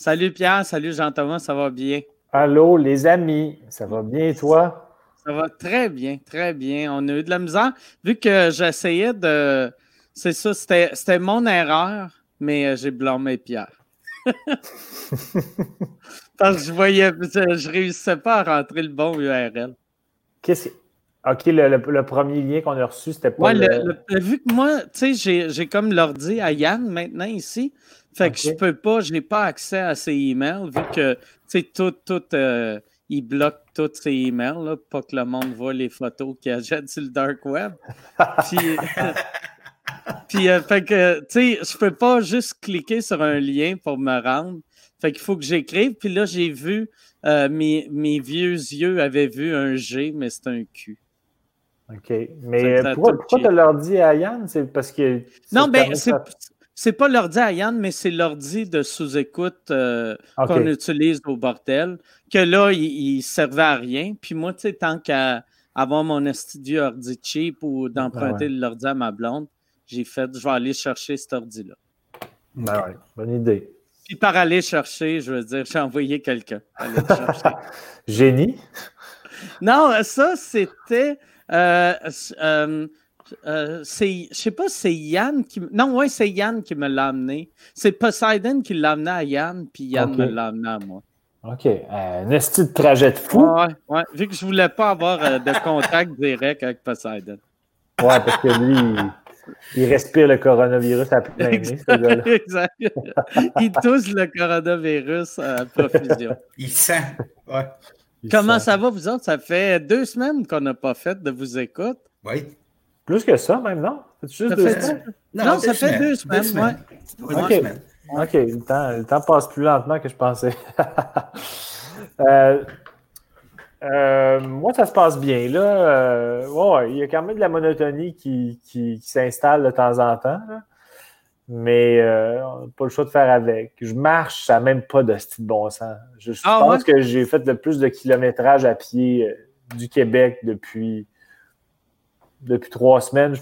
Salut Pierre, salut Jean-Thomas, ça va bien? Allô les amis, ça va bien toi? Ça va très bien, très bien. On a eu de la misère. Vu que j'essayais de. C'est ça, c'était mon erreur, mais euh, j'ai blâmé Pierre. Parce que je voyais, je, réussissais pas à rentrer le bon URL. Qu'est-ce OK, le, premier lien qu'on a reçu, c'était pas. le... vu que moi, tu sais, j'ai comme l'ordi à Yann maintenant ici. Fait que je peux pas, je n'ai pas accès à ses emails, vu que, tu sais, tout, tout, euh, il bloque tous ses emails, là, pas que le monde voit les photos qu'il achète sur le dark web. Puis, puis euh, fait que, tu sais, je peux pas juste cliquer sur un lien pour me rendre. Fait qu'il faut que j'écrive. Puis là, j'ai vu, euh, mes, mes, vieux yeux avaient vu un G, mais c'est un Q. OK. Mais pourquoi, pourquoi tu leur dit à Yann? C'est parce que. Non, ben, c'est c'est pas l'ordi à Yann, mais c'est l'ordi de sous-écoute euh, qu'on utilise au bordel. Que là, il, servait à rien. Puis moi, tu sais, tant qu'à avoir mon studio ordi cheap ou d'emprunter l'ordi à ma blonde, j'ai fait, je vais aller chercher cet ordi-là. Ben ouais, bonne idée. Puis par aller chercher, je veux dire, j'ai envoyé quelqu'un. Génie? Non, ça, c'était. Euh, euh, euh, je sais pas si c'est Yann qui. Non, ouais, c'est Yann qui me l'a amené. C'est Poseidon qui l'a amené à Yann, puis Yann me l'a amené à moi. OK. un esti de trajet de fou. Ouais, ouais. Vu que je voulais pas avoir euh, de contact direct avec Poseidon. Ouais, parce que lui, il, respire le coronavirus à plein nez, ce Exact. il tousse le coronavirus à profusion. Il sent. Ouais. Comment ça va, vous autres? Ça fait deux semaines qu'on n'a pas fait de vous écoute. Oui. Plus que ça, même, non? Juste deux semaines? Non, ça fait deux semaines, OK. OK, le temps, le temps passe plus lentement que je pensais. Euh, euh, moi, ça se passe bien. Là, euh, ouais, il y a quand même de la monotonie qui, qui, s'installe de temps en temps. Mais on n'a pas le choix de faire avec. Je marche, ça n'a même pas de style bon sens. Je, ah, pense que j'ai fait le plus de kilométrage à pied du Québec depuis depuis trois semaines.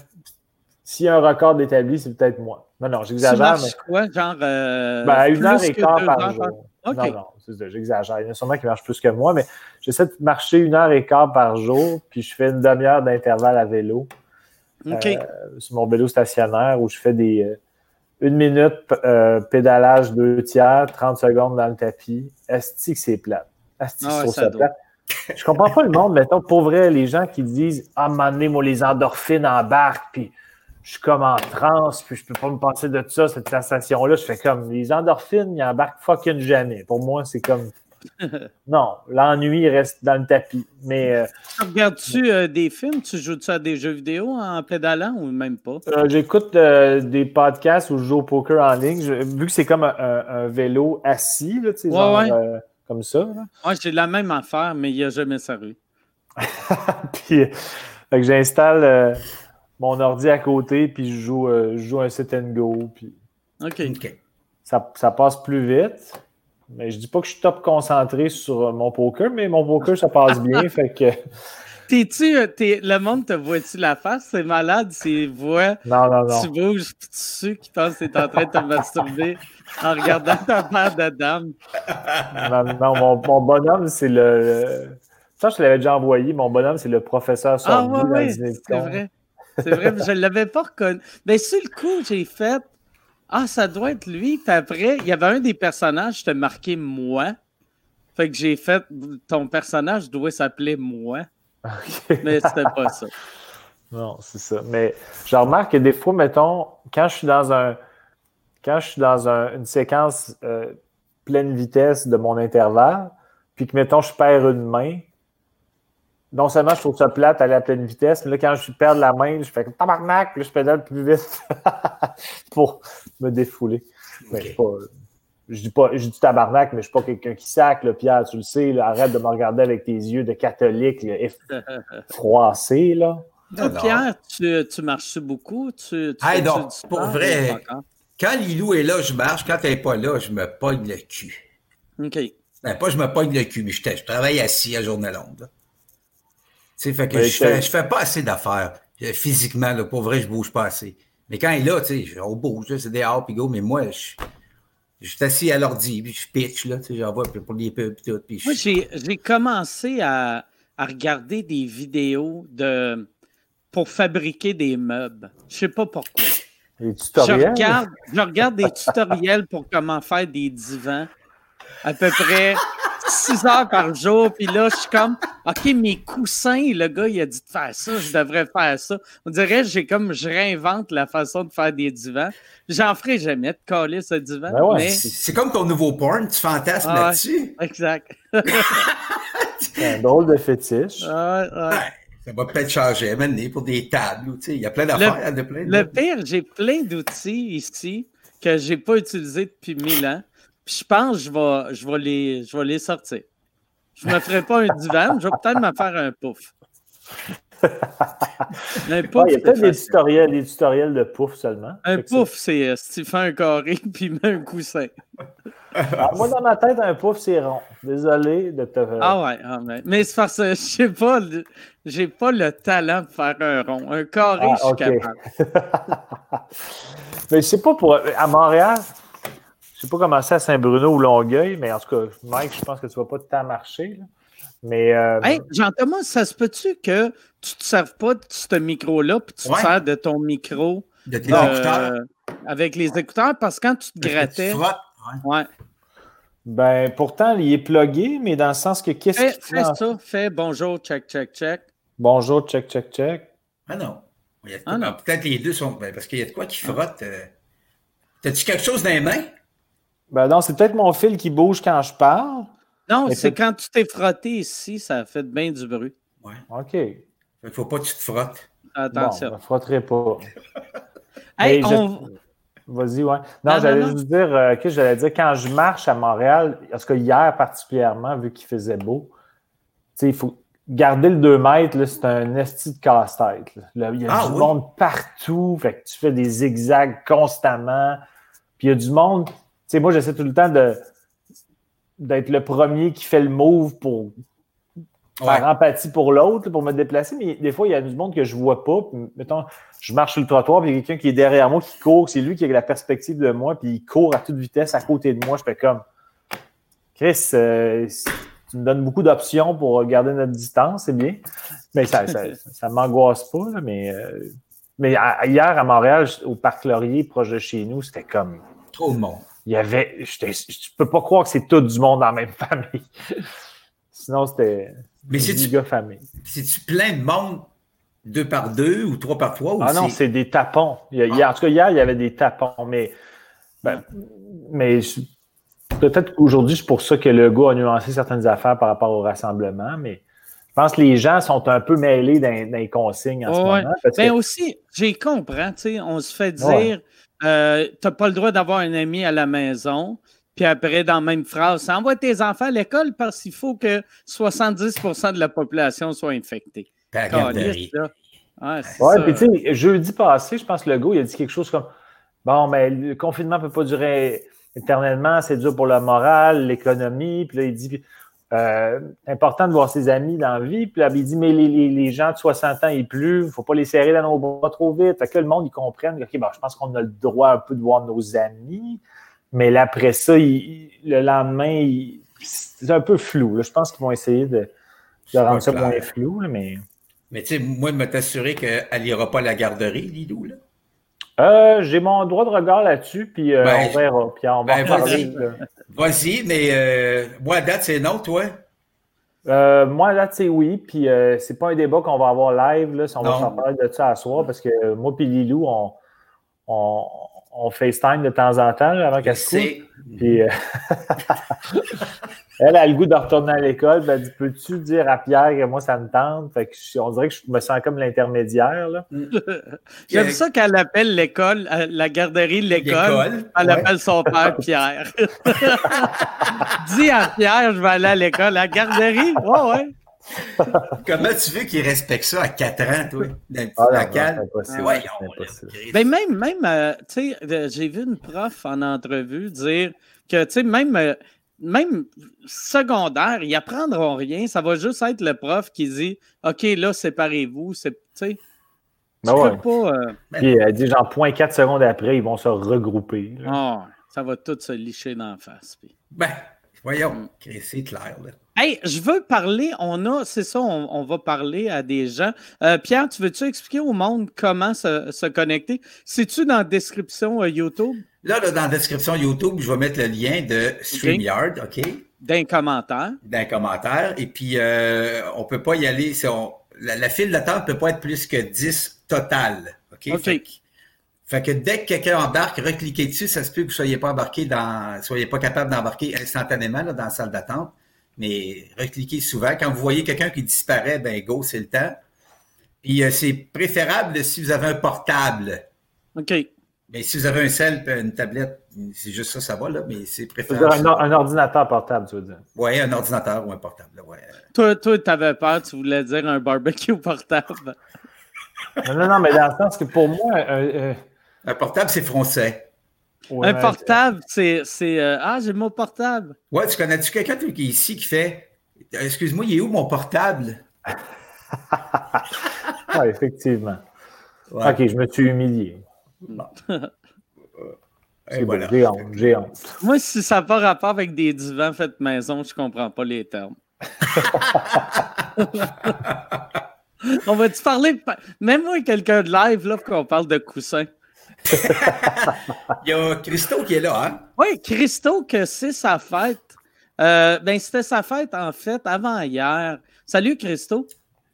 S'il y a un record d'établi, c'est peut-être moi. Non, non, j'exagère. mais... quoi, genre. Euh, ben, une heure et quart par jour. Non, non, j'exagère. Il y en a sûrement qui marchent plus que moi, mais j'essaie de marcher une heure et quart par jour, puis je fais une demi-heure d'intervalle à vélo. Euh, sur mon vélo stationnaire où je fais des. Une minute euh, pédalage deux tiers, 30 secondes dans le tapis. Est-ce que c'est plate? Est-ce que c'est ça plate? Je comprends pas le monde, mettons, pour vrai, les gens qui disent Ah, un moi, les endorphines embarquent, puis je suis comme en transe, puis je peux pas me passer de ça, cette sensation-là. Je fais comme les endorphines, ils embarquent fucking jamais. Pour moi, c'est comme. Non, l'ennui reste dans le tapis. Mais. Euh, Regardes-tu euh, des films? Tu joues-tu à des jeux vidéo en pédalant ou même pas? Euh, j'écoute des podcasts ou je joue au poker en ligne. vu que c'est comme un, vélo assis, là, ouais, comme ça. Moi, j'ai la même affaire, mais il n'y a jamais sa rue. puis, j'installe euh, mon ordi à côté, puis je joue, euh, je joue un sit and go. Puis OK. Ça, ça, passe plus vite. Mais je dis pas que je suis top concentré sur mon poker, mais mon poker, ça passe bien. fait que. T'es-tu, euh, le monde te voit-tu la face? C'est malade, c'est voix. Non, non, non. Tu bouges, puis tu sais qui pense que t'es en train de te masturber en regardant ta paire de dames. Non, non mon, bonhomme, c'est le, Ça, je te l'avais déjà envoyé. Mon bonhomme, c'est le professeur Sordi. Ah, ouais, c'est vrai. C'est vrai, mais je ne l'avais pas reconnu. Mais ben, sur le coup, j'ai fait Ah, ça doit être lui. Puis après, il y avait un des personnages, je te marqué moi. Fait que j'ai fait Ton personnage doit s'appeler moi. Mais c'était pas ça. Non, c'est ça. Mais je remarque que des fois, mettons, quand je suis dans un quand je suis dans une séquence euh, pleine vitesse de mon intervalle, puis que, mettons, je perds une main, non seulement je trouve ça plate aller à pleine vitesse, mais là, quand je perds la main, je fais comme tabarnak, puis je pédale plus vite pour me défouler. Mais je, pas, je dis pas, je dis tabarnak, mais je suis pas quelqu'un qui sac, là, Pierre, tu le sais, arrête de me regarder avec tes yeux de catholique froissé, là. Pierre, tu, tu marches beaucoup? Tu, tu hey, donc, pour vrai, quand Lilou est là, je marche. Quand elle n'est pas là, je me pogne le cul. OK. Ben, pas je me pogne le cul, mais je, travaille assis à journée longue. Tu sais, fait que je, fais, je fais pas assez d'affaires. Physiquement, pour vrai, je bouge pas assez. Mais quand il est là, tu sais, on bouge, c'est des hors puis go, mais moi, je, Je suis assis à l'ordi, puis je pitch, là, tu sais, j'envoie pour les pubs et tout. Puis Moi, j'ai commencé à, à, regarder des vidéos de pour fabriquer des meubles. Je sais pas pourquoi. Des tutoriels? Je regarde, je regarde des tutoriels pour comment faire des divans. À peu près 6 heures par jour. Puis là, je suis comme, OK, mes coussins, le gars, il a dit de faire ça, je devrais faire ça. On dirait, j'ai comme, je réinvente la façon de faire des divans. J'en ferai jamais de coller ce divan. Ben ouais. mais... C'est comme ton nouveau porn, tu fantasmes Ah, là-dessus. Exact. C'est un drôle de fétiche. Ouais, ça va peut-être changer, maintenant, pour des tables. ou, tu sais, Il y a plein d'affaires. de plein de- Le pire, j'ai plein d'outils ici que j'ai pas utilisés depuis mille ans. Puis je pense que je vais, je vais, les, je vais les sortir. Je me ferai pas un divan, je vais peut-être me faire un pouf. Un pouf, il y a c'est peut-être des tutoriels, des tutoriels de pouf seulement. Un pouf, c'est euh, si tu fais un carré puis mets un coussin. c'est- Ah, moi, dans ma tête, un pouf, c'est rond. Désolé de te. Ah ouais, ah ouais. mais c'est parce que je sais pas, le- j'ai pas le talent de faire un rond. Un carré, Ah, je suis capable. Mais je sais pas pour. À Montréal, je sais pas comment c'est à Saint-Bruno ou Longueuil, mais en tout cas, Mike, je pense que tu vas pas tant marcher. là. Mais euh, Hey, Jean-Thomas, ça se peut-tu que tu te serves pas de ce micro-là puis tu te sers de ton micro de tes euh, écouteurs. avec les écouteurs? Parce que quand tu te que grattais. Tu frottes, ouais. Ouais. ben pourtant, il est plugué, mais dans le sens que qu'est-ce Fais, qu'il fais en- ça, fais bonjour, check, check, check. Bonjour, check, check, check. Ah non. Ah non. ah, Peut-être les deux sont. ben, parce qu'il y a de quoi qui frotte. euh. T'as-tu quelque chose dans les mains? Ben non, c'est peut-être mon fil qui bouge quand je parle. Non, c'est quand tu t'es frotté ici, ça a fait bien du bruit. Ouais. OK. Fait qu'il faut pas que tu te frottes. Attention. Bon, je ne frotterai pas. Hey, je- on- Vas-y, ouais. Non, Non, j'allais juste dire euh, que j'allais dire? Quand je marche à Montréal, parce que hier particulièrement, vu qu'il faisait beau, tu sais, il faut garder le 2 mètres, là, c'est un esti de casse-tête. Il y a Ah du oui? monde partout, fait que tu fais des zigzags constamment. Puis il y a du monde, sais, moi j'essaie tout le temps de d'être le premier qui fait le move pour faire Ouais. empathie pour l'autre, pour me déplacer, mais des fois, il y a du monde que je vois pas. Puis, mettons, je marche sur le trottoir, puis il y a quelqu'un qui est derrière moi, qui court, c'est lui qui a la perspective de moi, puis il court à toute vitesse à côté de moi. Je fais comme Chris, euh, tu me donnes beaucoup d'options pour garder notre distance, c'est bien. Mais ça ça, ça m'angoisse pas, là, mais, euh, mais hier à Montréal, au Parc Laurier, proche de chez nous, c'était comme Trop de monde. Il y avait. Je peux pas croire que c'est tout du monde dans la même famille. Sinon, c'était Mais giga famille. c'est-tu plein de monde deux par deux ou trois par trois? Ou Ah non, c'est des tapons. Il y a- hier- en tout cas, hier, il y avait des tapons, mais, ben, mais peut-être qu'aujourd'hui, c'est pour ça que le gars a nuancé certaines affaires par rapport au rassemblement, mais je pense que les gens sont un peu mêlés dans, dans les consignes en ce Ouais. moment. que- Ben aussi, j'ai comprends, tu sais, on se fait dire Ouais. Euh, t'as pas le droit d'avoir un ami à la maison. Puis après, dans la même phrase, envoie tes enfants à l'école parce qu'il faut que 70% de la population soit infectée. la garderie. là. Ouais, Ouais, puis tu sais, jeudi passé, je pense que le gars, il a dit quelque chose comme Bon, mais le confinement ne peut pas durer éternellement, c'est dur pour le moral, l'économie. Puis là, il dit euh, important de voir ses amis dans la vie. Puis là, il dit Mais les, les- les gens de 60 ans et plus, il ne faut pas les serrer dans nos bras trop vite. Fait que le monde, ils comprennent OK, bon, je pense qu'on a le droit un peu de voir nos amis. Mais là, après ça, il- le lendemain, c'est un peu flou. là. Je pense qu'ils vont essayer de, de rendre ça clair. moins flou, là, mais. Mais tu sais, moi, de me t'assurer qu'elle n'ira pas à la garderie, Lidou, là. Euh, j'ai mon droit de regard là-dessus, puis euh, Ben, on verra. Puis on va ben, parler. vas-y. mais euh, moi, à date, c'est non, toi? Euh, moi, là, tu sais, oui, puis euh, c'est pas un débat qu'on va avoir live, là, si on va s'en parler de ça à soir, parce que moi puis Lilou, on, on, on FaceTime de temps en temps, là, avant qu'elle se. Puis, euh, elle a le goût de retourner à l'école, ben, elle dit, peux-tu dire à Pierre que moi, ça me tente? Fait que je- on dirait que je me sens comme l'intermédiaire, là. J'aime ça qu'elle appelle l'école, euh, la garderie l'école. L'école. Elle ouais. appelle son père Pierre. Dis à Pierre, je vais aller à l'école. La garderie? Ouais, ouais. Comment tu veux qu'il respecte ça à 4 ans, toi? Petit Ah, local? impossible. Impossible. Christ. Ben même, même euh, tu sais, euh, j'ai vu une prof en entrevue dire que, tu sais, même, euh, même secondaire, ils apprendront rien. Ça va juste être le prof qui dit OK, là, séparez-vous. Tu sais, Ben ouais. pas. euh, Puis elle dit, genre, point 4 secondes après, ils vont se regrouper. là. ah. ça va tout se licher dans la face. Puis... Ben, voyons, c'est clair. Là. Hey, je veux parler, on a, c'est ça, on, va parler à des gens. Euh, Pierre, tu veux-tu expliquer au monde comment se, connecter? C'est-tu dans la description euh, YouTube? Là, dans la description YouTube, je vais mettre le lien de StreamYard, OK? D'un commentaire. D'un commentaire. Et puis, euh, on ne peut pas y aller. la, file d'attente ne peut pas être plus que 10 total. OK? Fait, que, dès que quelqu'un embarque, recliquez dessus, ça se peut que vous ne soyez pas embarqué dans, soyez pas capable d'embarquer instantanément dans la salle d'attente. Mais recliquez souvent. Quand vous voyez quelqu'un qui disparaît, ben go, c'est le temps. Puis euh, c'est préférable si vous avez un portable. OK. Mais si vous avez un cell, une tablette, c'est juste ça, ça va, là, mais c'est préférable. Un, ordinateur portable, tu veux dire? Oui, un ordinateur ou un portable. Ouais. Toi, toi tu avais peur, tu voulais dire un barbecue portable. non, non, non, mais dans le sens que pour moi. Euh, un portable, c'est français. Un portable, c'est. Euh, ah, j'ai mon portable. Ouais, tu connais-tu quelqu'un qui est ici qui fait Excuse-moi, il est où mon portable? oui, effectivement. Ok, je me suis humilié. J'ai honte, j'ai honte. Moi, si ça n'a pas rapport avec des divans faits maison, je ne comprends pas les termes. On va-tu parler. Même moi, quelqu'un de live, là, qu'on parle de coussins. Il y a Christo qui est là, hein? Oui, Christo, que c'est sa fête. Euh, ben, c'était sa fête, en fait, avant hier. Salut, Christo.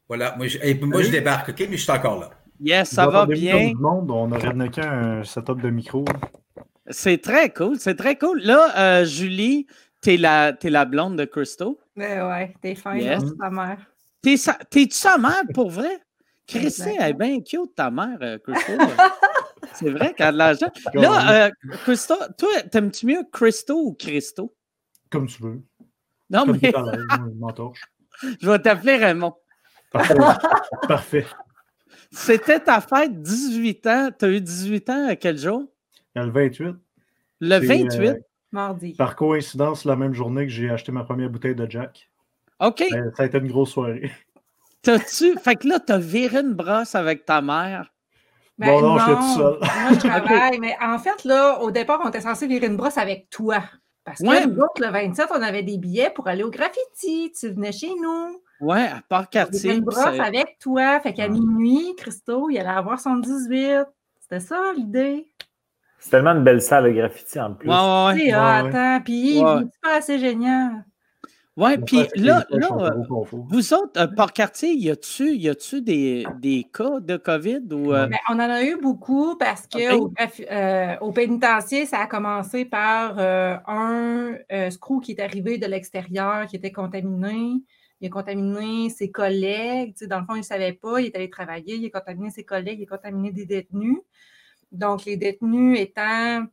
Voilà, moi, je, moi, je débarque, OK? Mais je suis encore là. Yes, ça va bien? Monde, on aurait qu'un setup de micro. C'est très cool, c'est très cool. Là, euh, Julie, t'es la, es la blonde de Christo. Ben ouais, t'es fin, yes. ta mère. T'es-tu sa mère pour vrai? Christy, elle est bien cute, ta mère, euh, Christo. c'est vrai qu'elle a de l'argent. Là, euh, Christo, toi, t'aimes-tu mieux Christo ou Christo? Comme tu veux. Non, mais. Je vais t'appeler Raymond. Parfait. Parfait. C'était ta fête, 18 ans. Tu as eu 18 ans à quel jour? Le 28. Le 28? Euh, Mardi. Par coïncidence, la même journée que j'ai acheté ma première bouteille de Jack. OK. Ben, ça a été une grosse soirée. T'as-tu. Fait que là, t'as viré une brosse avec ta mère. Ben, bon, non, je tout seul. Moi, je travaille. Mais en fait, là, au départ, on était censé virer une brosse avec toi. Parce que nous autres, le 27, on avait des billets pour aller au graffiti. Tu venais chez nous. Ouais, à part quartier. une brosse avec toi. Fait qu'à minuit, Christo, il allait avoir son 18. C'était ça l'idée. C'est tellement une belle salle de graffiti en plus. Ouais, ouais, ouais. attends, puis il pas assez génial. Ouais, puis là, là vous autres, euh, par quartier, y a-tu, y a-tu des, des, cas de COVID ou euh? ben, on en a eu beaucoup parce que au, euh, au, pénitencier, ça a commencé par un screw qui est arrivé de l'extérieur, qui était contaminé. Il a contaminé ses collègues. dans le fond, il ne savait pas. Il est allé travailler. Il a contaminé ses collègues. Il a contaminé des détenus. Donc, les détenus étant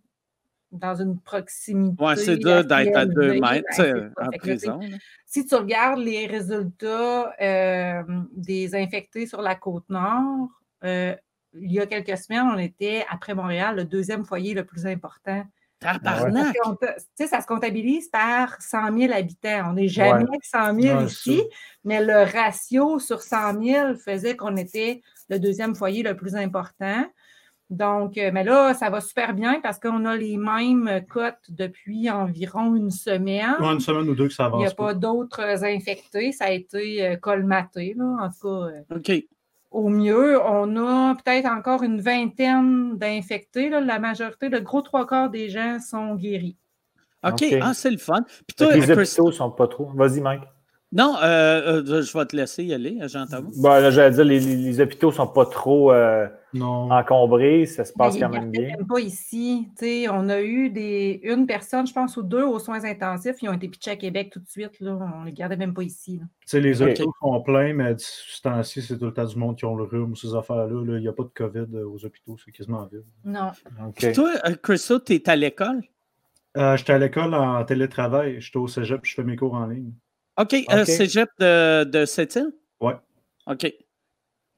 dans une proximité. Oui, c'est dur d'être à deux mètres en prison. si tu regardes les résultats euh, des infectés sur la côte nord, euh, il y a quelques semaines, on était, après Montréal, le deuxième foyer le plus important Tabarnak! Ça se comptabilise par 100 000 habitants. On n'est jamais 100 000 ici, mais le ratio sur 100 000 faisait qu'on était le deuxième foyer le plus important. Donc, euh, mais là, ça va super bien parce qu'on a les mêmes cotes depuis environ une semaine. une semaine ou deux que ça avance. Il n'y a pas, d'autres infectés. Ça a été euh, colmaté, là, en tout cas. Euh, OK au mieux, on a peut-être encore une vingtaine d'infectés. La majorité, le gros trois quarts des gens sont guéris. OK, Ah, c'est le fun. les hôpitaux ne sont pas trop. Vas-y, Mike. Non, euh, euh, je vais te laisser y aller, Jean-Thomas. Bon, j'allais dire, les, les, hôpitaux ne sont pas trop euh, encombrés, ça se passe quand même bien. pas ici. on a eu des, une personne, je pense, ou deux aux soins intensifs, ils ont été pitchés à Québec tout de suite. Là. On ne les gardait même pas ici. Les hôpitaux sont pleins, mais ce temps-ci, c'est tout le temps du monde qui ont le rhume, ces affaires-là. Il n'y a pas de COVID aux hôpitaux, c'est quasiment vide. Non. Toi, Christo, tu es à l'école? J'étais à l'école en télétravail. J'étais au cégep, je fais mes cours en ligne. OK, euh, cégep de, de Sept-Îles? Oui. OK.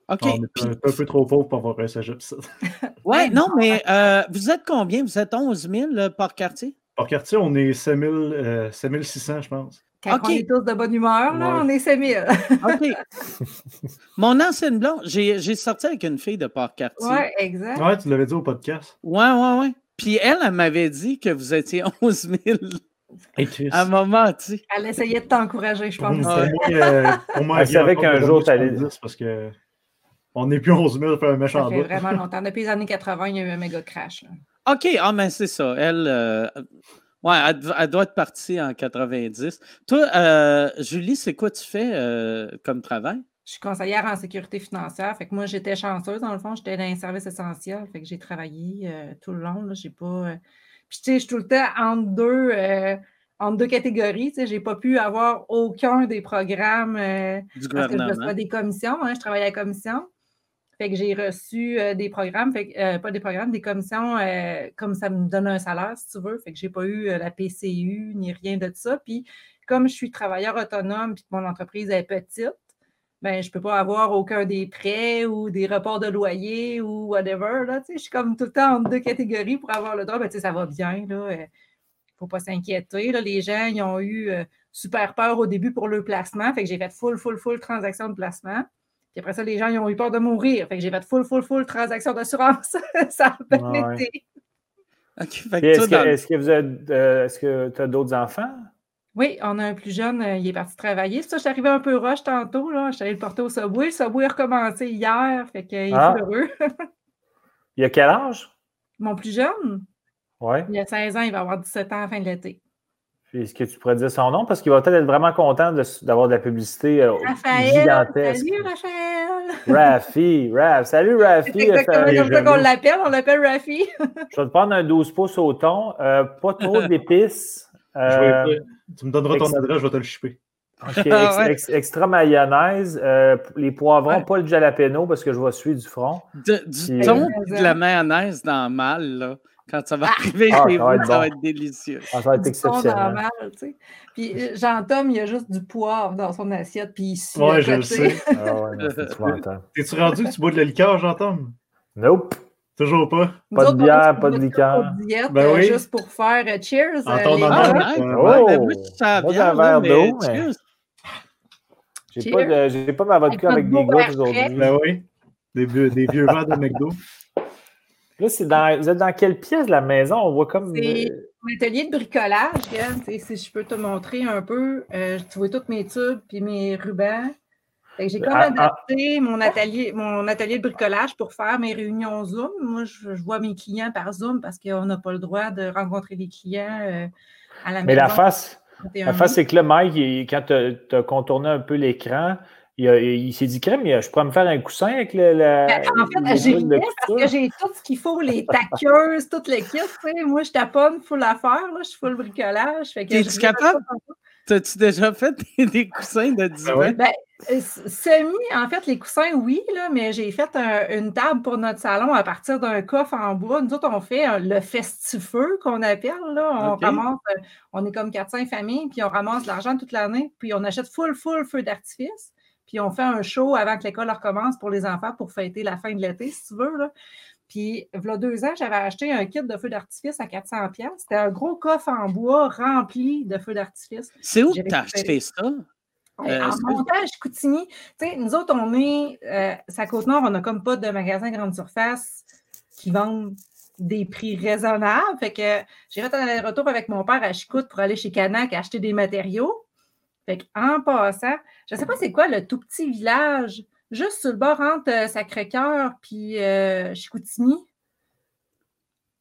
OK. On est un, peu trop pauvre pour avoir un cégep. oui, non, mais euh, vous êtes combien? Vous êtes 11 000 par quartier? Par quartier, on est 5 600, je pense. Quand on est tous de bonne humeur, là, on est 5000. OK. Mon ancienne blonde, j'ai sorti avec une fille de par quartier. Oui, exact. Oui, tu l'avais dit au podcast. Oui, oui, oui. Puis elle, elle m'avait dit que vous étiez 11 000 à un moment, tu sais. Elle essayait de t'encourager, je pense. Pour moi, elle savait qu'un jour, tu allais dire. Parce que on n'est plus 11 000 faire un méchant Ça fait vraiment longtemps. Depuis les années 80, il y a eu un méga crash. OK, ah, mais c'est ça. Elle, euh, ouais, elle, doit être partie en 90. Toi, euh, Julie, c'est quoi tu fais euh, comme travail? Je suis conseillère en sécurité financière. Fait que moi, j'étais chanceuse, dans le fond. J'étais dans un service essentiel. Fait que j'ai travaillé tout le long. J'ai pas. Puis, tu sais, je suis tout le temps entre deux, entre deux catégories. Tu sais, j'ai pas pu avoir aucun des programmes du parce que je reçois des commissions. Hein, je travaille à la commission. Fait que j'ai reçu euh, des programmes, fait euh, pas des programmes, des commissions, euh, comme ça me donne un salaire, si tu veux. Fait que j'ai pas eu la PCU ni rien de ça. Puis comme je suis travailleur autonome puis que mon entreprise est petite, ben, je peux pas avoir aucun des prêts ou des reports de loyer ou whatever. Là, je suis comme tout le temps en deux catégories pour avoir le droit. Ben, ça va bien. Il ne faut pas s'inquiéter. Les gens ils ont eu super peur au début pour le placement. Fait que j'ai fait full, full, full transaction de placement. Puis après ça, les gens ils ont eu peur de mourir. Fait que j'ai fait full, full, full transaction d'assurance. ça a bien été. Est-ce que, vous êtes, euh, est-ce que tu as d'autres enfants? Oui, on a un plus jeune, euh, il est parti travailler. C'est ça, je suis arrivé un peu rush tantôt. Là. Je suis allé le porter au Subway. Le Subway a recommencé hier, fait qu'il est ah. heureux. il a quel âge? Mon plus jeune? Oui. Il a 16 ans, il va avoir 17 ans à la fin de l'été. Est-ce que tu pourrais dire son nom? Parce qu'il va peut-être être vraiment content d'avoir de, la publicité euh, gigantesque. Salut, Raphaël! Rafi, Raf. Salut, Rafi. C'est exactement comme ça qu'on l'appelle. On l'appelle Rafi. Je vais te prendre un 12 pouces au thon. Euh, pas trop d'épices. Euh, tu me donneras ton adresse, je vais te le chipper. OK. Ah extra mayonnaise. les poivrons, pas le jalapeno parce que je vais suivre du front. du thon de la mayonnaise dans le mal, là. Quand ça va ah! arriver ah, chez vous, ça va être délicieux. Ah, ça va être exceptionnel. Normal, tu sais. Puis euh, Jean-Tom, il y a juste du poivre dans son assiette, puis il suit. Ouais, je le sais. Ah ouais, T'es-tu rendu que tu bois de la liqueur, Jean-Tom? Nope. Toujours pas? Pas de bière, pas de liqueur. Diète, ben euh, oui. Juste pour faire uh, cheers. En ton euh, honneur. J'ai un verre d'eau, mais... J'ai pas, de, pas ma vodka avec, avec des gars aujourd'hui. Ben oui. Des vieux, des vieux verres de McDo. Là, c'est dans, vous êtes dans quelle pièce de la maison? On voit comme. C'est mon atelier de bricolage. si je peux te montrer un peu, euh, tu vois tous mes tubes et mes rubans. J'ai comme ah, ah. adapté mon, atelier, mon atelier de bricolage pour faire mes réunions Zoom. Moi, je, vois mes clients par Zoom parce qu'on n'a pas le droit de rencontrer des clients euh, à la maison. Mais la face, la face c'est que là, Mike, quand tu as contourné un peu l'écran, il, s'est dit, crème, je pourrais me faire un coussin avec le. Ben, en fait, j'ai parce que j'ai tout ce qu'il faut, les taqueuses, toutes les kits. Moi, je taponne full affaire, là, je suis full bricolage. Es-tu capable? T'as-tu déjà fait des, coussins de 10 ben, ben, euh, semi, en fait, les coussins, oui, là, mais j'ai fait une table pour notre salon à partir d'un coffre en bois. Nous autres, on fait le festifeu qu'on appelle. Là. On ramasse, euh, on est comme 400 familles, puis on ramasse de l'argent toute l'année, puis on achète full, full feu d'artifice. Puis on fait un show avant que l'école recommence pour les enfants pour fêter la fin de l'été, si tu veux. Là. Puis, il y a deux ans, j'avais acheté un kit de feux d'artifice à 400$. C'était un gros coffre en bois rempli de feux d'artifice. C'est où que tu as acheté ça? Euh, en montage Coutini. Tu sais, nous autres, on est. Euh, à Côte-Nord, on n'a comme pas de magasin grande surface qui vendent des prix raisonnables. Fait que j'ai fait un aller-retour avec mon père à Chicoute pour aller chez Canac acheter des matériaux. Fait en passant, je ne sais pas c'est quoi le tout petit village, juste sur le bord entre euh, Sacré-Cœur puis euh, Chicoutimi.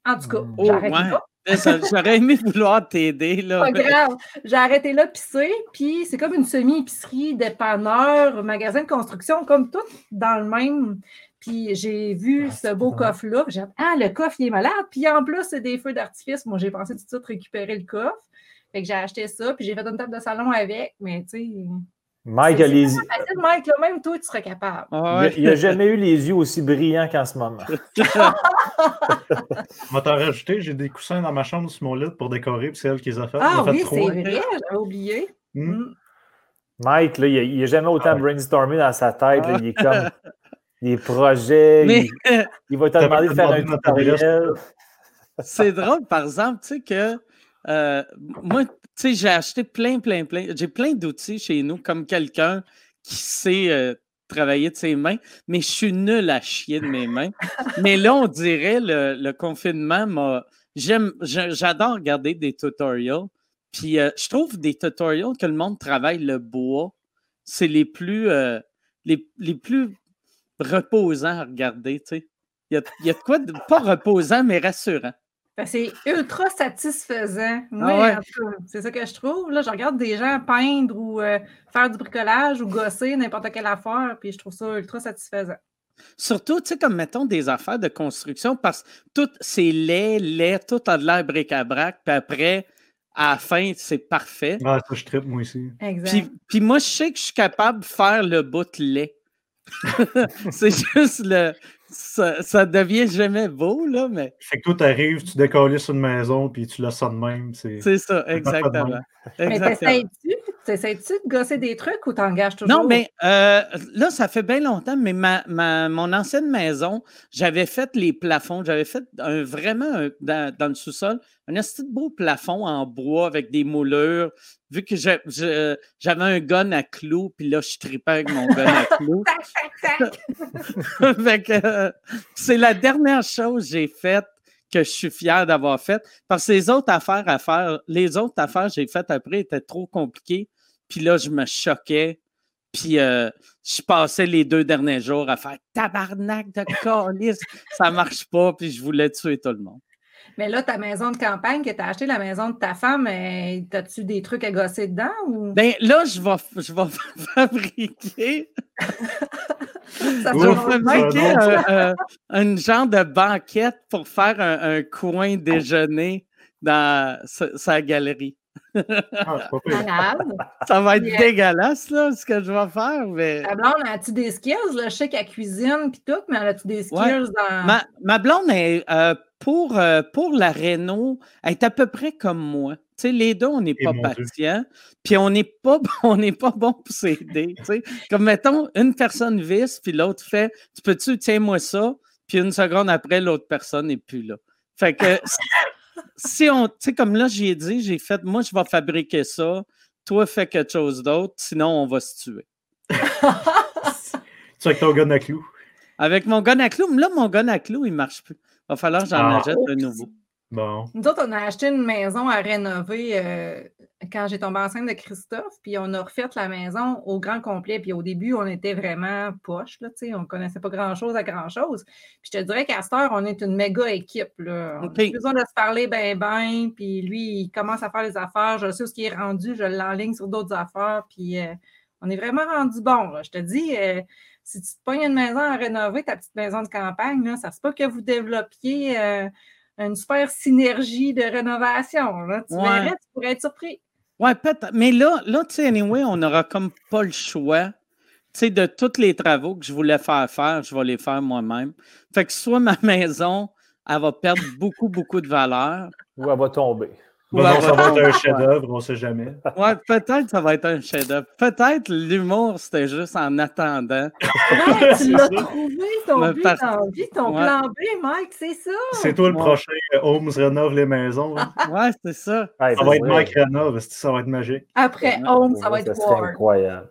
En tout cas, mmh. j'arrête là. J'aurais aimé vouloir t'aider. là. Pas grave. J'ai arrêté là pisser, puis c'est comme une semi-épicerie, dépanneur, magasin de construction, comme tout dans le même. Puis j'ai vu ah, ce beau coffre-là. J'ai dit, ah, le coffre, il est malade. Puis en plus, c'est des feux d'artifice. Moi, j'ai pensé tout de suite récupérer le coffre. Fait que j'ai acheté ça, puis j'ai fait une table de salon avec, mais tu sais. Mike a les yeux. Mike, là, même toi, tu serais capable. Il n'a jamais eu les yeux aussi brillants qu'en ce moment. On va t'en rajouter, j'ai des coussins dans ma chambre sur mon lit pour décorer, puis c'est elle qui les a fait. Ah oui, c'est vrai, j'avais oublié. Hmm. Hmm. Mike, là, il n'a jamais autant ah brainstormé dans sa tête. il est comme des projets. Il, va te demander de faire un tutoriel. C'est drôle, par exemple, tu sais que euh, moi, sais, j'ai acheté plein, plein, plein. J'ai plein d'outils chez nous, comme quelqu'un qui sait euh, travailler de ses mains, mais je suis nul à chier de mes mains. mais là, on dirait le, le confinement m'a j'aime, j'adore regarder des tutorials. Puis euh, je trouve des tutorials que le monde travaille le bois, c'est les plus, euh, les, les, plus reposants à regarder, tu sais. Il y a, y a de quoi de pas reposant, mais rassurant. Ben, c'est ultra satisfaisant. Ah c'est ça que je trouve. Là, je regarde des gens peindre ou euh, faire du bricolage ou gosser n'importe quelle affaire, puis je trouve ça ultra satisfaisant. Surtout, tu sais, comme mettons des affaires de construction, parce que tout c'est laid, laid, tout a de l'air bric-à-brac, puis après, à la fin, c'est parfait. Ah, ça, je tripe, moi aussi. Puis, puis, moi, je sais que je suis capable de faire le bout lait. c'est juste le, ça, ça devient jamais beau, là, mais. Fait que toi, tu arrives, tu décolles sur une maison, puis tu laisses ça de même. C'est ça, exactement. Mais t'essayes-tu? De gosser des trucs ou t'engages toujours? Non, mais euh, là, ça fait bien longtemps, mais ma, ma, mon ancienne maison, j'avais fait les plafonds, j'avais fait un, vraiment dans, dans, le sous-sol un petit beau plafond en bois avec des moulures. Vu que j'avais un gun à clous, puis là, je tripais avec mon gun à clous. Euh, c'est la dernière chose que j'ai faite que je suis fier d'avoir faite. Parce que les autres affaires à faire, les autres affaires que j'ai faites après étaient trop compliquées. Puis là, je me choquais. Puis euh, je passais les deux derniers jours à faire tabarnak de colis, ça marche pas, puis je voulais tuer tout le monde. Mais là, ta maison de campagne que tu as acheté, la maison de ta femme, euh, as-tu des trucs à gosser dedans? Ou... Ben là, je vais, je vais fabriquer. ça vais fabriquer un, genre de banquette pour faire un, coin déjeuner dans sa, galerie. Ah, ça va être dégueulasse, là, ce que je vais faire. Mais... Ta blonde, as-tu des skills? Là? Je sais qu'elle cuisine et tout, mais as-tu des skills dans. Ma, ma blonde est euh, pour, euh, pour la Renault, elle est à peu près comme moi. sais, les deux, on n'est pas patients, puis on n'est pas, on pas bon pour s'aider. Comme mettons, une personne visse, puis l'autre fait Tu peux-tu, tiens-moi ça, puis une seconde après, l'autre personne n'est plus là. Fait que si on, tu sais, comme là, j'ai dit, j'ai fait Moi, je vais fabriquer ça, toi, fais quelque chose d'autre, sinon on va se tuer. tu avec ton gun à clous? Avec mon gun à clous, là, mon gun à clous, il ne marche plus. Il va falloir que j'en ah. achète un nouveau. Bon. Nous autres, on a acheté une maison à rénover euh, quand j'ai tombé enceinte de Christophe, puis on a refait la maison au grand complet. Puis au début, on était vraiment poche, là, on ne connaissait pas grand-chose à grand-chose. Puis je te dirais qu'à cette heure, on est une méga équipe. Là. On a besoin de se parler ben ben, puis lui, il commence à faire les affaires. Je sais ce qui est rendu, je l'enligne sur d'autres affaires, puis euh, on est vraiment rendu bon. Je te dis, euh, si tu te pognes une maison à rénover, ta petite maison de campagne, là, ça se pas que vous développiez euh, une super synergie de rénovation. Là. Tu verrais, tu pourrais être surpris. Oui, peut-être. Mais là, là tu sais, anyway, on n'aura comme pas le choix. Tu sais, de tous les travaux que je voulais faire faire, je vais les faire moi-même. Fait que soit ma maison, elle va perdre beaucoup, beaucoup de valeur. Ou elle va tomber. Bon, ça va être un chef-d'œuvre, on ne sait jamais. Ouais, peut-être ça va être un chef-d'œuvre. Peut-être l'humour, c'était juste en attendant. tu l'as trouvé, ton but, ton plan B, Mike, c'est ça. C'est toi le prochain euh, Holmes rénove les maisons. Hein. Ouais, c'est ça. ça va être Mike rénove, ça va être magique? Après Holmes, ça va être War. incroyable.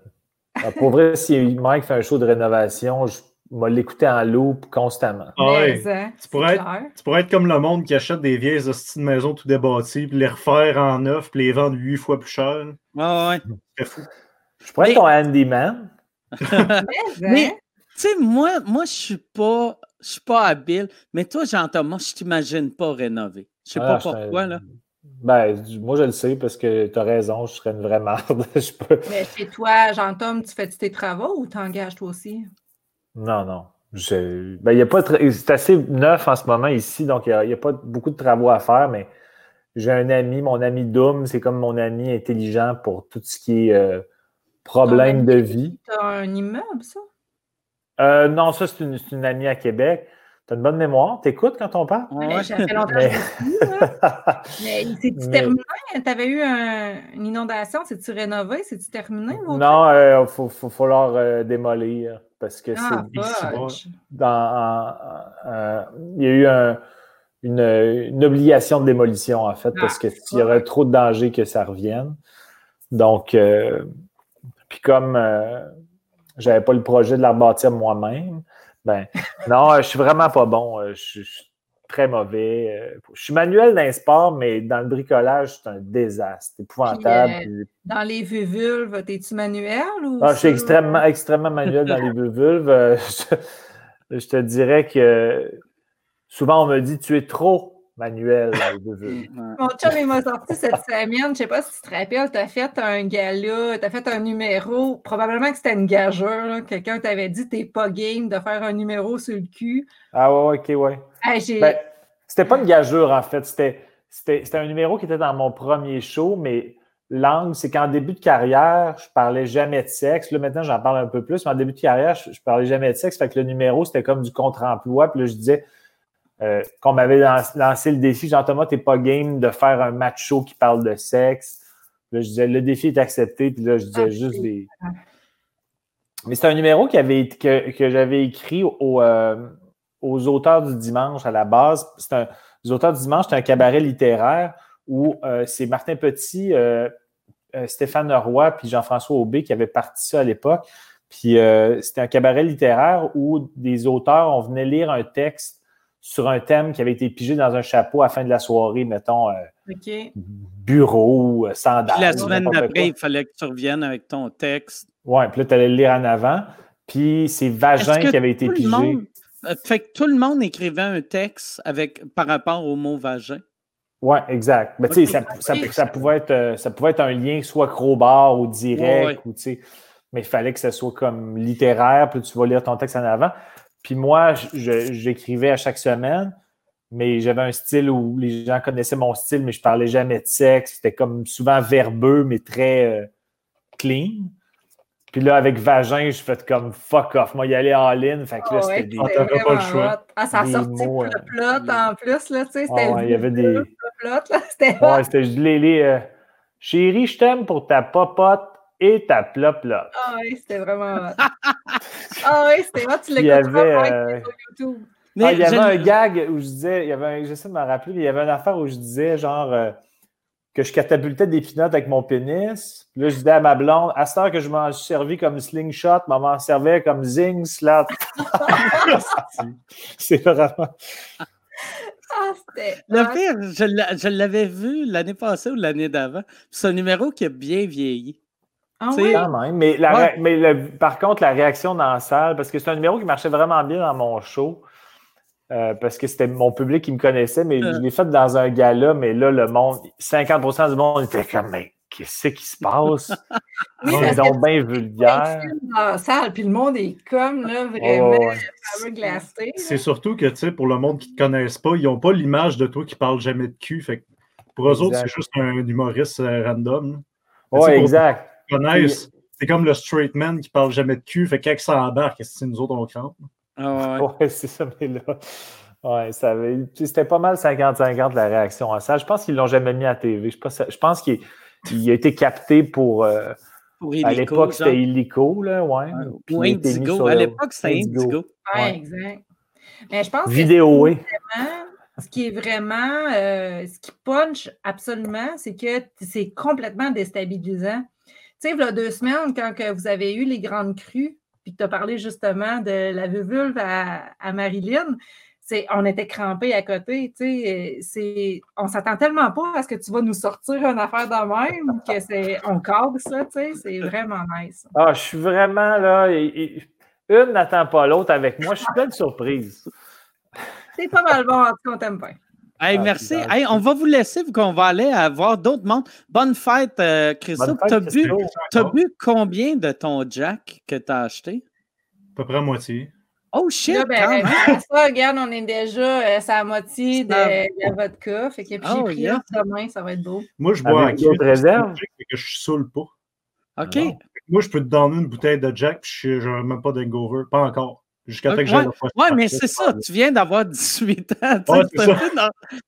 Ah, pour vrai, si Mike fait un show de rénovation, je m'a l'écouter en loop constamment. Ah tu, pourrais être, tu, pourrais être, comme le monde qui achète des vieilles hosties de maison tout débâties, puis les refaire en neuf, puis les vendre huit fois plus cher. Ah ouais. C'est fou. Je pourrais être ton handyman. mais, tu sais, moi, moi je suis pas. Je suis pas habile, mais toi, Jean-Thomas, je t'imagine pas rénover. Je sais pas ah, pourquoi, là. Ben, moi, je le sais parce que tu as raison, je serais une vraie merde. Mais chez toi, Jean-Thomas, tu fais tes travaux ou t'engages toi aussi? Non, non. Ben, y a pas c'est assez neuf en ce moment ici, donc il n'y a, pas beaucoup de travaux à faire, mais j'ai un ami, mon ami Doom, c'est comme mon ami intelligent pour tout ce qui est euh, problème de vie. Tu as un immeuble, ça? Euh, non, ça, c'est une, une, amie à Québec. Tu as une bonne mémoire? T'écoutes quand on parle? Oui, ça fait longtemps mais... mais c'est-tu terminé? Tu avais eu une inondation? C'est-tu rénové? C'est-tu terminé? Non, il euh, faut, faut, falloir démolir parce que ah, c'est dans, euh, il y a eu une, obligation de démolition, en fait, parce ah, qu'il y aurait trop de danger que ça revienne. Donc, euh, puis comme euh, je n'avais pas le projet de la bâtir moi-même, ben non, je suis vraiment pas bon. Je, très mauvais. Euh, je suis manuel dans les sports, mais dans le bricolage, c'est un désastre. C'est épouvantable. Euh, dans les vulves, es-tu manuel ou. Ah, je suis extrêmement, extrêmement manuel dans les vulves. Je, je, te dirais que souvent on me dit tu es trop manuel Mon chum, il m'a sorti cette semaine, je ne sais pas si tu te rappelles, tu as fait un gala, tu as fait un numéro, probablement que c'était une gageure, quelqu'un t'avait dit t'es pas game de faire un numéro sur le cul. Ah ouais, ok, ouais. Ben, c'était pas une gageure en fait, c'était un numéro qui était dans mon premier show, mais l'angle, c'est qu'en début de carrière, je parlais jamais de sexe. Là, maintenant, j'en parle un peu plus, mais en début de carrière, je, je parlais jamais de sexe. Fait que le numéro, c'était comme du contre-emploi. Puis là, je disais, euh, qu'on m'avait lancé le défi, Jean-Thomas, t'es pas game de faire un match show qui parle de sexe. Là, je disais, le défi est accepté, puis là, je disais juste des. Mais c'est un numéro qui avait, que, que j'avais écrit euh, aux auteurs du dimanche à la base. C'est un, les auteurs du dimanche, c'est un cabaret littéraire où euh, c'est Martin Petit, Stéphane Roy, puis Jean-François Aubé qui avaient parti ça à l'époque. Puis c'était un cabaret littéraire où des auteurs, on venait lire un texte sur un thème qui avait été pigé dans un chapeau à la fin de la soirée, mettons, euh, bureau, euh, sandales. la semaine d'après, il fallait que tu reviennes avec ton texte. Oui, puis là, tu allais le lire en avant. Puis c'est Vagin qui avait été pigé. Euh, fait que tout le monde écrivait un texte avec, par rapport au mot vagin. Oui, exact. Mais tu sais, ça, pouvait être, ça pouvait être un lien soit crowbar ou direct, ou, mais il fallait que ce soit comme littéraire, puis tu vas lire ton texte en avant. Puis moi, j'écrivais à chaque semaine, mais j'avais un style où les gens connaissaient mon style, mais je parlais jamais de sexe. C'était comme souvent verbeux, mais très euh, clean. Puis là, avec Vagin, je fais comme fuck off. Moi, y aller en ligne. Fait que là, ah c'était des. Ah, pas le choix. Ah, ça a sorti mots, le euh, plot en plus, là, tu sais. C'était ah, il y avait des. Plot, là. C'était. Ouais, c'était les, les euh, Chérie, je t'aime pour ta popote et ta plop plop. Ah oui, c'était vraiment. ah oui, c'était moi, tu l'écoutes euh... sur YouTube. Mais ah, il y avait un gag où je disais, il y avait un, j'essaie de me rappeler, il y avait une affaire où je disais genre euh, que je catapultais des pinottes avec mon pénis. Puis là, je disais à ma blonde, à cette heure que je m'en suis servi comme slingshot, maman servait comme zing, slat. C'est vraiment. Ah, le pire, je l'avais vu l'année passée ou l'année d'avant. C'est un numéro qui a bien vieilli. Ah Mais, mais par contre, la réaction dans la salle, parce que c'est un numéro qui marchait vraiment bien dans mon show, euh, parce que c'était mon public qui me connaissait, mais je l'ai fait dans un gala, mais là, le monde, 50% du monde était comme, mais qu'est-ce qui se passe? Ils sont bien vulgaires. dans la salle, puis le monde est comme, là, vraiment, oh, glacé. C'est surtout que, tu sais, pour le monde qui ne te connaisse pas, ils n'ont pas l'image de toi qui parle jamais de cul. Fait pour eux autres, c'est juste un humoriste euh, random. Oui, exact c'est comme le straight man qui parle jamais de cul, fait qu'avec ça embarque, c'est nous autres on crampe. Ah ouais, c'est ça, mais là. Ouais, ça c'était pas mal 50-50 la réaction à ça. Je pense qu'ils l'ont jamais mis à TV. Je pense, qu'il a été capté pour. Euh, à l'époque, c'était illico, là, ouais. Ou Indigo. À l'époque, c'était Indigo. Ouais, exact. Mais je pense Vidéo, oui. Ce qui est vraiment, euh, ce qui punch absolument, c'est que c'est complètement déstabilisant. Tu sais, il y a deux semaines, quand que vous avez eu les grandes crues, puis tu as parlé justement de la vulve à, à Marilyn, on était crampés à côté, tu sais, on s'attend tellement pas à ce que tu vas nous sortir une affaire de même que c'est, on cadre ça, tu sais, c'est vraiment nice. Ah, je suis vraiment là, une n'attend pas l'autre avec moi, je suis plein de surprises. C'est pas mal bon, en tout cas, on t'aime pas. Hey, ah, merci. Hey, on va vous laisser vu qu'on va aller voir d'autres mondes. Bonne fête, euh, Christophe. Tu as, bu, as bu combien de ton Jack que tu as acheté? À peu près à moitié. Oh shit! Là, ben, ça, regarde, on est déjà euh, à moitié de, la vodka. Fait que j'ai oh, pris yeah. demain, ça va être beau. Moi, je bois en réserve. que je saoule pas. OK. moi, je peux te donner une bouteille de Jack, puis je n'ai même pas d'hangover. Pas encore. Jusqu'à que j'aille Oui, mais c'est ça, tu viens d'avoir 18 ans.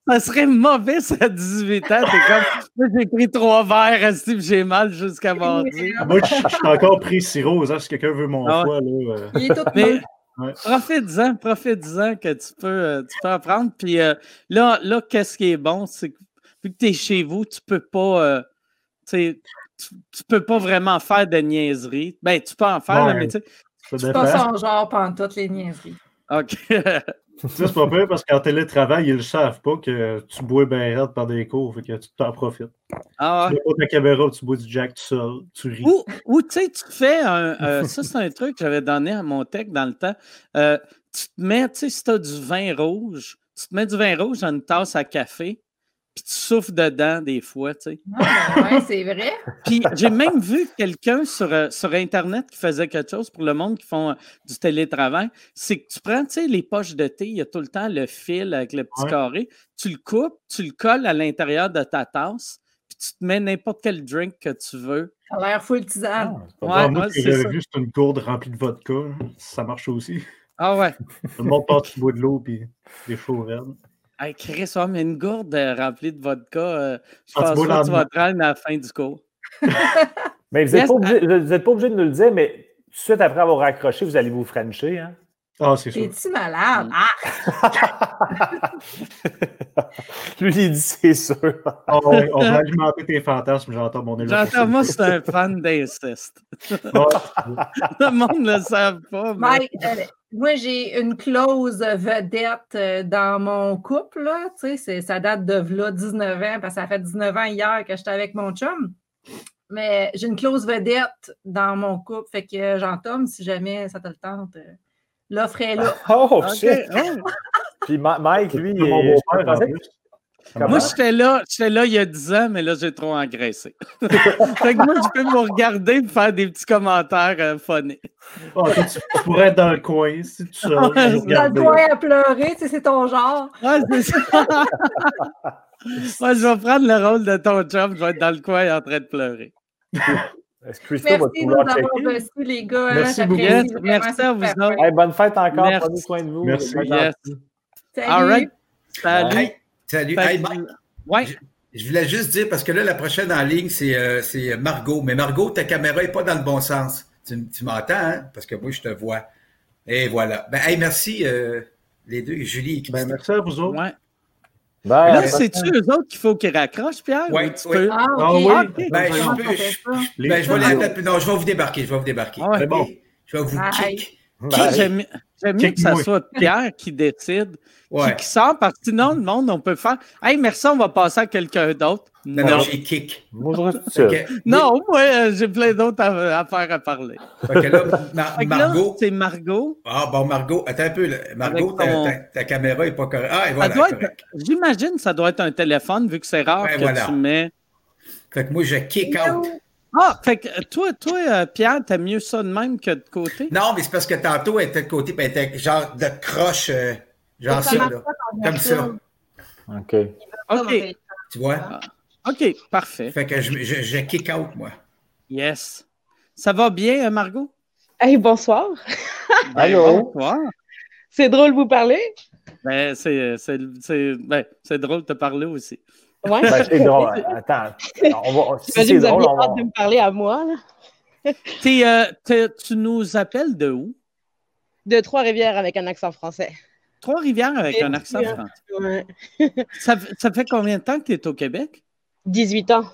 ça. serait mauvais, ça, à 18 ans. T'es comme, j'ai pris trois verres, j'ai mal jusqu'à mardi. Moi, je, suis encore pris sirop, hein, si quelqu'un veut mon ah foie. Là, euh. Il est tout mais, Profite-en, profite-en que tu peux, euh, tu peux apprendre. Puis euh, là, là qu'est-ce qui est bon, c'est que vu que tu es chez vous, tu peux pas. tu, tu peux pas vraiment faire de niaiseries. Ben, tu peux en faire, mais tu sais, c'est pas son genre pendant toutes les niaiseries. OK. c'est pas pire parce qu'en télétravail, ils ne savent pas que tu bois bien raide par des cours, fait que tu t'en profites. Ah Tu mets pas ta caméra, tu bois du jack tout seul, tu ris. Ou, tu sais, tu fais un. Euh, ça, c'est un truc que j'avais donné à mon tech dans le temps. Euh, tu te mets, tu sais, si tu as du vin rouge, tu te mets du vin rouge dans une tasse à café, puis tu souffles dedans des fois, tu sais. Ah, oui, c'est vrai. puis j'ai même vu quelqu'un sur, euh, sur Internet qui faisait quelque chose pour le monde qui font euh, du télétravail. C'est que tu prends, tu sais, les poches de thé, il y a tout le temps le fil avec le petit carré. Tu le coupes, tu le colles à l'intérieur de ta tasse, puis tu te mets n'importe quel drink que tu veux. Ça a l'air full tisane. Ah, ouais, moi, j'avais juste une gourde remplie de vodka. Ça marche aussi. Ah ouais. Tout le monde passe du bois de l'eau puis des chauds Hey, Chris, mais une gourde euh, remplie de vodka, euh, je pense que tu vas te rendre à la fin du cours. mais vous n'êtes pas, obligé, pas obligé de nous le dire, mais tout de suite après avoir raccroché, vous allez vous frencher, hein? Ah, c'est sûr. Es-tu malade? Ah! Lui, il dit c'est sûr. oh, on va alimenter tes fantasmes, j'entends mon éloquence. J'entends, moi, c'est un fan d'inceste. le monde ne le savent pas. Mais... Euh, moi, j'ai une clause vedette euh, dans mon couple. Là, ça date de là, 19 ans, parce que ça fait 19 ans hier que j'étais avec mon chum. Mais j'ai une clause vedette dans mon couple. Fait que j'entends, si jamais ça te le tente, euh, l'offre est là. Oh, shit! Puis Mike, lui, il est, moi, j'étais là, j'étais là il y a 10 ans, mais là, j'ai trop engraissé. fait que moi, je peux me regarder et faire des petits commentaires euh, ah, tu, pourrais être dans le coin, si tu Dans le coin à pleurer, c'est ton genre. Ouais, c'est ça. moi, je vais prendre le rôle de ton chum, je vais être dans le coin en train de pleurer. Est-ce que Christo va pouvoir checker? les gars. Hein, merci beaucoup. merci à vous autres. bonne fête encore. Prenez soin de vous. Merci. Yes. Salut. All right. Salut. Salut. Je, voulais juste dire, parce que là, la prochaine en ligne, c'est euh, Margot. Mais Margot, ta caméra n'est pas dans le bon sens. Tu, m'entends, hein? Parce que moi, je te vois. Et voilà. Ben, hey, merci, euh, les deux, Julie et Ben, merci à vous autres. Ouais. Ben, là, c'est-tu eux autres qu'il faut qu'ils raccrochent, Pierre? Oui, oui. Ah, ah oui. Ah, ben, je, peux, je, ben, je vais Non, je vais vous débarquer. Je vais vous débarquer. Ah, bon. Je vais vous kick. J'aime mieux que ça soit Pierre qui décide qui, sort parce que sinon, le monde, on peut faire Hey, merci, on va passer à quelqu'un d'autre. Non, non, j'ai kick. Non, moi, euh, j'ai plein d'autres affaires à parler. OK, là, Margot. C'est Margot. Ah, bon, Margot, attends un peu. Margot, ta, caméra n'est pas correcte. Ah, et voilà. J'imagine que ça doit être un téléphone, vu que c'est rare que tu mets. Fait que moi, je kick out. Ah, fait que toi, toi euh, Pierre, t'as mieux ça de même que de côté? Non, mais c'est parce que tantôt, elle était de côté, puis elle était genre de croche. Euh, Genre ça, là. Comme ça. OK. OK. Tu vois? Ah. OK, parfait. Fait que je, je, kick out, moi. Yes. Ça va bien, euh, Margot? Hey, bonsoir. Allô? Bonsoir. C'est drôle de vous parler? Ben, c'est, ben, drôle de te parler aussi. Ouais. Ben, c'est drôle. Attends. On va, si c'est drôle, vous avez hâte de me parler à moi. Là. Euh, tu nous appelles de où? De Trois-Rivières avec un accent français. Trois-Rivières avec un accent français. ça, ça, fait combien de temps que tu es au Québec? 18 ans.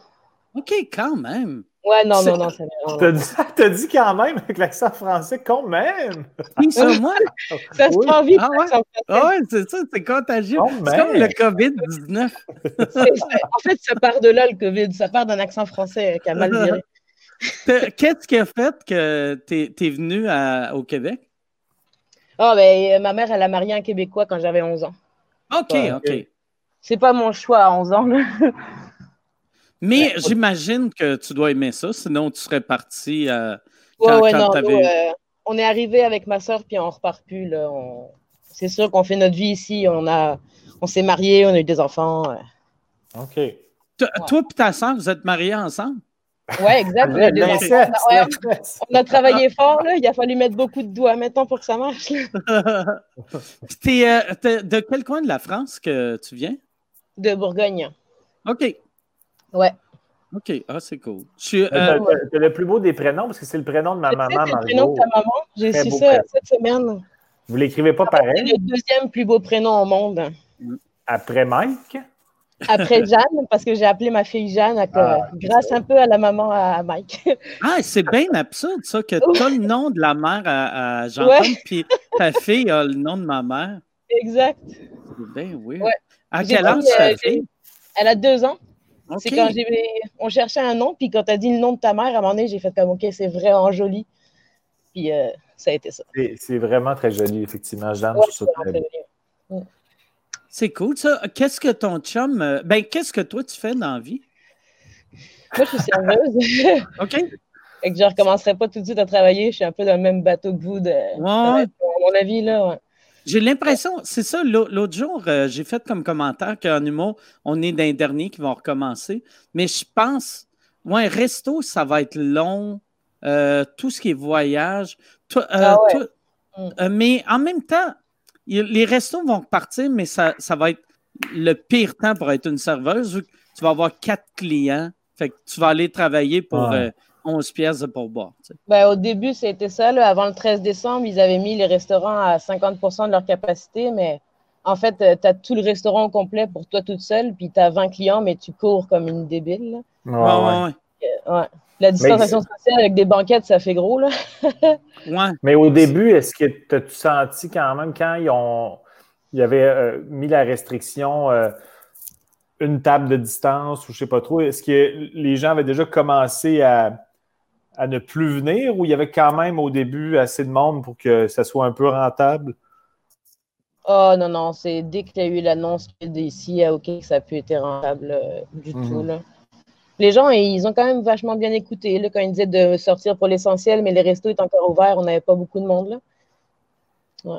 OK, quand même. Ouais, non, non, non, c'est T'as dit, as dit quand même avec l'accent français, quand même. Oui, ça, moi. ça se prend vite. Ah ouais, ah ouais c'est ça, c'est contagieux. C'est comme le COVID-19. en fait, ça part de là, le COVID. Ça part d'un accent français qui a mal viré. Qu'est-ce qui a fait que tu es, venu au Québec? Oh, ben, euh, ma mère, elle a marié un Québécois quand j'avais 11 ans. OK, OK. C'est pas mon choix à 11 ans. Mais j'imagine que tu dois aimer ça, sinon tu serais parti euh, quand, ouais, non, euh, on est arrivé avec ma soeur, puis on repart plus. Là. C'est sûr qu'on fait notre vie ici. On, a... on s'est mariés, on a eu des enfants. OK. Toi et ta soeur, vous êtes mariés ensemble? Oui, exact. On, a travaillé fort, là. il a fallu mettre beaucoup de doigts maintenant pour que ça marche. Euh, de quel coin de la France que tu viens? De Bourgogne. OK. Ouais. OK, ah, c'est cool. Tu euh, le plus beau des prénoms parce que c'est le prénom de ma maman. C'est le prénom de ta maman. J'ai su ça cette semaine. Vous l'écrivez pas pareil? C'est le deuxième plus beau prénom au monde. Après Mike? Après Jeanne, parce que j'ai appelé ma fille Jeanne ah, grâce un peu à la maman à Mike. Ah, c'est bien absurde, ça, que tu as le nom de la mère à, Jean-Tom, puis ta fille a le nom de ma mère. Exact. Ben oui. À quel âge ça fait? Elle a deux ans. C'est quand on cherchait un nom, puis quand tu as dit le nom de ta mère, à un moment donné, j'ai fait comme OK, c'est vraiment joli. Puis euh, ça a été ça. C'est vraiment très joli, effectivement. Jeanne, C'est cool, ça. Qu'est-ce que ton chum. Euh, ben, qu'est-ce que toi, tu fais dans la vie? Moi, je suis serveuse. OK. Et que je ne recommencerai pas tout de suite à travailler. Je suis un peu dans le même bateau que vous, de, ouais. mon avis, là. J'ai l'impression, c'est ça, l'autre jour, euh, j'ai fait comme commentaire qu'en humour, on est d'un dernier qui vont recommencer. Mais je pense, ouais, resto, ça va être long. Euh, tout ce qui est voyage. Euh, ah mm. mais en même temps, les restos vont partir, mais ça, ça va être le pire temps pour être une serveuse. Tu vas avoir quatre clients. Fait que tu vas aller travailler pour 11 pièces pour boire. Ben, au début, c'était ça. Avant le 13 décembre, ils avaient mis les restaurants à 50% de leur capacité, mais en fait, euh, tu as tout le restaurant au complet pour toi toute seule, puis tu as 20 clients, mais tu cours comme une débile. Ouais, ouais, euh, La distanciation sociale avec des banquettes, ça fait gros. Là. ouais. Mais au début, est-ce que tu as senti quand même, quand ils ont ils avaient euh, mis la restriction une table de distance ou je ne sais pas trop, est-ce que les gens avaient déjà commencé à à ne plus venir ou il y avait quand même au début assez de monde pour que ça soit un peu rentable? Oh non, non, c'est dès qu'il y a eu l'annonce d'ici à OK que ça a pu être rentable euh, du mhm. tout. Là. Les gens, ils ont quand même vachement bien écouté là, quand ils disaient de sortir pour l'essentiel, mais les restos étaient encore ouverts, on n'avait pas beaucoup de monde. Là. Ouais.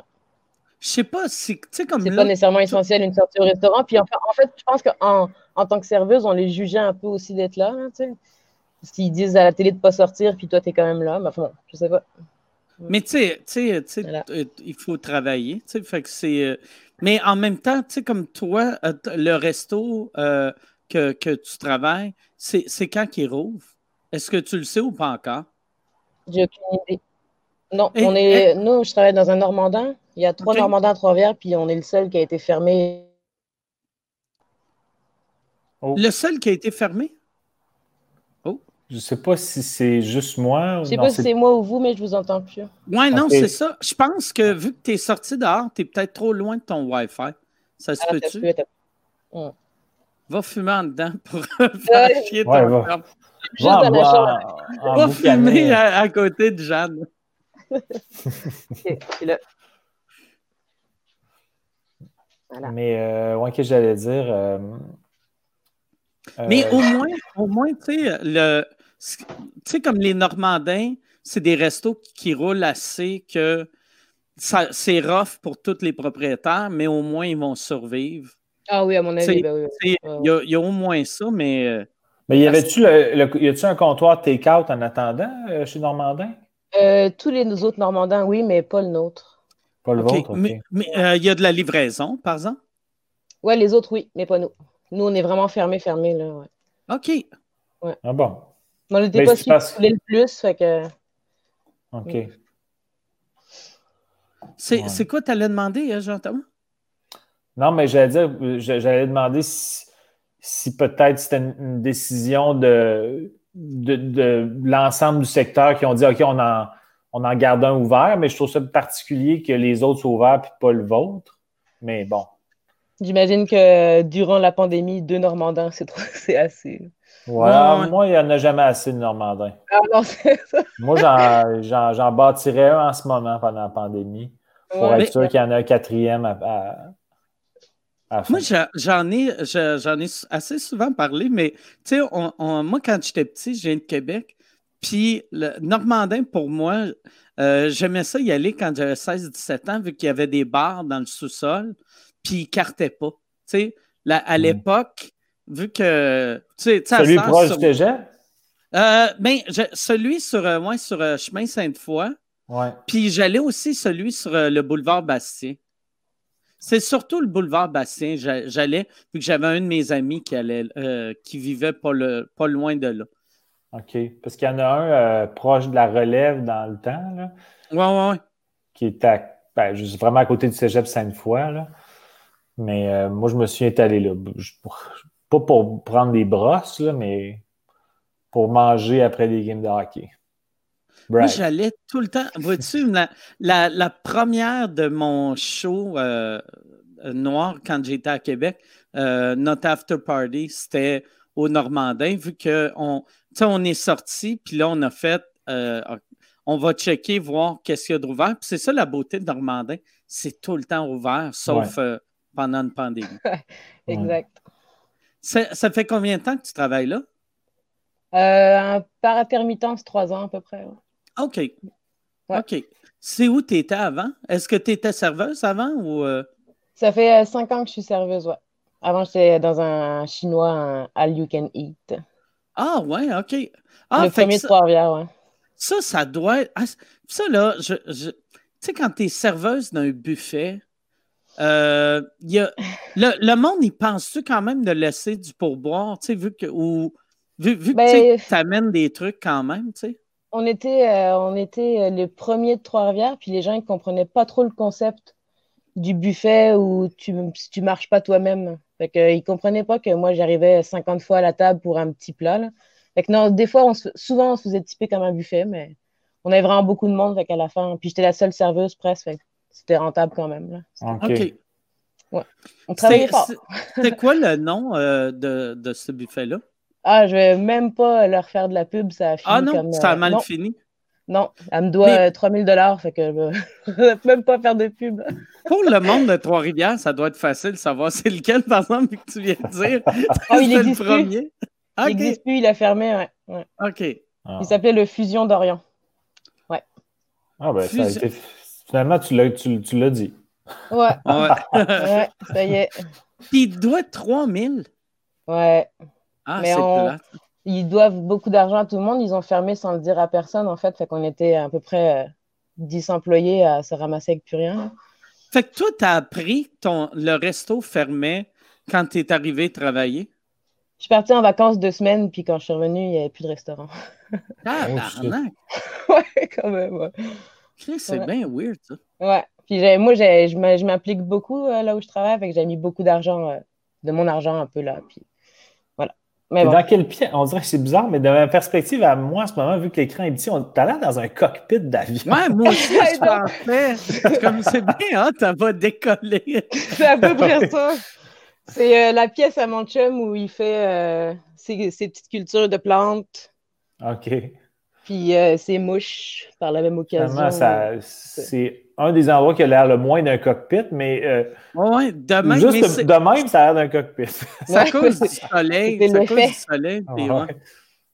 Je sais pas si, tu comme. C'est pas nécessairement essentiel une sortie au restaurant. Puis en fait, je pense qu'en en tant que serveuse, on les jugeait un peu aussi d'être là. là s'ils disent à la télé de ne pas sortir, puis toi, tu es quand même là. Mais enfin, je sais pas. Mais tu sais, euh, il faut travailler. Fait que c'est. Euh, mais en même temps, tu sais, comme toi, euh, le resto que, tu travailles, c'est quand qu'il rouvre? Est-ce que tu le sais ou pas encore? J'ai aucune idée. Non, on est. Nous, je travaille dans un Normandin. Il y a trois Normandins à Trois-Rivières, puis on est le seul qui a été fermé. Le seul qui a été fermé? Je ne sais pas si c'est juste moi. Je ne sais pas si c'est moi ou vous, mais je vous entends plus. Oui, non, c'est ça. Je pense que vu que tu es sorti dehors, tu es peut-être trop loin de ton Wi-Fi. Ça se ah, peut-tu? Va fumer en dedans pour vérifier ton ouais, va. Juste va, dans la chambre. Va fumer à, côté de Jeanne. OK, là. Voilà. Mais, euh, ouais, que j'allais dire. Euh, mais euh, au moins, au moins, tu sais, le, tu sais, comme les Normandins, c'est des restos qui, roulent assez que c'est rough pour tous les propriétaires, mais au moins ils vont survivre. Ah oui, à mon avis. Ben il y, a au moins ça, mais. Euh, mais y avait-tu un comptoir take-out en attendant euh, chez Normandin? Euh, tous les autres Normandins, oui, mais pas le nôtre. Pas le vôtre, Mais il y a de la livraison, par exemple? Oui, les autres, oui, mais pas nous. Nous, on est vraiment fermés, fermés, là. Ouais. OK. Ouais. Ah bon. On n'était pas si le plus, fait que. OK. C'est quoi tu allais demander, hein, Jean-Thomas? Non, mais j'allais dire, j'allais demander si, peut-être c'était une, décision de, de, l'ensemble du secteur qui ont dit OK, on en, on en garde un ouvert, mais je trouve ça particulier que les autres soient ouverts et pas le vôtre. Mais bon. J'imagine que durant la pandémie, deux Normandins, c'est assez. Ouais, moi, il n'y en a jamais assez de Normandin. Ah non, c'est ça. moi, j'en bâtirais un en ce moment pendant la pandémie pour être sûr qu'il y en a un quatrième à, à, Moi, j'en ai, j'en ai assez souvent parlé, mais tu sais, moi, quand j'étais petit, je viens de Québec, puis le Normandin, pour moi, euh, j'aimais ça y aller quand j'avais 16-17 ans, vu qu'il y avait des bars dans le sous-sol, puis ils cartaient pas. Tu sais, à mm. l'époque, vu que. Tu sais, celui proche sur... du euh, ben, celui sur, euh, sur euh, Chemin Sainte-Foy. Ouais. Puis j'allais aussi celui sur le boulevard Bastien. C'est surtout le boulevard Bastien. J'allais, vu que j'avais un de mes amis qui, allait, qui vivait pas, le, pas loin de là. OK. Parce qu'il y en a un proche de la relève dans le temps. Là, ouais, ouais, ouais. Qui est ben, juste vraiment à côté du cégep Sainte-Foy. Mais moi, je me suis étalé là. Pas pour prendre des brosses, mais pour manger après des games de hockey. Moi, j'allais tout le temps. Vois-tu, la, première de mon show euh, noir quand j'étais à Québec, euh, Not After Party, c'était au Normandin, vu qu'on on est sorti, puis là, on a fait. Euh, on va checker, voir qu'est-ce qu'il y a d'ouvert. c'est ça la beauté de Normandin, c'est tout le temps ouvert, sauf pendant une pandémie. exact. Ça, fait combien de temps que tu travailles là? Euh, par intermittence, trois ans à peu près. OK. OK. C'est où tu étais avant? Est-ce que tu étais serveuse avant ou. Euh? Ça fait euh, cinq ans que je suis serveuse, ouais. Avant, j'étais dans un chinois, un All You Can Eat. Ah, ouais, OK. Ah, le premier de Trois-Rivières, ouais. Ça, ça doit être. Ah, ça, là, je, tu sais, quand tu es serveuse d'un buffet, euh, y a, le, monde, il pense-tu quand même de laisser du pourboire, tu sais, vu que. Ou, vu, vu ben, que tu amènes des trucs quand même, tu sais? On était, euh, on était euh, les premiers de Trois-Rivières, puis les gens ne comprenaient pas trop le concept du buffet où tu ne marches pas toi-même. Fait que, ils ne comprenaient pas que moi, j'arrivais 50 fois à la table pour un petit plat. Fait que non, des fois, on souvent, on se faisait typer comme un buffet, mais on avait vraiment beaucoup de monde. Fait qu'à la fin, puis j'étais la seule serveuse presque. c'était rentable quand même. OK. Ouais. On travaillait pas. C'était quoi le nom euh, de, de ce buffet-là? Ah, je vais même pas leur faire de la pub, ça a fini Ah non, ça a euh, mal fini? Non, elle me doit 3000 dollars, fait que je vais même pas faire de pub. Pour le monde de Trois-Rivières, ça doit être facile de savoir c'est lequel, par exemple, que tu viens de dire. Ah, il existe le premier. Plus. Il n'existe plus, il a fermé, ouais. OK. Ah. Il s'appelait le Fusion d'Orient. Ouais. Ah ben, ça a été... Finalement, tu l'as, tu, dit. Ouais. ouais. ouais. ça y est. Puis il doit 3000. Ouais. Ah, Mais on... ils doivent beaucoup d'argent à tout le monde. Ils ont fermé sans le dire à personne, en fait. Fait qu'on était à peu près 10 euh, employés à se ramasser avec plus rien. Fait que toi, tu as appris ton... le resto fermait quand tu es arrivé travailler? Je suis partie en vacances deux semaines, puis quand je suis revenue, il n'y avait plus de restaurant. Ah, ouais, quand même. Ouais. C'est bien weird, ça. Ouais. Puis moi, je m'implique beaucoup euh, là où je travaille, fait que j'ai mis beaucoup d'argent, euh, de mon argent un peu là. Puis dans quel pied? On dirait que c'est bizarre, mais de ma perspective, à moi, en ce moment, vu que l'écran est petit, on as l'air dans un cockpit d'avion. Ouais, moi aussi, je pensais. Comme c'est bien, hein, t'as pas décollé. c'est à peu près ça. C'est euh, la pièce à mon chum où il fait euh, ses, petites cultures de plantes. OK. Puis euh, ses mouches, par la même occasion. c'est un des endroits qui a l'air le moins d'un cockpit, mais euh, ouais, de même, juste de même, ça a l'air d'un cockpit. C'est à cause du soleil. C'est à cause du soleil.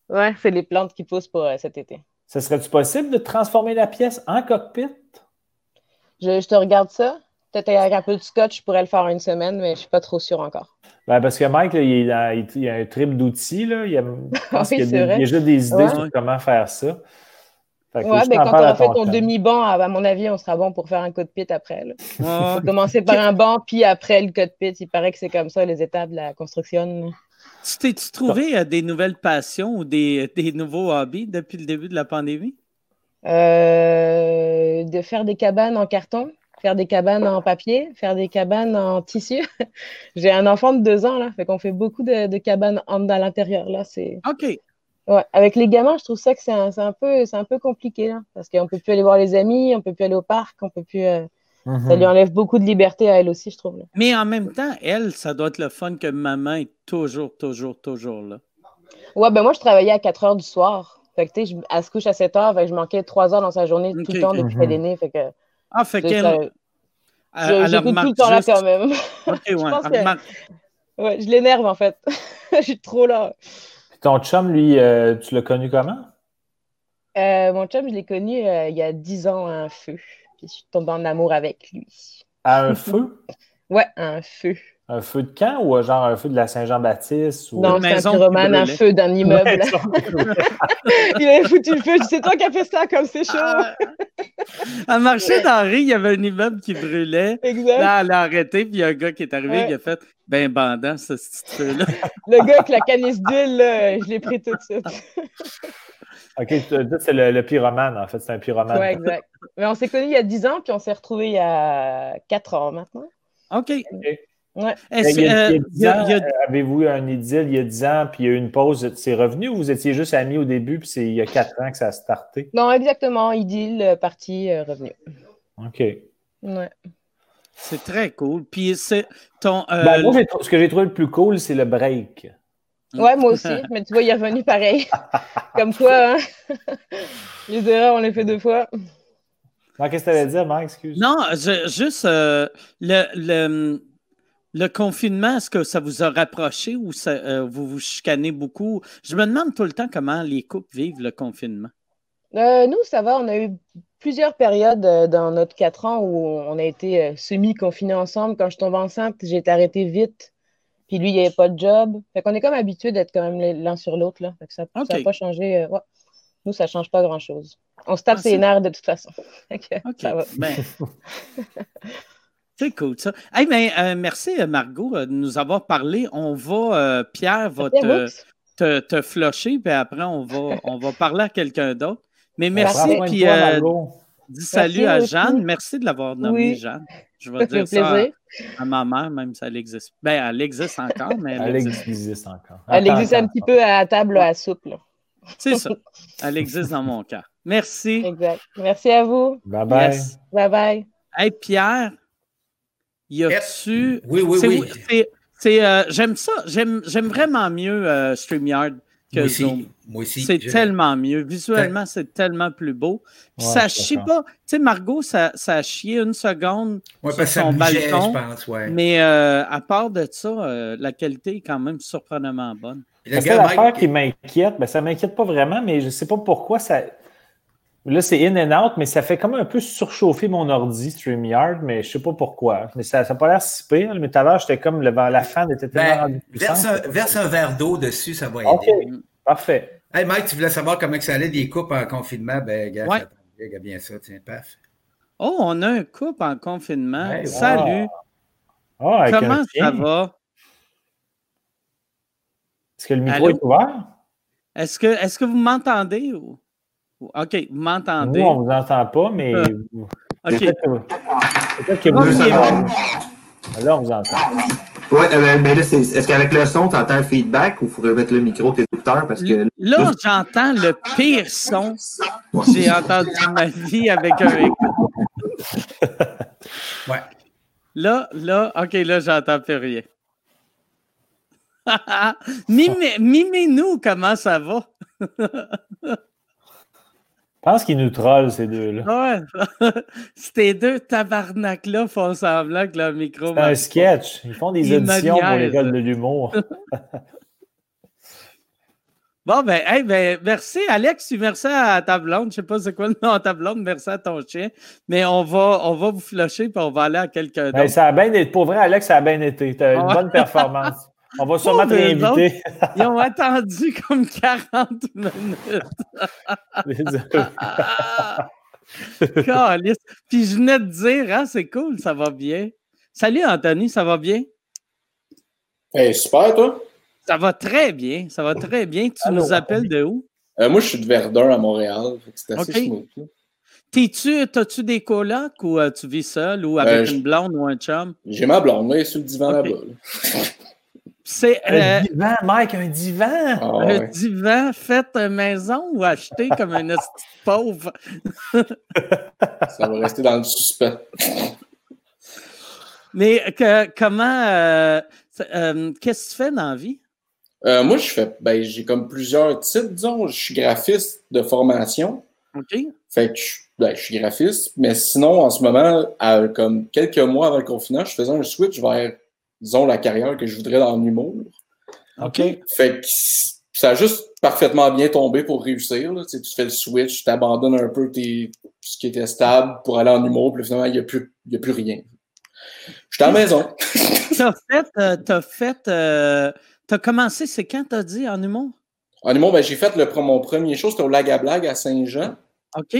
ouais, c'est les plantes qui poussent pour euh, cet été. Ça serait-tu possible de transformer la pièce en cockpit? Je, te regarde ça. Peut-être avec un peu de scotch, je pourrais le faire une semaine, mais je ne suis pas trop sûre encore. Ben parce que Mike, il, a, a, un trip d'outils. Il, y a, il, y a déjà des idées sur comment faire ça. Ouais, mais quand on a fait ton demi-banc, à mon avis, on sera bon pour faire un cockpit après. Là. commencer par un banc, puis après le cockpit. Il paraît que c'est comme ça, les étapes de la construction. Tu t'es-tu trouvé euh, des nouvelles passions ou des, des, nouveaux hobbies depuis le début de la pandémie? Euh, de faire des cabanes en carton, faire des cabanes en papier, faire des cabanes en tissu. J'ai un enfant de deux ans, là, fait qu'on fait beaucoup de, de cabanes en, à l'intérieur. Là, c'est... OK. Ouais, avec les gamins, je trouve ça que c'est un, un, peu, un peu compliqué, là, parce qu'on peut plus aller voir les amis, on peut plus aller au parc, on peut plus. Euh, ça lui mhm. enlève beaucoup de liberté à elle aussi, je trouve. Mais en même temps, elle, ça doit être le fun que maman est toujours, toujours, toujours là. Ouais, ben moi, je travaillais à 4 heures du soir. Fait que, tu sais, elle se couche à 7 heures, fait que je manquais 3 heures dans sa journée tout le temps depuis qu'elle est née. Fait que. Ah, fait qu'elle. J'écoute tout le temps là quand même. Ok, ouais. ouais, je l'énerve en fait. je suis trop là. Ton chum, lui, euh, tu l'as connu comment? Euh, mon chum, je l'ai connu euh, il y a 10 ans à un feu. Puis je suis tombée en amour avec lui. À un feu? ouais, à un feu. Un feu de camp ou genre un feu de la Saint-Jean-Baptiste? Ou... Non, c'est un pyromane, un feu d'un immeuble. il avait foutu le feu. C'est toi qui as fait ça, comme c'est chaud. Ah. à marché d'Henri, il y avait un immeuble qui brûlait. Exact. Là, elle a arrêté, puis il y a un gars qui est arrivé, qui a fait ben bandant, ce petit feu-là. le gars avec la canisse d'huile, je l'ai pris tout de suite. OK, c'est le, le, pyromane, en fait. C'est un pyromane. Oui, exact. Mais on s'est connus il y a 10 ans, puis on s'est retrouvés il y a 4 ans maintenant. OK. Ouais. Avez-vous un idylle il y a 10 ans, puis il y a eu une pause, c'est revenu ou vous étiez juste amis au début, puis c'est il y a 4 ans que ça a starté? Non, exactement. Idylle, euh, parti, euh, revenu. OK. Ouais. C'est très cool. Puis c'est ton. Euh, ben, moi, ce que j'ai trouvé le plus cool, c'est le break. Ouais, moi aussi. mais tu vois, il est revenu pareil. Comme quoi, hein? les erreurs, on les fait deux fois. Qu'est-ce que tu allais dire, Marc? Excuse. Non, juste le, le, le confinement, est-ce que ça vous a rapproché ou ça, euh, vous vous chicanez beaucoup? Je me demande tout le temps comment les couples vivent le confinement. Euh, nous, ça va. On a eu plusieurs périodes euh, dans notre quatre ans où on a été semi-confinés ensemble. Quand je tombe enceinte, j'ai été arrêtée vite. Puis lui, il n'y avait pas de job. Fait qu'on est comme habitué d'être quand même l'un sur l'autre. Là. ça n'a pas changé. Nous, ça ne change pas grand-chose. On se tape ah, ses nerfs de toute façon. OK. Ça va. Ben, C'est cool, ça. Hey, mais, euh, merci, euh, Margot, euh, de nous avoir parlé. On va, Pierre va te, te, te, flusher, puis après, on va, on va parler à quelqu'un d'autre. Mais merci, puis dis salut à Jeanne. Merci de l'avoir nommé Jeanne. Je vais dire ça à, ma mère, même si elle existe. Ben, elle existe encore, mais elle, existe. encore. Elle existe un petit peu à la table à soupe. C'est ça. Elle existe dans mon cas. Merci. Exact. Merci à vous. Bye bye. Bye bye. Hey, Pierre, y a-tu. Oui, oui, oui. C'est, euh, j'aime ça. J'aime, j'aime vraiment mieux euh, StreamYard que moi Zoom. Moi aussi. C'est tellement mieux. Visuellement, c'est tellement plus beau. Puis ça chie pas. Tu sais, Margot, ça, ça a chié une seconde ouais, sur son balcon. Je pense, ouais. Mais euh, à part de ça, la qualité est quand même surprenamment bonne. La seule affaire qui m'inquiète, ben, ça ne m'inquiète pas vraiment, mais je ne sais pas pourquoi ça. Là, c'est in and out, mais ça fait comme un peu surchauffer mon ordi StreamYard, mais je ne sais pas pourquoi. Mais ça n'a pas l'air si pire. Mais tout à l'heure, j'étais comme le, la fan était tellement ben, verse, un, verse un verre d'eau dessus, ça va aider. OK, parfait. Hey Mike, tu voulais savoir comment ça allait des coupes en confinement? Ben, gars, ouais. bien ça, tiens, paf. Oh, on a un couple en confinement. Salut. Oh, comment ça va? Est-ce que le micro est ouvert? Est-ce que, est que vous m'entendez? Ou... OK, vous m'entendez? Nous, on ne vous entend pas, mais. Euh, OK. Peut-être que, vous. Là, on vous entend. Oui, euh, mais là, est-ce qu'avec le son, tu entends un feedback ou il faudrait mettre le micro tes écouteurs? Parce que là, j'entends le pire son que j'ai entendu de ma vie avec un écoute. ouais. Là, là, OK, là, j'entends plus rien. Mimez-nous comment ça va. Je pense qu'ils nous trollent, ces deux-là. Ouais. Ces deux tabarnak-là font semblant que le micro. C'est un sketch. Ils font des auditions pour l'école de l'humour. bon, ben, hey, ben, merci, Alex. Merci à ta blonde. Je ne sais pas c'est quoi le nom de ta blonde. Merci à ton chien. Mais on va, on va vous flusher et on va aller à quelqu'un ben, d'autre. ça a bien été. Pour vrai, Alex, ça a bien été. Tu as une bonne performance. On va sûrement te réinviter. Ils ont attendu comme 40 minutes. Puis je venais de dire, hein, c'est cool, ça va bien. Salut Anthony, ça va bien? Hey, super, toi? Ça va très bien, ça va très bien. Tu nous appelles de où? Euh, moi, je suis de Verdun à Montréal. C'est assez okay. smooth. T'es-tu, as-tu des colocs ou euh, tu vis seul ou avec euh, une blonde ou un chum? J'ai ma blonde, là, sur le divan là-bas. C'est un euh, divan, Mike, un divan. Ah, un divan fait maison ou acheté comme un pauvre? Ça va rester dans le suspens. Mais que, comment euh, euh, qu'est-ce que tu fais dans la vie? moi, je fais ben, j'ai comme plusieurs titres, disons. Je suis graphiste de formation. OK. Fait que je, ben, je suis graphiste, mais sinon, en ce moment, comme quelques mois avant le confinement, je faisais un switch vers disons, la carrière que je voudrais dans l'humour. OK. Fait que ça a juste parfaitement bien tombé pour réussir. Là. Tu, fais le switch, tu abandonnes un peu tes, ce qui était stable pour aller en humour, puis finalement, il n'y a, plus, a plus rien. Je suis à la maison. t'as fait, euh, t'as fait, euh, t'as commencé, c'est quand t'as dit en humour? En humour, ben, j'ai fait le, mon premier show, c'était au Lag à Blague à Saint-Jean. OK.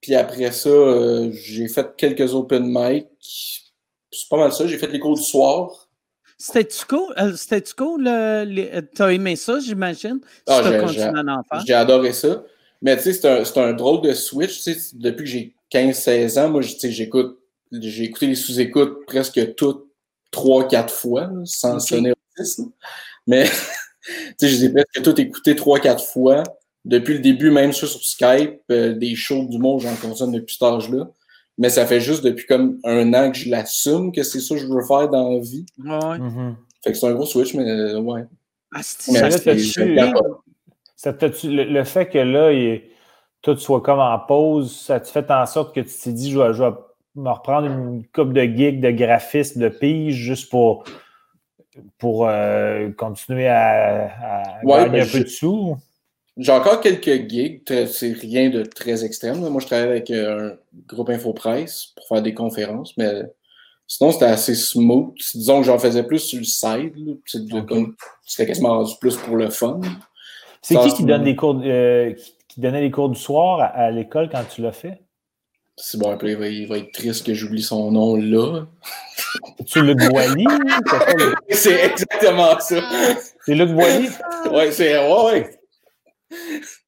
Puis après ça, euh, j'ai fait quelques open mic. C'est pas mal ça. J'ai fait les cours du soir. C'était-tu cool? Euh, c'était-tu cool? Euh, t'as aimé ça, j'imagine? Ah, j'ai adoré ça. Mais tu sais, c'est un, un, drôle de switch. Depuis que j'ai 15-16 ans, moi, j'écoute j'ai écouté les sous-écoutes presque toutes trois, quatre fois, sans sonner autiste. Mais je les ai presque tout écoutés trois, quatre fois. Depuis le début, même sur Skype, euh, des shows du monde, j'en consomme depuis cet âge-là. Mais ça fait juste depuis comme un an que je l'assume que c'est ça que je veux faire dans la vie. Ouais. Mm-hmm. Fait que c'est un gros switch, mais euh, ouais. Ah, mais ça le, fait que là, il, tout soit comme en pause, ça te fait en sorte que tu t'es dit, je vais, je vais me reprendre une coupe de gigs de graphiste, de pige, juste pour, pour euh, continuer à, gagner ben, un peu de sous? J'ai encore quelques gigs, c'est rien de très extrême. Moi, je travaille avec euh, un groupe InfoPresse pour faire des conférences, mais sinon, c'était assez smooth. Disons que j'en faisais plus sur le side. C'était quasiment rendu plus pour le fun. C'est qui qui donne des cours, euh, qui donnait les cours du soir à, l'école quand tu l'as fait? C'est bon, après, il va, être triste que j'oublie son nom là. Tu Luc Boilly? c'est exactement ça. C'est Luc Boilly? Oui, c'est. Ouais, ouais.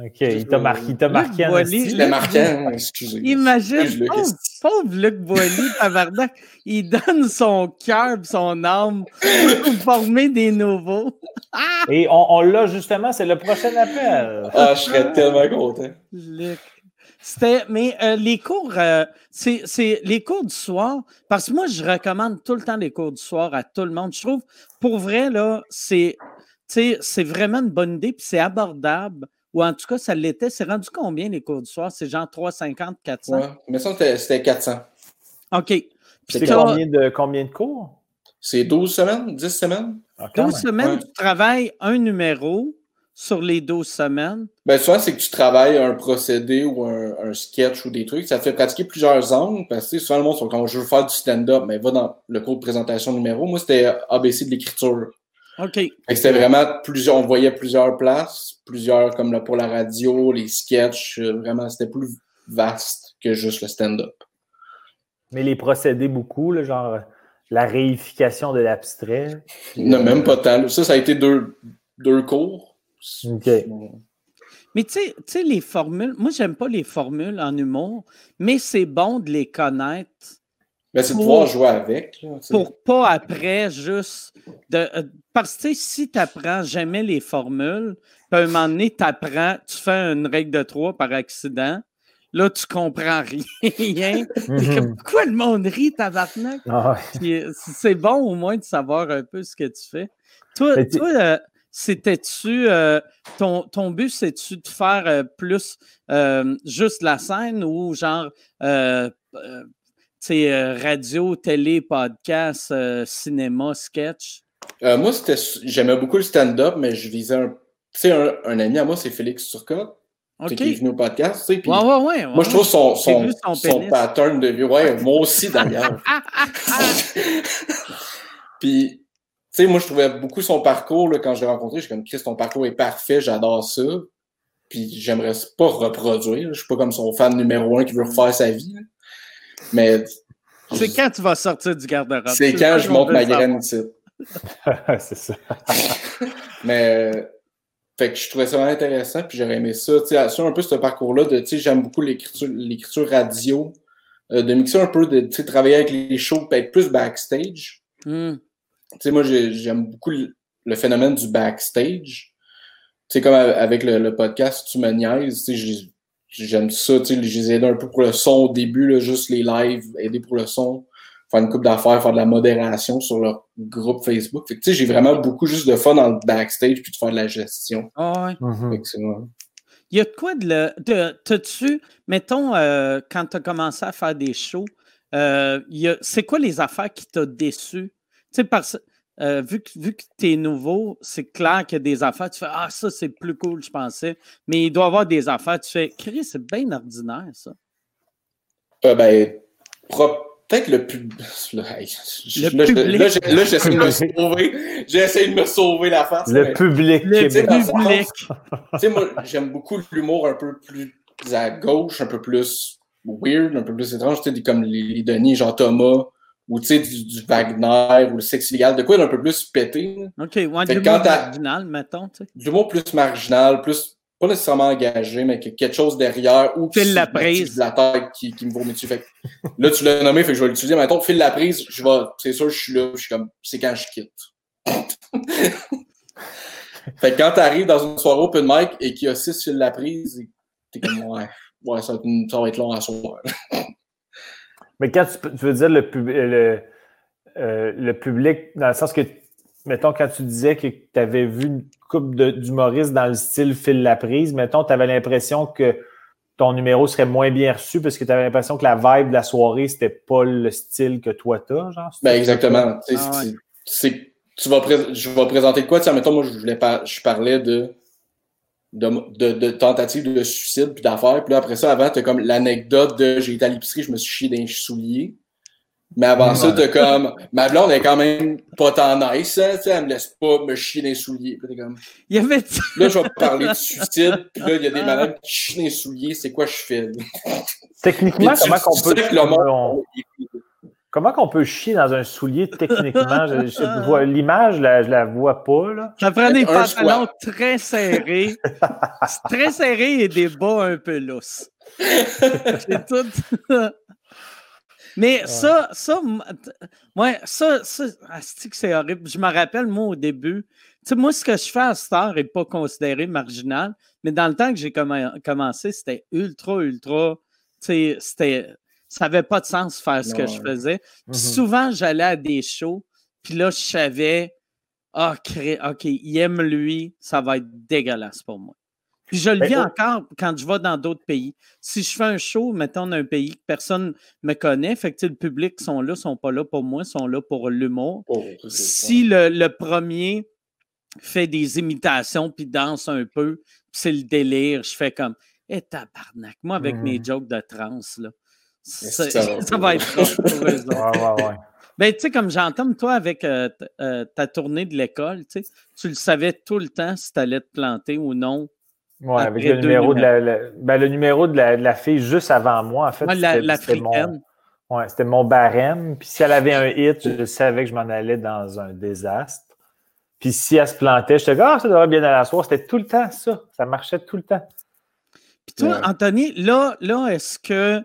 OK, il t'a marqué, il t'a marqué en Je l'ai marqué, hein, excusez. Imagine, pauvre, pauvre Luc Boilly, tabarnak, il donne son cœur son âme pour former des nouveaux. Et on, on l'a justement, c'est le prochain appel. Ah, je serais tellement content. Luc. C'était, mais euh, les cours, euh, c'est, les cours du soir, parce que moi, je recommande tout le temps les cours du soir à tout le monde. Je trouve, pour vrai, là, c'est, c'est vraiment une bonne idée, puis c'est abordable. Ou en tout cas, ça l'était. C'est rendu combien les cours du soir? C'est genre 350, 400? Oui, mais ça, c'était 400. OK. C'est combien de, combien de cours? C'est 12 semaines, 10 semaines? 12 ah, semaines, tu travailles un numéro sur les 12 semaines. Bien, souvent, c'est que tu travailles un procédé ou un, sketch ou des trucs. Ça te fait pratiquer plusieurs angles parce que souvent, le monde quand je veux faire du stand-up, mais va dans le cours de présentation numéro. Moi, c'était ABC de l'écriture. OK. C'était vraiment plusieurs, on voyait plusieurs places, plusieurs comme là, pour la radio, les sketchs, euh, vraiment, c'était plus vaste que juste le stand-up. Mais les procédés beaucoup, là, genre la réification de l'abstrait. Non, même pas tant. Ça, ça a été deux, deux cours. OK. Mais tu sais, les formules, moi, j'aime pas les formules en humour, mais c'est bon de les connaître mais c'est de pouvoir jouer avec. pour pas après juste. De, euh, parce que si tu n'apprends jamais les formules, puis à un moment donné, tu apprends, tu fais une règle de trois par accident, là, tu comprends rien. Mhm. Pourquoi le monde rit, tabarnak? Ah c'est bon au moins de savoir un peu ce que tu fais. Toi, euh, c'était-tu. Euh, ton, ton, but, c'est-tu de faire plus juste la scène ou genre c'est euh, radio, télé, podcast, euh, cinéma, sketch? Euh, moi, j'aimais beaucoup le stand-up, mais je visais un. Tu sais, un, ami à moi, c'est Félix Turcotte. Qui est venu au podcast, tu sais. ouais, ouais, ouais, moi, je trouve son, son, son, pattern de vie. Ouais, moi aussi, d'ailleurs. Puis, tu sais, moi, je trouvais beaucoup son parcours, là, quand je l'ai rencontré. Je suis comme, Chris, ton parcours est parfait, j'adore ça. Puis, j'aimerais pas reproduire. Je suis pas comme son fan numéro un qui veut refaire sa vie. Mais. C'est quand tu vas sortir du garde-robe? C'est quand je monte ma graine ici. c'est ça. Mais. Fait que je trouvais ça vraiment intéressant, puis j'aurais aimé ça. Tu sais, sur un peu ce parcours-là, de, tu sais, j'aime beaucoup l'écriture radio, euh, de mixer un peu, de, tu sais, travailler avec les shows, peut-être plus backstage. Hmm. Tu sais, moi, j'aime beaucoup le, phénomène du backstage. Tu sais, comme avec le, podcast Tu me niaises, tu sais, j'aime ça, tu sais, je les aide un peu pour le son au début, là, juste les lives, aider pour le son, faire une coupe d'affaires, faire de la modération sur leur groupe Facebook. Fait que, tu sais, j'ai vraiment beaucoup juste de fun dans le backstage puis de faire de la gestion. Ah ouais. Fait que Il y a de quoi de le. De, T'as-tu, mettons, euh, quand tu as commencé à faire des shows, euh, c'est quoi les affaires qui t'ont déçu? Tu sais, parce euh, vu que, vu que tu es nouveau, c'est clair qu'il y a des affaires, tu fais Ah, ça, c'est plus cool, je pensais. Mais il doit y avoir des affaires, tu fais Chris, c'est bien ordinaire, ça. Euh, ben, peut-être le plus. Là, là, j'essaie de me sauver. J'essaie de me sauver la face. Le public. Le public. Tu sais, moi, j'aime beaucoup l'humour un peu plus à gauche, un peu plus weird, un peu plus étrange. Tu sais, comme les, les Denis, genre Thomas ou tu sais, du, Wagner ou le sexe illégal, de quoi il est un peu plus pété. OK, ouais, du mot marginal, mettons. Du mot plus marginal, plus pas nécessairement engagé, mais que quelque chose derrière ou file la prise. la tête qui, qui me vomit dessus. Fait là, tu l'as nommé, fait que je vais l'utiliser. Maintenant, file la prise, je vais, c'est sûr, je suis là, je suis comme, c'est quand je quitte. fait que quand t'arrives dans une soirée open mic et qu'il y a six fils la prise, t'es comme, ouais, ouais, ça va, être, long à soir. mais quand tu, veux dire le, le, euh, le public, dans le sens que mettons, quand tu disais que tu avais vu une coupe d'humoristes dans le style fil la prise, mettons, tu avais l'impression que ton numéro serait moins bien reçu parce que tu avais l'impression que la vibe de la soirée, c'était pas le style que toi tu as, genre? Ben exactement. Ah tu vas je vais présenter quoi? Tiens, mettons, moi, je, voulais je parlais de, de, de, tentative de suicide puis d'affaires. Puis là, après ça, avant, tu as comme l'anecdote de j'ai été à l'épicerie, je me suis chié d'un soulier. Mais avant ça, t'as comme. Ma blonde est quand même pas tant nice, hein, elle me laisse pas me chier dans les souliers. Puis comme. Il y avait... Là, je vais parler de suicide, puis là, il y a des malades qui chient dans les souliers, c'est quoi je fais? Techniquement, comment qu'on peut. Comment qu'on peut chier dans un soulier techniquement? L'image, je la, je la vois pas. Là. Ça prend des pantalons très serrés. très serrés et des bas un peu lousses. C'est tout. Mais ça, ça, ouais, ça, ça, c'est horrible. Je me rappelle, moi, au début, tu sais, moi, ce que je fais à Star n'est pas considéré marginal, mais dans le temps que j'ai commencé, c'était ultra, ultra, tu sais, c'était, ça n'avait pas de sens faire ce que je faisais. Mm-hmm. Souvent, j'allais à des shows, puis là, je savais, ah, OK, il aime lui, ça va être dégueulasse pour moi. Puis je le ben, vis encore quand je vais dans d'autres pays. Si je fais un show, mettons, dans un pays que personne ne me connaît, fait que le public sont là, sont pas là pour moi, sont là pour l'humour. Oh, si le, premier fait des imitations puis danse un peu, c'est le délire, je fais comme Eh tabarnak, moi avec mes mmh. jokes de trans, là. Ça, va être pour eux Ben, tu sais, comme j'entends, toi, avec euh, euh, ta tournée de l'école, tu le savais tout le temps si tu allais te planter ou non oui, avec le numéro, de la, ben, le numéro de la, fille juste avant moi, en fait. c'était mon, ouais, c'était mon barème. Puis si elle avait un hit, je savais que je m'en allais dans un désastre. Puis si elle se plantait, je te disais, ah, ça devrait bien aller à la soirée. C'était tout le temps ça. Ça marchait tout le temps. Puis toi, Anthony, là, là est-ce que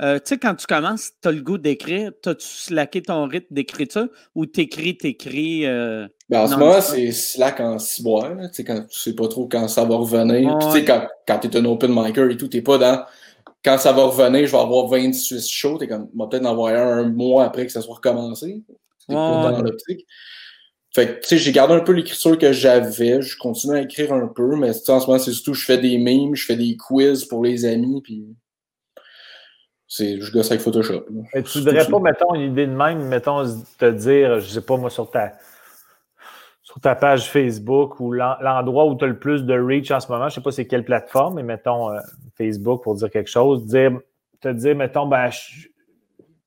euh, tu sais, quand tu commences, tu as le goût d'écrire, t'as-tu slacké ton rythme d'écriture ou t'écris, t'écris. Euh, ben, en ce moment, c'est slack en ciboire, tu sais, quand tu sais pas trop quand ça va revenir. Puis, tu sais, quand, quand t'es un open micer et tout, t'es pas dans. Quand ça va revenir, je vais avoir 26 shows, t'es comme, va peut-être en avoir un, un mois après que ça soit recommencé. T'es pas dans l'optique. Fait que, tu sais, j'ai gardé un peu l'écriture que j'avais. Je continue à écrire un peu, mais en ce moment, c'est surtout, je fais des memes, je fais des quiz pour les amis, puis c'est, je gosse avec Photoshop. Mais tu voudrais pas, mettons, une idée de même, mettons, te dire, je sais pas, moi, sur ta, sur ta page Facebook ou l'endroit où tu as le plus de reach en ce moment, je sais pas c'est quelle plateforme, mais mettons euh, Facebook pour dire quelque chose, dire, te dire, mettons, ben, tu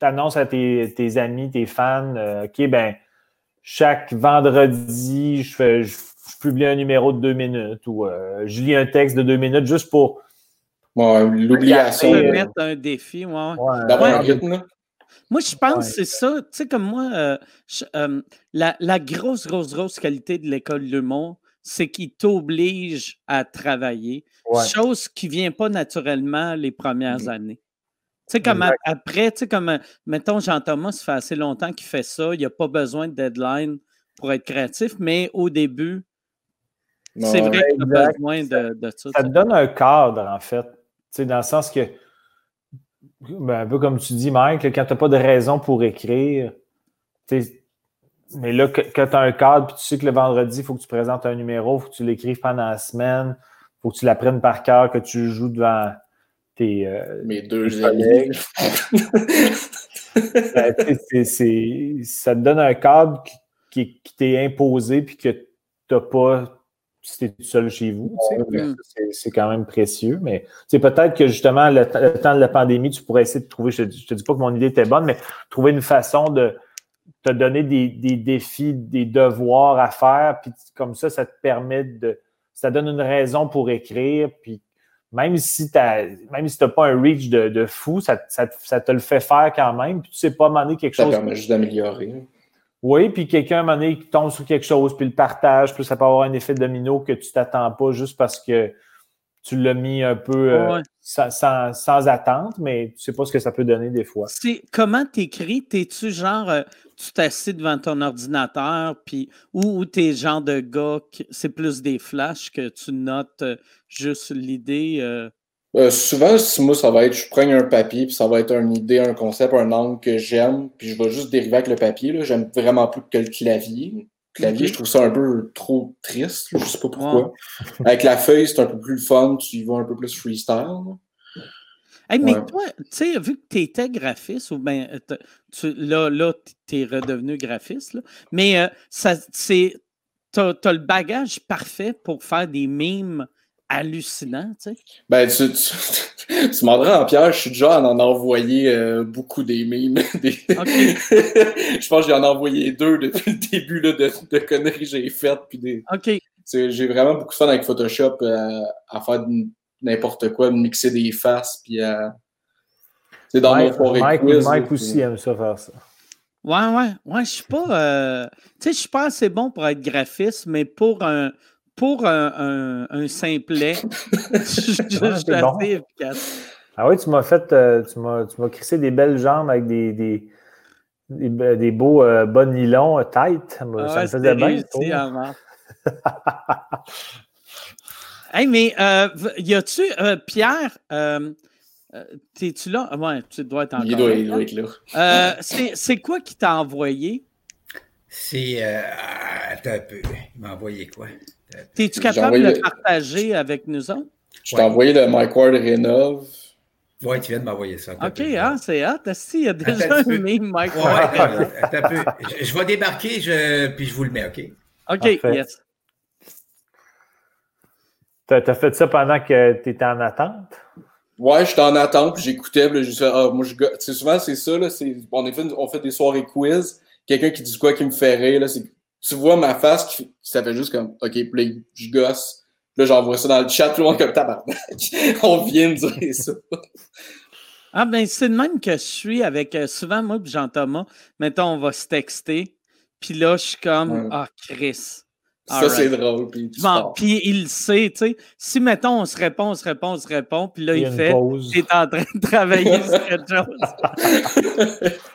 annonces à tes, tes, amis, tes fans, euh, OK, ben, chaque vendredi, je, fais, je, publie un numéro de deux minutes ou euh, je lis un texte de deux minutes juste pour Ouais, l'obligation. De mettre un défi, ouais. D'avoir rythme. Moi, je pense que c'est ça. Tu sais, comme moi, euh, euh, la, grosse, grosse, grosse qualité de l'école du monde, c'est qu'il t'oblige à travailler. Chose qui ne vient pas naturellement les premières mm-hmm. années. Tu sais, comme après, tu sais, comme, mettons, Jean-Thomas, ça fait assez longtemps qu'il fait ça. Il n'y a pas besoin de deadline pour être créatif, mais au début, c'est vrai qu'il a besoin de, de, ça. Ça te donne un cadre, en fait sais, dans le sens que, ben, un peu comme tu dis, Mike, quand tu n'as pas de raison pour écrire, mais là, quand tu as un cadre, puis tu sais que le vendredi, il faut que tu présentes un numéro, il faut que tu l'écrives pendant la semaine, il faut que tu l'apprennes par cœur, que tu joues devant tes. Euh, Mes deux collègues. Ben, ça te donne un cadre qui, qui t'est imposé, puis que tu n'as pas si tu es tout seul chez vous. C'est quand même précieux. Mais c'est peut-être que justement, le, temps de la pandémie, tu pourrais essayer de trouver, je ne te dis pas que mon idée était bonne, mais trouver une façon de te donner des, défis, des devoirs à faire. Puis comme ça, ça te permet de. Ça donne une raison pour écrire. Puis même si tu n'as si pas un reach de, fou, ça, te le fait faire quand même. Puis tu sais pas demander quelque chose. Ça permet juste d'améliorer. Oui, puis quelqu'un, à un moment donné, qui tombe sur quelque chose, puis le partage, puis ça peut avoir un effet domino que tu t'attends pas juste parce que tu l'as mis un peu euh, sans, attente, mais tu sais pas ce que ça peut donner des fois. C'est comment t'écris? T'es-tu genre euh, tu t'assis devant ton ordinateur, puis ou, t'es genre de gars c'est plus des flashs que tu notes euh, juste l'idée? Souvent, moi, ça va être je prends un papier, puis ça va être une idée, un concept, un angle que j'aime, puis je vais juste dériver avec le papier. J'aime vraiment plus que le clavier clavier, je trouve ça un peu trop triste. Je sais pas pourquoi. Avec la feuille, c'est un peu plus fun, tu y vas un peu plus freestyle. mais toi, tu sais, vu que tu étais graphiste, ou bien tu, là, là tu es redevenu graphiste, mais euh, ça, c'est, tu as, le bagage parfait pour faire des mimes hallucinant, tu sais. Ben, tu, tu, tu en Pierre, je suis déjà à en envoyer euh, beaucoup des mimes. je pense que j'en ai envoyé deux depuis le début là, de, de conneries que j'ai faites. Puis des... J'ai vraiment beaucoup de fun avec Photoshop euh, à faire n'importe quoi, mixer des faces, puis à... C'est dans Mike, mon Mike, quiz, Mike aussi aime ça faire ça. Ouais, ouais, ouais, je suis pas. Euh, tu sais, je suis pas assez bon pour être graphiste, mais pour un, pour un, un, simplet, je, suis assez efficace. Ah oui, tu m'as fait, euh, tu m'as crissé des belles jambes avec des, des, des, beaux euh, bas nylon euh, tight. ça me faisait bien. hey, mais y a-tu, Pierre, t'es-tu là? Ouais, tu dois être encore il doit, il doit être là. c'est quoi qui t'a envoyé? C'est. attends un peu. Il m'a envoyé quoi? Es-tu capable de le partager avec nous autres? Je t'ai envoyé le Mike Ward Rénov. Oui, tu viens de m'envoyer ça. OK, hein, c'est hâte. il y a déjà un meme Mike Ward. attends un peu. Je, vais débarquer, je, puis je vous le mets, OK? OK, yes. T'as fait ça pendant que tu étais en attente? Ouais, j'étais en attente, puis j'écoutais, puis j'ai fait, ah, moi, je. souvent, c'est ça, là, on, fait, on fait des soirées quiz. Quelqu'un qui dit quoi qui me fait rire, là, c'est tu vois ma face qui ça fait juste comme OK, puis je gosse. Puis là, j'envoie ça dans le chat, tout le monde comme tabarnak. On vient de dire ça. Ah ben c'est le même que je suis avec euh, souvent moi et Jean-Thomas. Mettons, on va se texter. Puis là, je suis comme Ah, Chris. ça, c'est drôle. Puis, puis il le sait, tu sais. Si, mettons, on se répond, on se répond, on se répond, puis là, il, il fait Tu es en train de travailler sur quelque chose.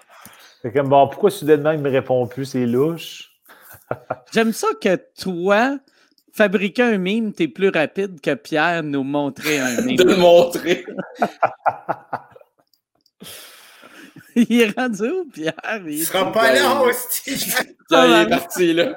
c'est comme, bon, pourquoi soudainement, il ne me répond plus? C'est louche. J'aime ça que toi, fabriquer un mime, t'es plus rapide que Pierre nous montrer un mime. De le montrer. il est rendu où, Pierre? Il, sera pas là, aussi. il est parti, là.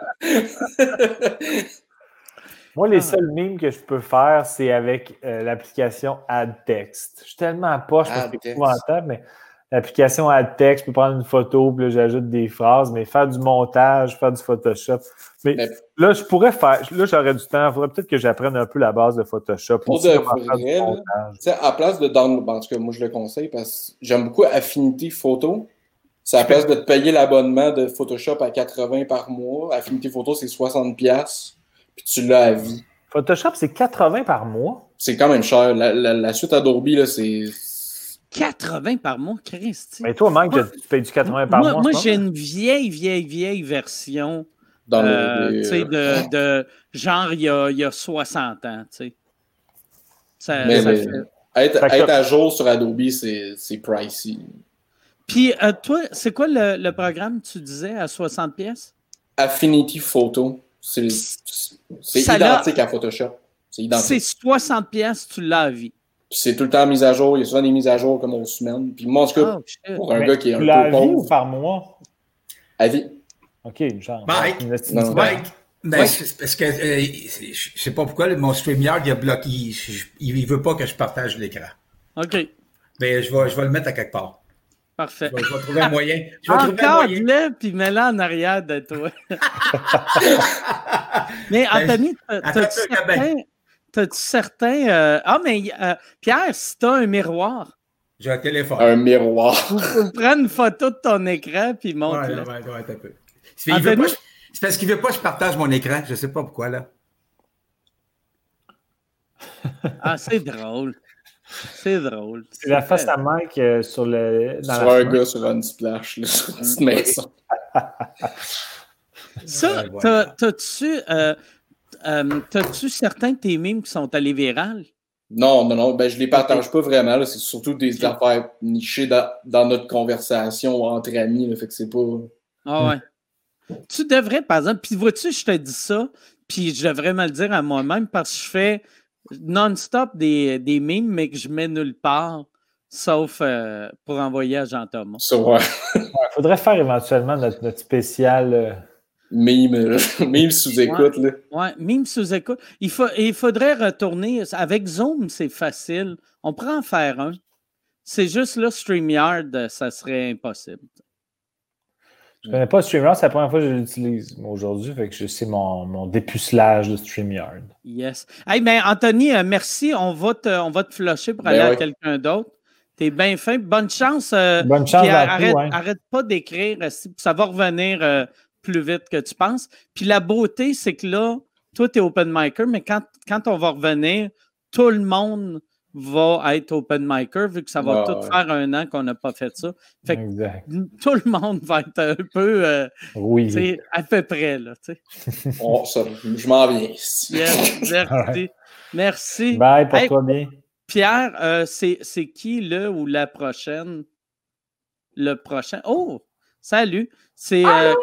Moi, les ah. seuls mimes que je peux faire, c'est avec euh, l'application AdText. Je suis tellement poche parce que c'est épouvantable, mais l'application AdText, je peux prendre une photo, puis là, j'ajoute des phrases, mais faire du montage, faire du Photoshop. Mais, là, je pourrais faire, là, j'aurais du temps. Il faudrait peut-être que j'apprenne un peu la base de Photoshop. Pour de vrai, à place de download, ben, en tout cas, moi, je le conseille parce que j'aime beaucoup Affinity Photo. C'est à place de te payer l'abonnement de Photoshop à 80 par mois. Affinity Photo, c'est 60$, puis tu l'as à vie. Photoshop, c'est 80 par mois? C'est quand même cher. La, la suite Adobe, là, c'est 80 par mois, Christ. Mais toi, Mike, tu payes du 80 par mois. Moi, j'ai une vieille, vieille, vieille version. Dans euh, de, de, genre, il y, a, il y a 60 ans. Ça, ça fait... être, être, à jour sur Adobe, c'est pricey. Puis, euh, toi, c'est quoi le, le, programme, tu disais, à 60 pièces? Affinity Photo. C'est identique à Photoshop. C'est 60 pièces, tu l'as à vie. Puis c'est tout le temps mis à jour. Il y a souvent des mises à jour comme aux semaines. Puis moi, en tout cas, oh, pour un gars qui est un peu à vie ou par mois? À vie. OK, genre. Mike, Mike, ben, parce que euh, je sais pas pourquoi mon StreamYard il a bloqué. Il, ne veut pas que je partage l'écran. OK. Ben, je vais, je vais le mettre à quelque part. Parfait. Je vais, trouver un moyen. Je vais Encore puis mets-le en arrière de toi. Mais ben, Anthony, t'as-tu certain, T'as-tu certain. Euh, ah, mais euh, Pierre, si t'as un miroir. J'ai un téléphone. Un miroir. Prendre une photo de ton écran puis montre-le. Ouais, ouais, ouais, un peu. C'est parce qu'il veut pas que je partage mon écran. Je sais pas pourquoi, là. ah, c'est drôle. C'est drôle. C'est la face à Mike euh, sur le. Dans sur un gars sur un splash, là, sur une petite maison. Ça, t'as-tu. Euh, euh, T'as-tu certains de tes mimes qui sont allés virales? Non, non, non. Ben, je les partage pas vraiment. C'est surtout des affaires nichées dans, notre conversation entre amis. fait que c'est pas. Ah ouais. Tu devrais, par exemple, puis vois-tu, je te dis ça, puis je devrais me le dire à moi-même parce que je fais non-stop des, des memes, mais que je mets nulle part, sauf euh, pour envoyer à Jean-Thomas. Il faudrait faire éventuellement notre, notre spécial. Euh, Mime, mime sous écoute. Ouais, ouais, mime sous écoute. Il, faut, il faudrait retourner. Avec Zoom, c'est facile. On pourrait en faire un. C'est juste là, StreamYard, ça serait impossible. Je ne connais pas StreamYard, c'est la première fois que je l'utilise aujourd'hui, fait que je sais mon, mon dépucelage de StreamYard. Yes. Hey, mais Anthony, euh, merci. On va te, on va te flusher pour ben aller à quelqu'un d'autre. T'es bien fin. Bonne chance. Euh, Bonne chance à arrête, tout, arrête pas d'écrire. Ça va revenir plus vite que tu penses. Puis la beauté, c'est que là, toi, tu es open micer, mais quand, quand on va revenir, tout le monde va être open micer vu que ça va tout faire un an qu'on n'a pas fait ça. Fait que tout le monde va être un peu euh, oui. à peu près. Là, ça, je m'en viens. merci. Merci. Bye, pour toi bien. Pierre, euh, c'est qui le ou la prochaine? Le prochain? Oh! Salut! C'est euh,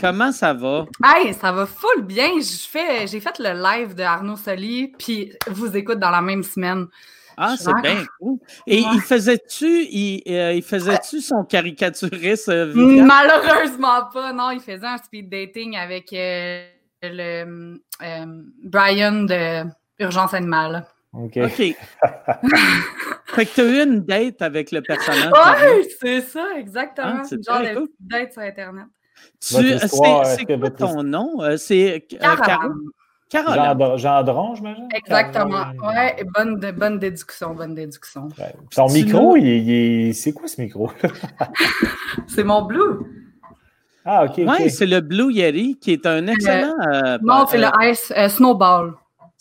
comment ça va? Hey, ça va full bien. J'ai fait le live de Arnaud Soli, puis vous écoute dans la même semaine. Ah, c'est bien cool. Et il faisait-tu il, euh, il son caricaturiste euh, Malheureusement pas, non. Il faisait un speed dating avec le Brian de Urgence Animale. OK. OK. fait que tu as eu une date avec le personnage. Oui, c'est ça, exactement. Ah, genre de date sur Internet. C'est quoi ton nom? Euh, c'est euh, Caroline. Caroline. Gendron, j'imagine? Exactement. Ouais, bonne, bonne déduction, bonne déduction. Ton micro, il, c'est quoi ce micro? c'est mon Blue. Ah, OK. Oui, c'est le Blue Yeti qui est un excellent. Euh, non, c'est le Ice Snowball.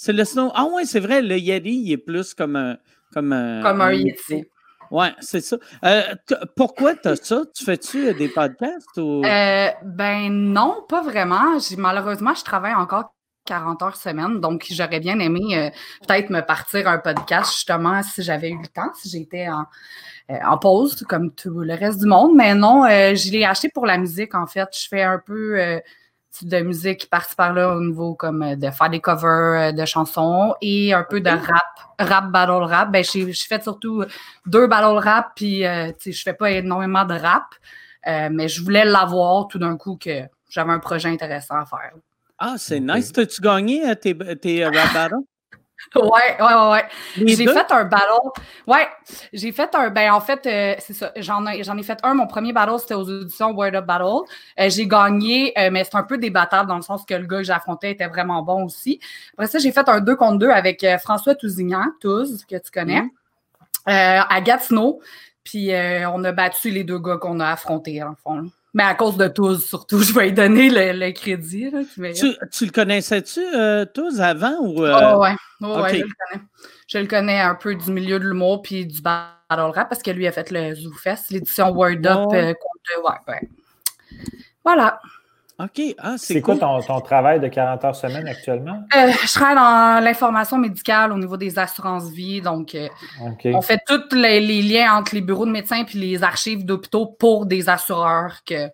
C'est le snow. Ah ouais, c'est vrai, le Yeti, il est plus comme un. Comme un, comme un, Yeti. Oui, c'est ça. Euh, pourquoi tu as ça? Tu fais-tu des podcasts ou? Euh, ben non, pas vraiment. Malheureusement, je travaille encore 40 heures semaine, donc j'aurais bien aimé euh, peut-être me partir un podcast justement si j'avais eu le temps, si j'étais en, en, pause comme tout le reste du monde. Mais non, je l'ai acheté pour la musique en fait. Je fais un peu de musique par-ci par-là au niveau comme euh, de faire des covers euh, de chansons et un peu de rap, rap, battle rap. Ben, j'ai fait surtout deux battle rap, puis euh, je fais pas énormément de rap, mais je voulais l'avoir tout d'un coup que j'avais un projet intéressant à faire. Ah, c'est nice. T'as-tu gagné tes, tes rap battles? Ouais, ouais, ouais. J'ai fait un battle. Ouais, j'ai fait un. Ben, en fait, euh, c'est ça. J'en ai, ai fait un. Mon premier battle, c'était aux auditions Word Up Battle. Euh, j'ai gagné, euh, mais c'est un peu débattable dans le sens que le gars que j'affrontais était vraiment bon aussi. Après ça, j'ai fait un 2 contre 2 avec François Tousignan, Touz, que tu connais, mm. à Gatineau. Puis on a battu les deux gars qu'on a affrontés, en fond. Mais à cause de tous, surtout, je vais lui donner le, crédit. tu, le connaissais-tu, euh, tous, avant? Ou, euh? Oh, ouais, oh, ouais je le connais. Je le connais un peu du milieu de l'humour puis du battle rap parce que lui a fait le ZooFest, l'édition Word Up oh. euh, contre. Ouais, ouais. Voilà. OK. Ah, c'est quoi ton, ton, travail de 40 heures semaine actuellement? Euh, je travaille dans l'information médicale au niveau des assurances-vie. Donc, euh, on fait tous les, liens entre les bureaux de médecins et les archives d'hôpitaux pour des assureurs que,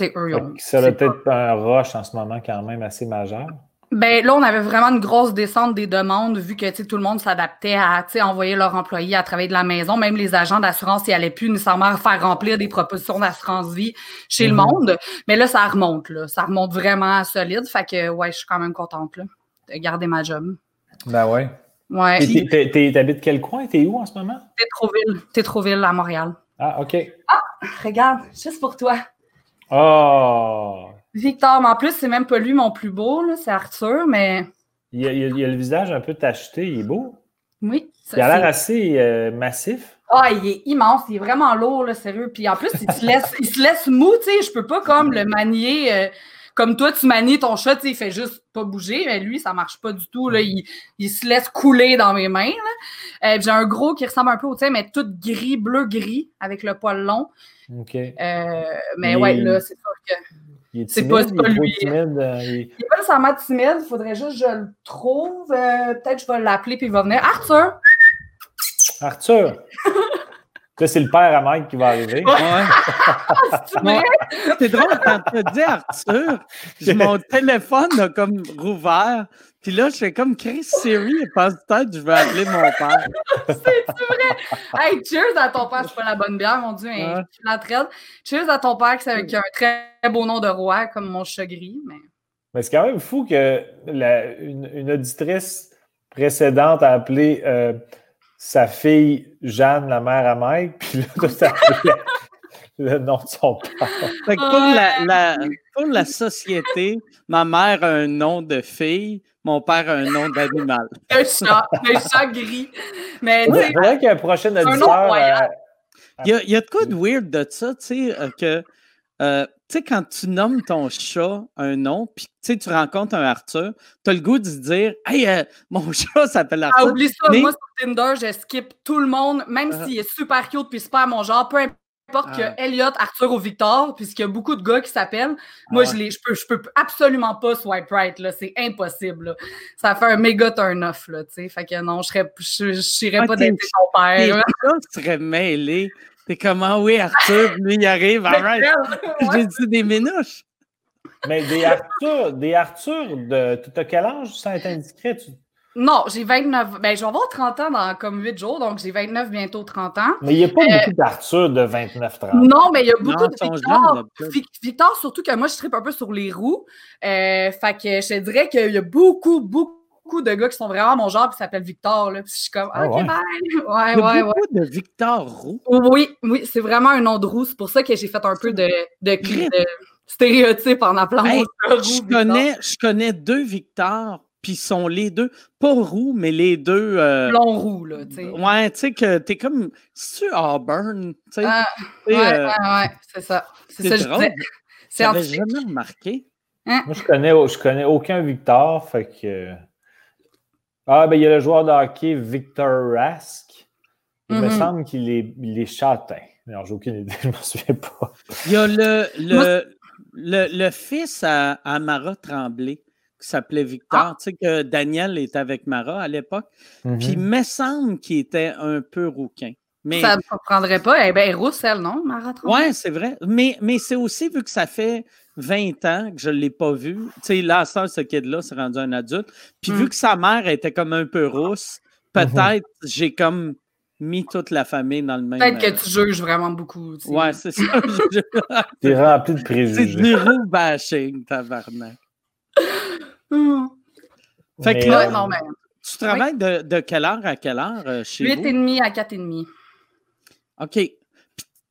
eux, ont. Ça a peut-être un rush en ce moment quand même assez majeur. Ben là, on avait vraiment une grosse descente des demandes vu que tout le monde s'adaptait à envoyer leurs employés à travailler de la maison. Même les agents d'assurance, ils n'allaient plus nécessairement faire remplir des propositions d'assurance vie chez le mhm. monde. Mais là, ça remonte. Là. Ça remonte vraiment solide. Fait que ouais, je suis quand même contente là, de garder ma job. Ben ouais. Ouais. T'habites quel coin? T'es où en ce moment? Tétroville. Tétroville à Montréal. Ah, OK. Ah, regarde, juste pour toi. Oh! Victor, mais en plus, c'est même pas lui mon plus beau, c'est Arthur, mais. Il a, il, a, le visage un peu tacheté, il est beau. Oui. il a l'air assez euh, massif. Ah, il est immense, il est vraiment lourd, là, sérieux. Puis en plus, il se laisse, il se laisse mou, tu sais. Je peux pas comme le manier. Euh, comme toi, tu manies ton chat, il fait juste pas bouger, mais lui, ça marche pas du tout. Là. Il, il se laisse couler dans mes mains. Euh, j'ai un gros qui ressemble un peu au tien, mais tout gris, bleu-gris, avec le poil long. OK. mais ouais, là, c'est sûr que Il est C'est timide, pas- il c'est est pas trop lui. timide. euh, il- Il pas nécessairement timide, il faudrait juste que je le trouve. Euh, Peut-être que je vais l'appeler puis il va venir. Arthur! Arthur! Ça, c'est le père à Mike qui va arriver. Ouais. C'est? C'est drôle, quand tu as dit Arthur, j'ai- mon téléphone a comme rouvert. Puis là, je fais comme Chris Siri, et pense peut-être que je vais appeler mon père. C'est-tu vrai? Hey, cheers à ton père. Je suis pas la bonne bière, mon Dieu. hein, Ouais. je suis la. Cheers à ton père qui a qui a un très beau nom de roi, comme mon chat gris. Mais... Mais c'est quand même fou que la- une, une auditrice précédente a appelé euh, sa fille Jeanne, la mère à Mike, puis là, appelé le nom de son père. Fait que pour, la, la- pour la société, ma mère a un nom de fille, mon père a un nom d'animal. Un chat, un chat gris. Mais sais, faudrait qu'un prochain auditeur. euh, Il y a, il y a de quoi de weird de ça, tu sais, euh, que, euh, tu sais, quand tu nommes ton chat un nom, puis tu rencontres un Arthur, tu as le goût de se dire, hey, euh, mon chat s'appelle Ah, Arthur. oublie ça, Mais- moi sur Tinder, je skip tout le monde, même Ah. s'il est super cute puis super mon genre, peu importe Ah. que Elliot, Arthur ou Victor, puisqu'il y a beaucoup de gars qui s'appellent, moi je, les, je, peux, je peux absolument pas swipe right, là, c'est impossible. là. Ça fait un méga turn-off, là, tu sais. Fait que non, je serais- je Ah, pas dater ton Les père. chats seraient mêlés. T'es comment, oui, Arthur, lui, il arrive. J'ai dit des minouches. Mais des Arthur, des Arthur de. Tu as quel âge? Sans être indiscret? Tu- Non, j'ai 29, ben je vais avoir 30 ans dans comme 8 jours, donc j'ai 29, bientôt 30 ans. Mais il n'y a pas Euh, beaucoup d'Arthur de 29-30. Non, mais il y a beaucoup Non, de Victor. Victor, surtout que moi, je tripe un peu sur les roues. Euh, fait que je te dirais qu'il y a beaucoup, beaucoup de gars qui sont vraiment mon genre, qui s'appellent Victor. Là, puis je suis comme, Ah OK, ouais? bye. Il Ouais, y a ouais, beaucoup de Victor Roux. Oui, oui, c'est vraiment un nom de roue. C'est pour ça que j'ai fait un peu de, de, de stéréotype en appelant Hey, mon chat roux. je, Victor. connais, je connais deux Victor, puis ils sont les deux, pas roux, mais les deux. euh, Blond roux, là, tu sais. ouais, tu sais que t'es comme. C'est-tu Auburn? Tu sais, Ah, ouais, euh, ouais, ouais, c'est ça. C'est ça, que je drôle. disais. C'est jamais remarqué. Moi, je connais, je connais aucun Victor, fait que. Ah, ben, il y a le joueur de hockey Victor Rask. Il me Mhm. semble qu'il est, il est châtain. Alors, j'ai aucune idée, je ne me souviens pas. Il y a le, le, Moi, le, le fils à, à Mara Tremblay qui s'appelait Victor. Ah. Tu sais que Daniel était avec Mara à l'époque. Mhm. Puis il me semble qu'il était un peu rouquin. Mais Ça ne me surprendrait pas. Eh bien, Roussel, non, Marathon? ouais, c'est vrai. Mais, mais c'est aussi vu que ça fait 20 ans que je ne l'ai pas vu. Tu sais, là, ça, ce kid-là, c'est rendu un adulte. Puis Mm. vu que sa mère était comme un peu rousse, peut-être j'ai comme mis toute la famille dans le même. Peut-être que euh, tu juges vraiment beaucoup. tu sais. Ouais, c'est ça. T'es rempli de c'est préjugés. du roux bashing, tabarnak. Fait que là, Ouais, euh, non, mais Tu travailles de, de quelle heure à quelle heure euh, chez 8 vous? et demi à 4 et demi. OK.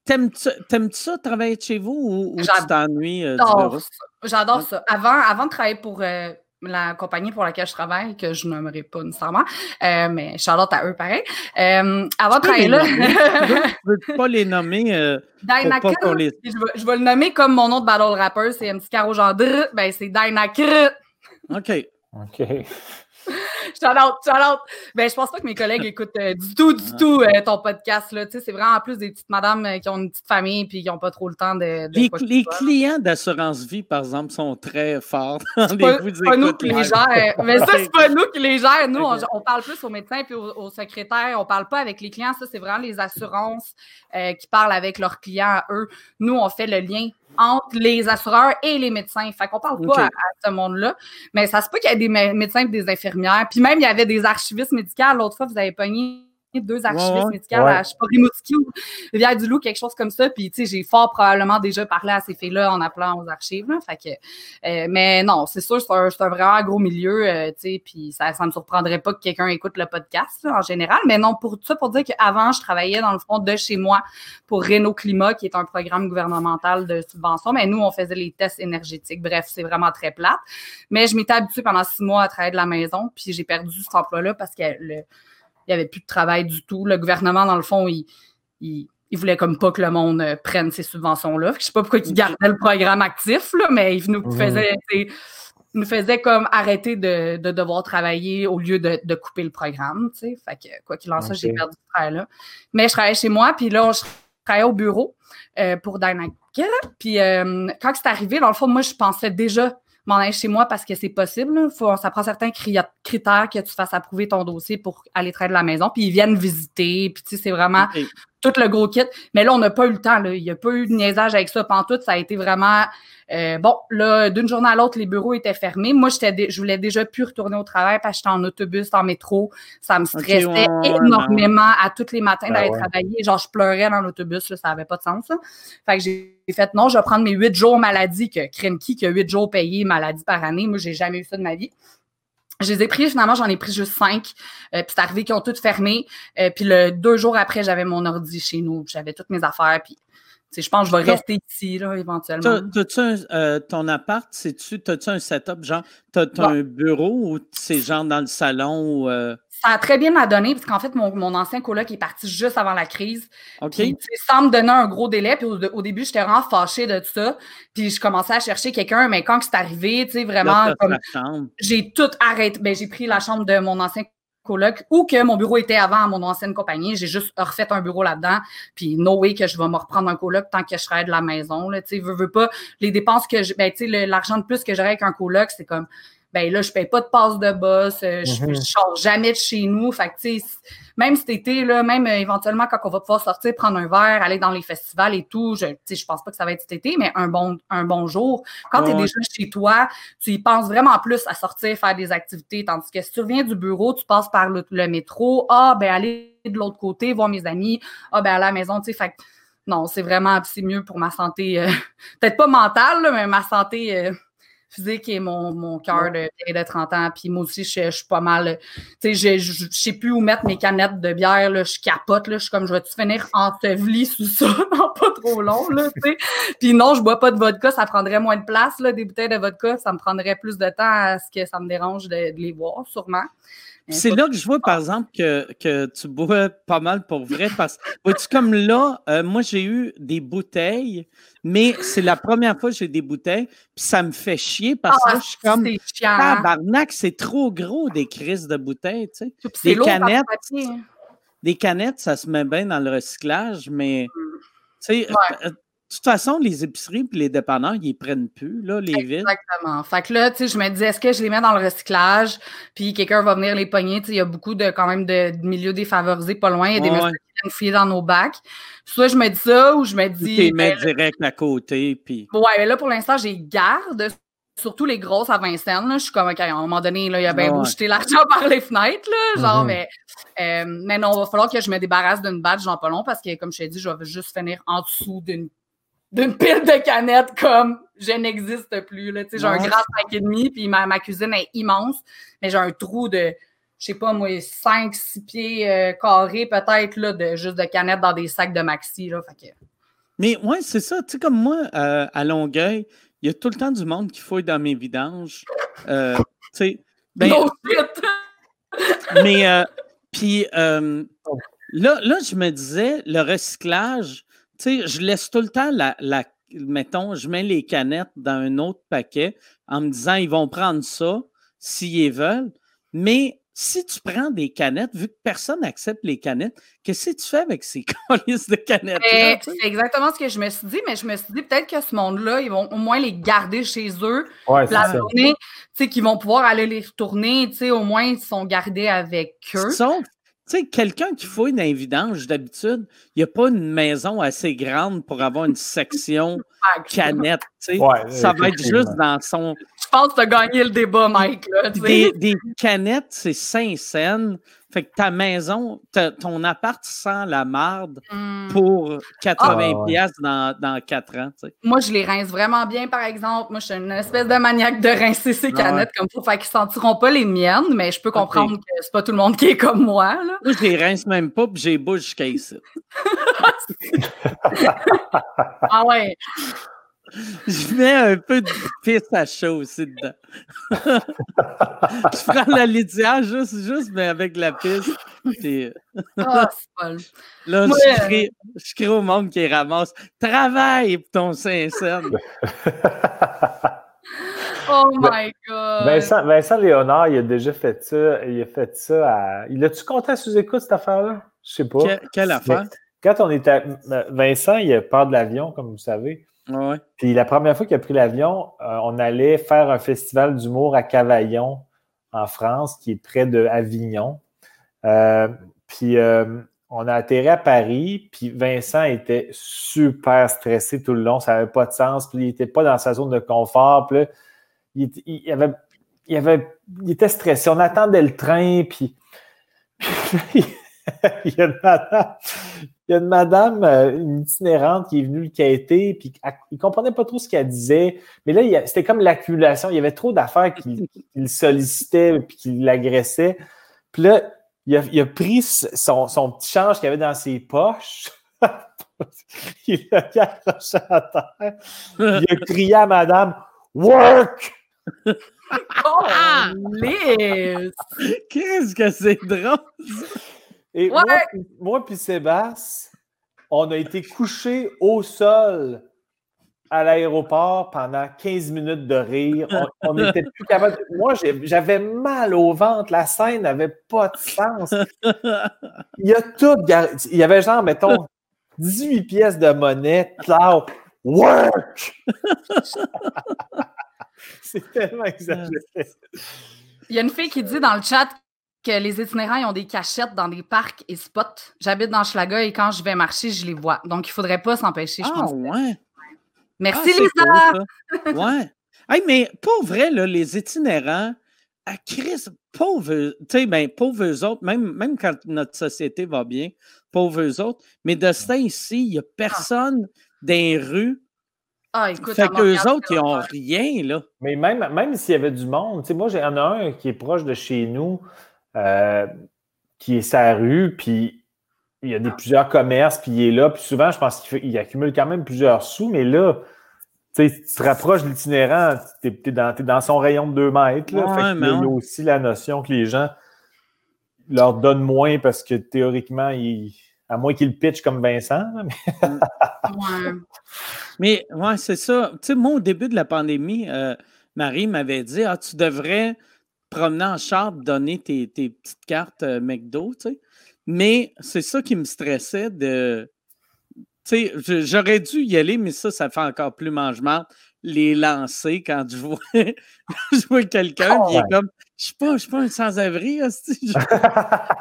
T'aimes-tu t'aimes-tu ça travailler de chez vous ou, ou tu J'adore t'ennuies euh? J'adore ça. J'adore Ouais. ça. Avant, avant de travailler pour euh, la compagnie pour laquelle je travaille, que je nommerai pas nécessairement, euh, mais Charlotte à eux pareil. Euh, avant de Tu travailler là. Tu veux- veux pas les nommer euh, pour pas les... je, vais, je vais le nommer comme mon nom de battle rapper, c'est MC Caro Gendre, ben c'est Dynacre. OK. OK. Shout out, shout out. Ben, je pense pas que mes collègues écoutent euh, du tout, du tout euh, ton podcast. Là. Tu sais, C'est vraiment en plus des petites madames euh, qui ont une petite famille et qui n'ont pas trop le temps de. de Les, clients d'assurance vie, par exemple, sont très forts C'est pas, pas nous qui les gèrent. Mais ça, c'est pas nous qui les gèrent. Nous, on, parle plus aux médecins et aux, aux secrétaires. On parle pas avec les clients. Ça, c'est vraiment les assurances qui parlent avec leurs clients à eux. Nous, on fait le lien entre les assureurs et les médecins. Fait qu'on parle pas à, à ce monde-là. Mais ça se peut qu'il y ait des mé- médecins et des infirmières. Puis même, il y avait des archivistes médicaux. L'autre fois, vous avez pogné deux archivistes ouais. Ouais. à, je sais pas, Rimouski ou Rivière-du-Loup, quelque chose comme ça. Puis, tu sais, j'ai fort probablement déjà parlé à ces filles-là en appelant aux archives. Là. Fait que, euh, mais non, c'est sûr, c'est un, un vraiment gros milieu, euh, tu sais, puis ça ne me surprendrait pas que quelqu'un écoute le podcast là, en général. Mais non, pour tout ça, pour dire qu'avant, je travaillais dans le fond de chez moi pour Renault Climat, qui est un programme gouvernemental de subvention. Mais nous, on faisait les tests énergétiques. Bref, c'est vraiment très plate. Mais je m'étais habituée pendant six mois à travailler de la maison, puis j'ai perdu cet emploi-là parce que le, il n'y avait plus de travail du tout. Le gouvernement, dans le fond, il, il, il voulait comme pas que le monde euh, prenne ces subventions-là. Je sais pas pourquoi il gardait le programme actif, là, mais il nous nous faisait comme arrêter de, de devoir travailler au lieu de, de couper le programme. tu sais. Fait que quoi qu'il en soit, j'ai perdu ce travail-là. Mais je travaillais chez moi, puis là, je travaillais au bureau euh, pour Dynamic. Puis euh, quand c'est arrivé, dans le fond, moi, je pensais déjà m'en aller chez moi parce que c'est possible. Faut, ça prend certains critères que tu fasses approuver ton dossier pour aller travailler de la maison. Puis ils viennent visiter. Puis tu sais, c'est vraiment tout le gros kit. Mais là, on n'a pas eu le temps. Là. Il n'y a pas eu de niaisage avec ça. Pendant tout, ça a été vraiment euh, bon, là, d'une journée à l'autre, les bureaux étaient fermés. Moi, j'étais je voulais déjà plus retourner au travail parce que j'étais en autobus, en métro. Ça me stressait énormément à tous les matins ben d'aller travailler. Genre, je pleurais dans l'autobus, ça n'avait pas de sens. Fait que j'ai fait non, je vais prendre mes huit jours maladie, que qui qui a huit jours payés maladie par année. Moi, j'ai jamais eu ça de ma vie. Je les ai pris, finalement, j'en ai pris juste cinq. Euh, puis c'est arrivé qu'ils ont toutes fermé. Euh, puis le deux jours après, j'avais mon ordi chez nous. J'avais toutes mes affaires. Puis je pense que je vais rester ici, là, éventuellement. T'as-tu euh, ton appart, tu as-tu un setup, genre, t'as as un bureau ou c'est genre dans le salon? Ou? Ça a très bien m'a donné, parce qu'en fait, mon, mon, ancien coloc est parti juste avant la crise. OK. Puis, sans me donner un gros délai, puis au, début, j'étais vraiment fâchée de tout ça. Puis, je commençais à chercher quelqu'un, mais quand c'est arrivé, tu sais, vraiment, j'ai tout arrêté. Ben, j'ai pris la chambre de mon ancien coloc ou que mon bureau était avant à mon ancienne compagnie. J'ai juste refait un bureau là-dedans. Puis no way que je vais me reprendre un coloc tant que je serai de la maison. Tu sais, veux, veux pas. Les dépenses que je. Ben, tu sais, l'argent de plus que j'aurais avec un coloc, c'est comme ben là, je paye pas de passe de boss, euh, je, ne sors jamais de chez nous. Fait que, tu sais, même cet été, là, même euh, éventuellement quand on va pouvoir sortir, prendre un verre, aller dans les festivals et tout, je, je pense pas que ça va être cet été, mais un bon, un bon jour. Quand tu es déjà chez toi, tu y penses vraiment plus à sortir, faire des activités. Tandis que si tu reviens du bureau, tu passes par le, métro, ah, ben aller de l'autre côté, voir mes amis, ah, ben à la maison, tu sais. Fait non, c'est vraiment, c'est mieux pour ma santé, euh, peut-être pas mentale, mais ma santé physique et mon, mon cœur de, de 30 ans. Puis moi aussi, je, suis pas mal. Tu sais, je, sais plus où mettre mes canettes de bière. Là, je capote. Là, je suis comme, je vais-tu finir enseveli sous ça? Dans pas trop long. Là. Puis non, je bois pas de vodka. Ça prendrait moins de place. Là, des bouteilles de vodka, ça me prendrait plus de temps à ce que ça me dérange de, de les voir, sûrement. C'est là que je vois, par exemple, que, que, tu bois pas mal pour vrai. Parce que, tu comme là, euh, moi, j'ai eu des bouteilles, mais c'est la première fois que j'ai des bouteilles, puis ça me fait chier parce que ah, je suis comme, tabarnak, c'est trop gros des crises de bouteilles, tu sais. Des canettes, des canettes, ça se met bien dans le recyclage, mais, mmh. tu sais, euh, toute façon, les épiceries et les dépanneurs, ils prennent plus, là, les villes. Exactement. Fait que là, tu sais, je me dis, est-ce que je les mets dans le recyclage, puis quelqu'un va venir les pogner? Tu sais, il y a beaucoup de, quand même, de, milieux défavorisés pas loin. Il y a des messieurs qui viennent fouiller dans nos bacs. Soit je me dis ça, ou je me dis. Tu les mets ben, direct à côté, puis. Ouais, mais là, pour l'instant, j'ai garde surtout les grosses à Vincennes, là, je suis comme, OK, à un moment donné, là, il y a bien beau jeter l'argent par les fenêtres, là, genre, mm-hmm. mais, euh, mais non, il va falloir que je me débarrasse d'une badge dans pas long parce que, comme je t'ai dit, je vais juste finir en dessous d'une d'une pile de canettes comme je n'existe plus. Là. J'ai un grand sac et demi, puis ma, ma, cuisine est immense, mais j'ai un trou de, je sais pas moi, 5-6 pieds euh, carrés peut-être, là, de, juste de canettes dans des sacs de maxi. Là, fait Mais ouais, c'est ça. Tu sais, comme moi, euh, à Longueuil, il y a tout le temps du monde qui fouille dans mes vidanges. Euh, tu sais, ben, mais, puis là, là, je me disais, le recyclage, sais, je laisse tout le temps la, mettons, je mets les canettes dans un autre paquet en me disant ils vont prendre ça s'ils veulent. Mais si tu prends des canettes, vu que personne n'accepte les canettes, qu'est-ce que tu fais avec ces colis de canettes? Ben, c'est exactement ce que je me suis dit, mais je me suis dit peut-être que ce monde-là, ils vont au moins les garder chez eux. la journée, tu sais, qu'ils vont pouvoir aller les retourner, tu sais, au moins ils sont gardés avec eux. Tu sais, quelqu'un qui fouille dans les vidanges, d'habitude, il n'y a pas une maison assez grande pour avoir une section canette. Tu sais. ça va être juste dans son. Je pense que tu as gagné le débat, Mike. Là, des, des, canettes, c'est cinq scènes. Fait que ta maison, ton appart sent la marde hmm. pour 80 ah, pièces dans, dans 4 ans. Moi, je les rince vraiment bien, par exemple. Moi, je suis une espèce de maniaque de rincer ces ah, canettes comme ça. Fait qu'ils sentiront pas les miennes, mais je peux comprendre que c'est pas tout le monde qui est comme moi. Là. Moi, je les rince même pas, puis j'ai bouche jusqu'à ici. ah ouais. Je mets un peu de pisse à chaud aussi dedans. je prends la litière juste, juste mais avec la pisse. Ah, Là, je, crie, je crie au monde qui ramasse Travaille pour ton Saint-Saëns. oh my God! Vincent, Vincent, Léonard, il a déjà fait ça. Il a fait ça à. Il a-tu compté à sous-écoute cette affaire-là? Je sais pas. quelle affaire? quand on était. Vincent, il a peur de l'avion, comme vous savez. Puis la première fois qu'il a pris l'avion, euh, on allait faire un festival d'humour à Cavaillon, en France, qui est près de Avignon. Euh, puis euh, on a atterri à Paris, puis Vincent était super stressé tout le long, ça n'avait pas de sens, puis il n'était pas dans sa zone de confort. Puis avait, il, avait, il était stressé. On attendait le train, puis il y a une madame, il y a une, madame, euh, une itinérante qui est venue le quêter, puis il comprenait pas trop ce qu'elle disait. Mais là, c'était comme l'accumulation. Il y avait trop d'affaires qui, le sollicitaient puis qui l'agressaient. Puis là, il a, pris son, petit change qu'il avait dans ses poches. il l'a accroché à terre. Il a crié à madame Work! oh, Qu'est-ce que c'est drôle! Et moi, puis Sébastien, on a été couchés au sol à l'aéroport pendant 15 minutes de rire. On n'était plus capable. Moi, j'avais mal au ventre. La scène n'avait pas de sens. Il y a tout. Il y avait genre, mettons, 18 pièces de monnaie. Cloud. Work! C'est tellement exagéré. Il y a une fille qui dit dans le chat que les itinérants ils ont des cachettes dans des parcs et spots. J'habite dans Schlaga et quand je vais marcher, je les vois. Donc, il ne faudrait pas s'empêcher, je ah, pense. ouais. Merci, ah, Lisa! ouais. Hey, mais pour vrai, là, les itinérants, à Chris, pauvres, tu sais, ben, pauvres autres, même, même quand notre société va bien, pauvres autres, mais de ça ici, il n'y a personne dans les rues. Ah, écoute, fait qu'eux autres, ils n'ont rien, là. Mais même, même s'il y avait du monde, tu sais, moi, j'en ai un qui est proche de chez nous. Euh, qui est sa rue, puis il y a des, plusieurs commerces, puis il est là, puis souvent, je pense qu'il accumule quand même plusieurs sous, mais là, tu te rapproches de l'itinérant, tu es, dans, son rayon de deux mètres. Là, il y a aussi la notion que les gens leur donnent moins parce que théoriquement, à moins qu'ils le pitchent comme Vincent. Mais ouais, c'est ça. Tu sais, moi, au début de la pandémie, euh, Marie m'avait dit Ah, tu devrais promener en char, donner tes, petites cartes euh, McDo, tu sais. Mais c'est ça qui me stressait de. Tu sais, j'aurais dû y aller, mais ça, ça fait encore plus mangement les lancer quand je vois, je vois quelqu'un qui est ah comme je suis pas, suis pas un sans-abri, je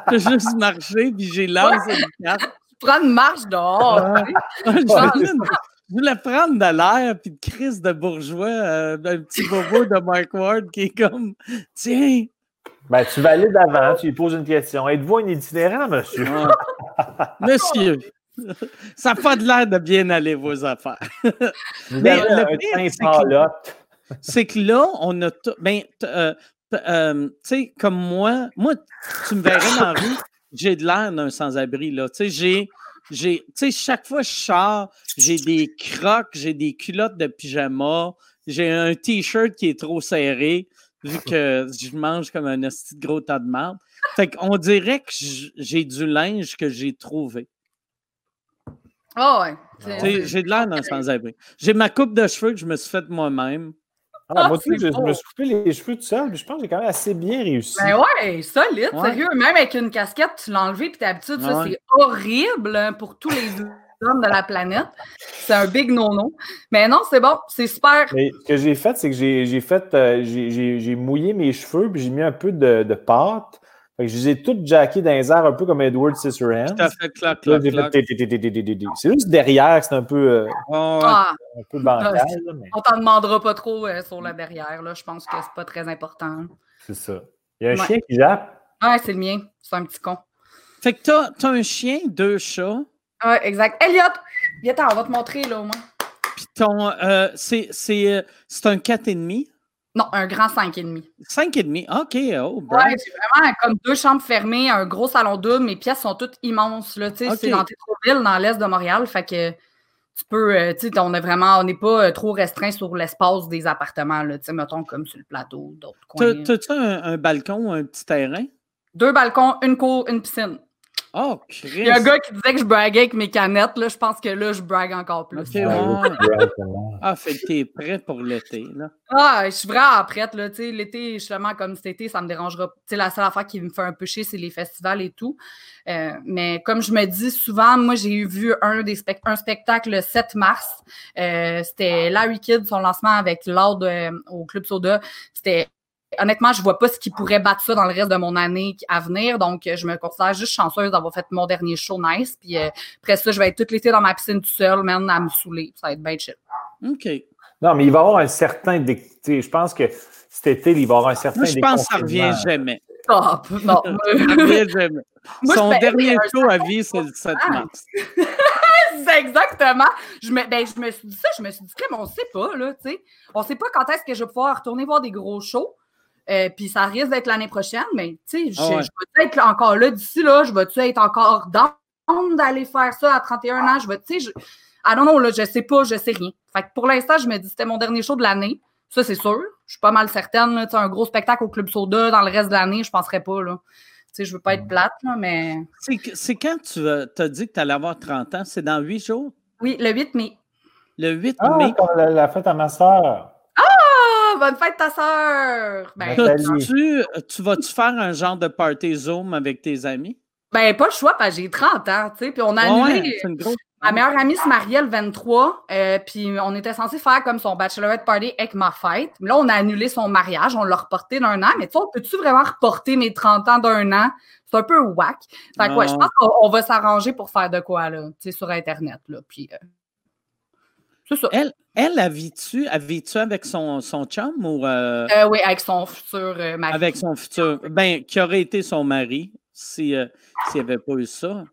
peux juste marcher puis j'ai lancé une carte. Prends une marche dehors. Je voulais prendre de l'air, puis de crise de bourgeois, euh, un petit bobo de Mike Ward qui est comme Tiens! Ben, tu aller d'avant, tu lui poses une question. Êtes-vous un itinérant, monsieur? monsieur, ça n'a pas de l'air de bien aller, vos affaires. Mais le c'est que là, on a. Ben, euh, euh, tu sais, comme moi, moi, tu me verrais dans la rue, j'ai de l'air d'un sans-abri, là. Tu sais, j'ai j'ai, tu sais, chaque fois que je sors, j'ai des crocs, j'ai des culottes de pyjama, j'ai un t-shirt qui est trop serré, vu que je mange comme un petit gros tas de merde. Fait qu'on dirait que j'ai du linge que j'ai trouvé. Oh ouais. J'ai de l'air dans sans-abri. J'ai ma coupe de cheveux que je me suis faite moi-même. Ah, moi aussi, je, me suis coupé les cheveux tout seul, mais je pense que j'ai quand même assez bien réussi. Ben ouais, solide, sérieux. Même avec une casquette, tu l'as enlevé, puis d'habitude, ça, c'est horrible hein, pour tous les hommes de la planète. C'est un big no-no. Mais non, c'est bon, c'est super. ce que j'ai fait, c'est que j'ai fait, euh, j'ai mouillé mes cheveux, puis j'ai mis un peu de, de pâte fait que je les ai toutes jackées dans les airs, un peu comme Edward Scissorhands. Tout à fait, clac, clac, C'est juste derrière, c'est un peu, euh, ah. un peu bancal. Mais... On t'en demandera pas trop euh, sur la derrière. Là. Je pense que c'est pas très important. C'est ça. Il y a un chien qui jappe? Ouais, c'est le mien. C'est un petit con. Fait que t'as as un chien, deux chats. Ouais, exact. Elliot, viens on va te montrer là au moins. Puis ton, euh, c'est un 4,5. Non, un grand 5,5. 5,5, OK. Oh, ouais, c'est vraiment comme deux chambres fermées, un gros salon double. Mes pièces sont toutes immenses. Là, okay. C'est dans Tétroville, dans l'est de Montréal. Fait que tu peux, euh, tu sais, on est vraiment, on n'est pas euh, trop restreint sur l'espace des appartements, là, tu sais, mettons comme sur le plateau, d'autres coins. T'as-tu un, balcon, un petit terrain? Deux balcons, une cour, une piscine. Oh, Il y a un gars qui disait que je braguais avec mes canettes. Là. Je pense que là, je brague encore plus. ah, fait que t'es prêt pour l'été, là. Ah, je suis vraiment prête, là. l'été, justement, comme cet été, ça me dérangera. sais, la seule affaire qui me fait un peu chier, c'est les festivals et tout. Euh, mais comme je me dis souvent, moi, j'ai vu un, des un spectacle le 7 mars. Euh, c'était Larry Kidd, son lancement avec Lord euh, au Club Soda. C'était honnêtement, je vois pas ce qui pourrait battre ça dans le reste de mon année à venir. Donc, je me considère juste chanceuse d'avoir fait mon dernier show nice. Puis euh, après ça, je vais être tout l'été dans ma piscine tout seul, même à me saouler. Ça va être bien chill. OK. Non, mais il va y avoir un certain. Je pense que cet été, il va y avoir un certain. Moi, je pense que ça revient jamais. Stop. Non. ça revient jamais. Son dernier show à vie, c'est le 7 mars. c'est exactement. Je me, ben, je me suis dit ça, je me suis dit, mais on ne sait pas, là, tu sais. On ne sait pas quand est-ce que je vais pouvoir retourner voir des gros shows. Euh, puis ça risque d'être l'année prochaine, mais tu sais, ah je, vais être encore là d'ici là, je vais-tu être encore dans d'aller faire ça à 31 ans? Je vais, tu sais, je... Ah non, non, là, je sais pas, je sais rien. Fait que pour l'instant, je me dis c'était mon dernier show de l'année. Ça, c'est sûr. Je suis pas mal certaine. Là, un gros spectacle au Club Soda dans le reste de l'année, je penserais pas. Là. Tu sais, je veux pas être plate, là, mais. C'est quand tu as dit que tu allais avoir 30 ans? C'est dans 8 jours? Oui, le 8 mai. Le 8 ah, mai? La, la fête à ma soeur. Bonne fête, ta soeur! Ben, tu, tu vas-tu faire un genre de party Zoom avec tes amis? Ben, pas le choix, parce que j'ai 30 ans, tu sais, puis on a annulé. Ma meilleure amie se mariait le 23, euh, puis on était censé faire comme son bachelorette party avec ma fête. Mais là, on a annulé son mariage, on l'a reporté d'un an. Mais tu sais, peux-tu vraiment reporter mes 30 ans d'un an? C'est un peu whack. Fait que, ouais, je pense qu'on va s'arranger pour faire de quoi, là, tu sais, sur Internet, là. Puis, euh, c'est ça. Elle, elle, a tu avec son, son chum ou. Euh? Euh, oui, avec son futur euh, mari. Avec son futur? Ben, qui aurait été son mari s'il n'y avait pas eu ça?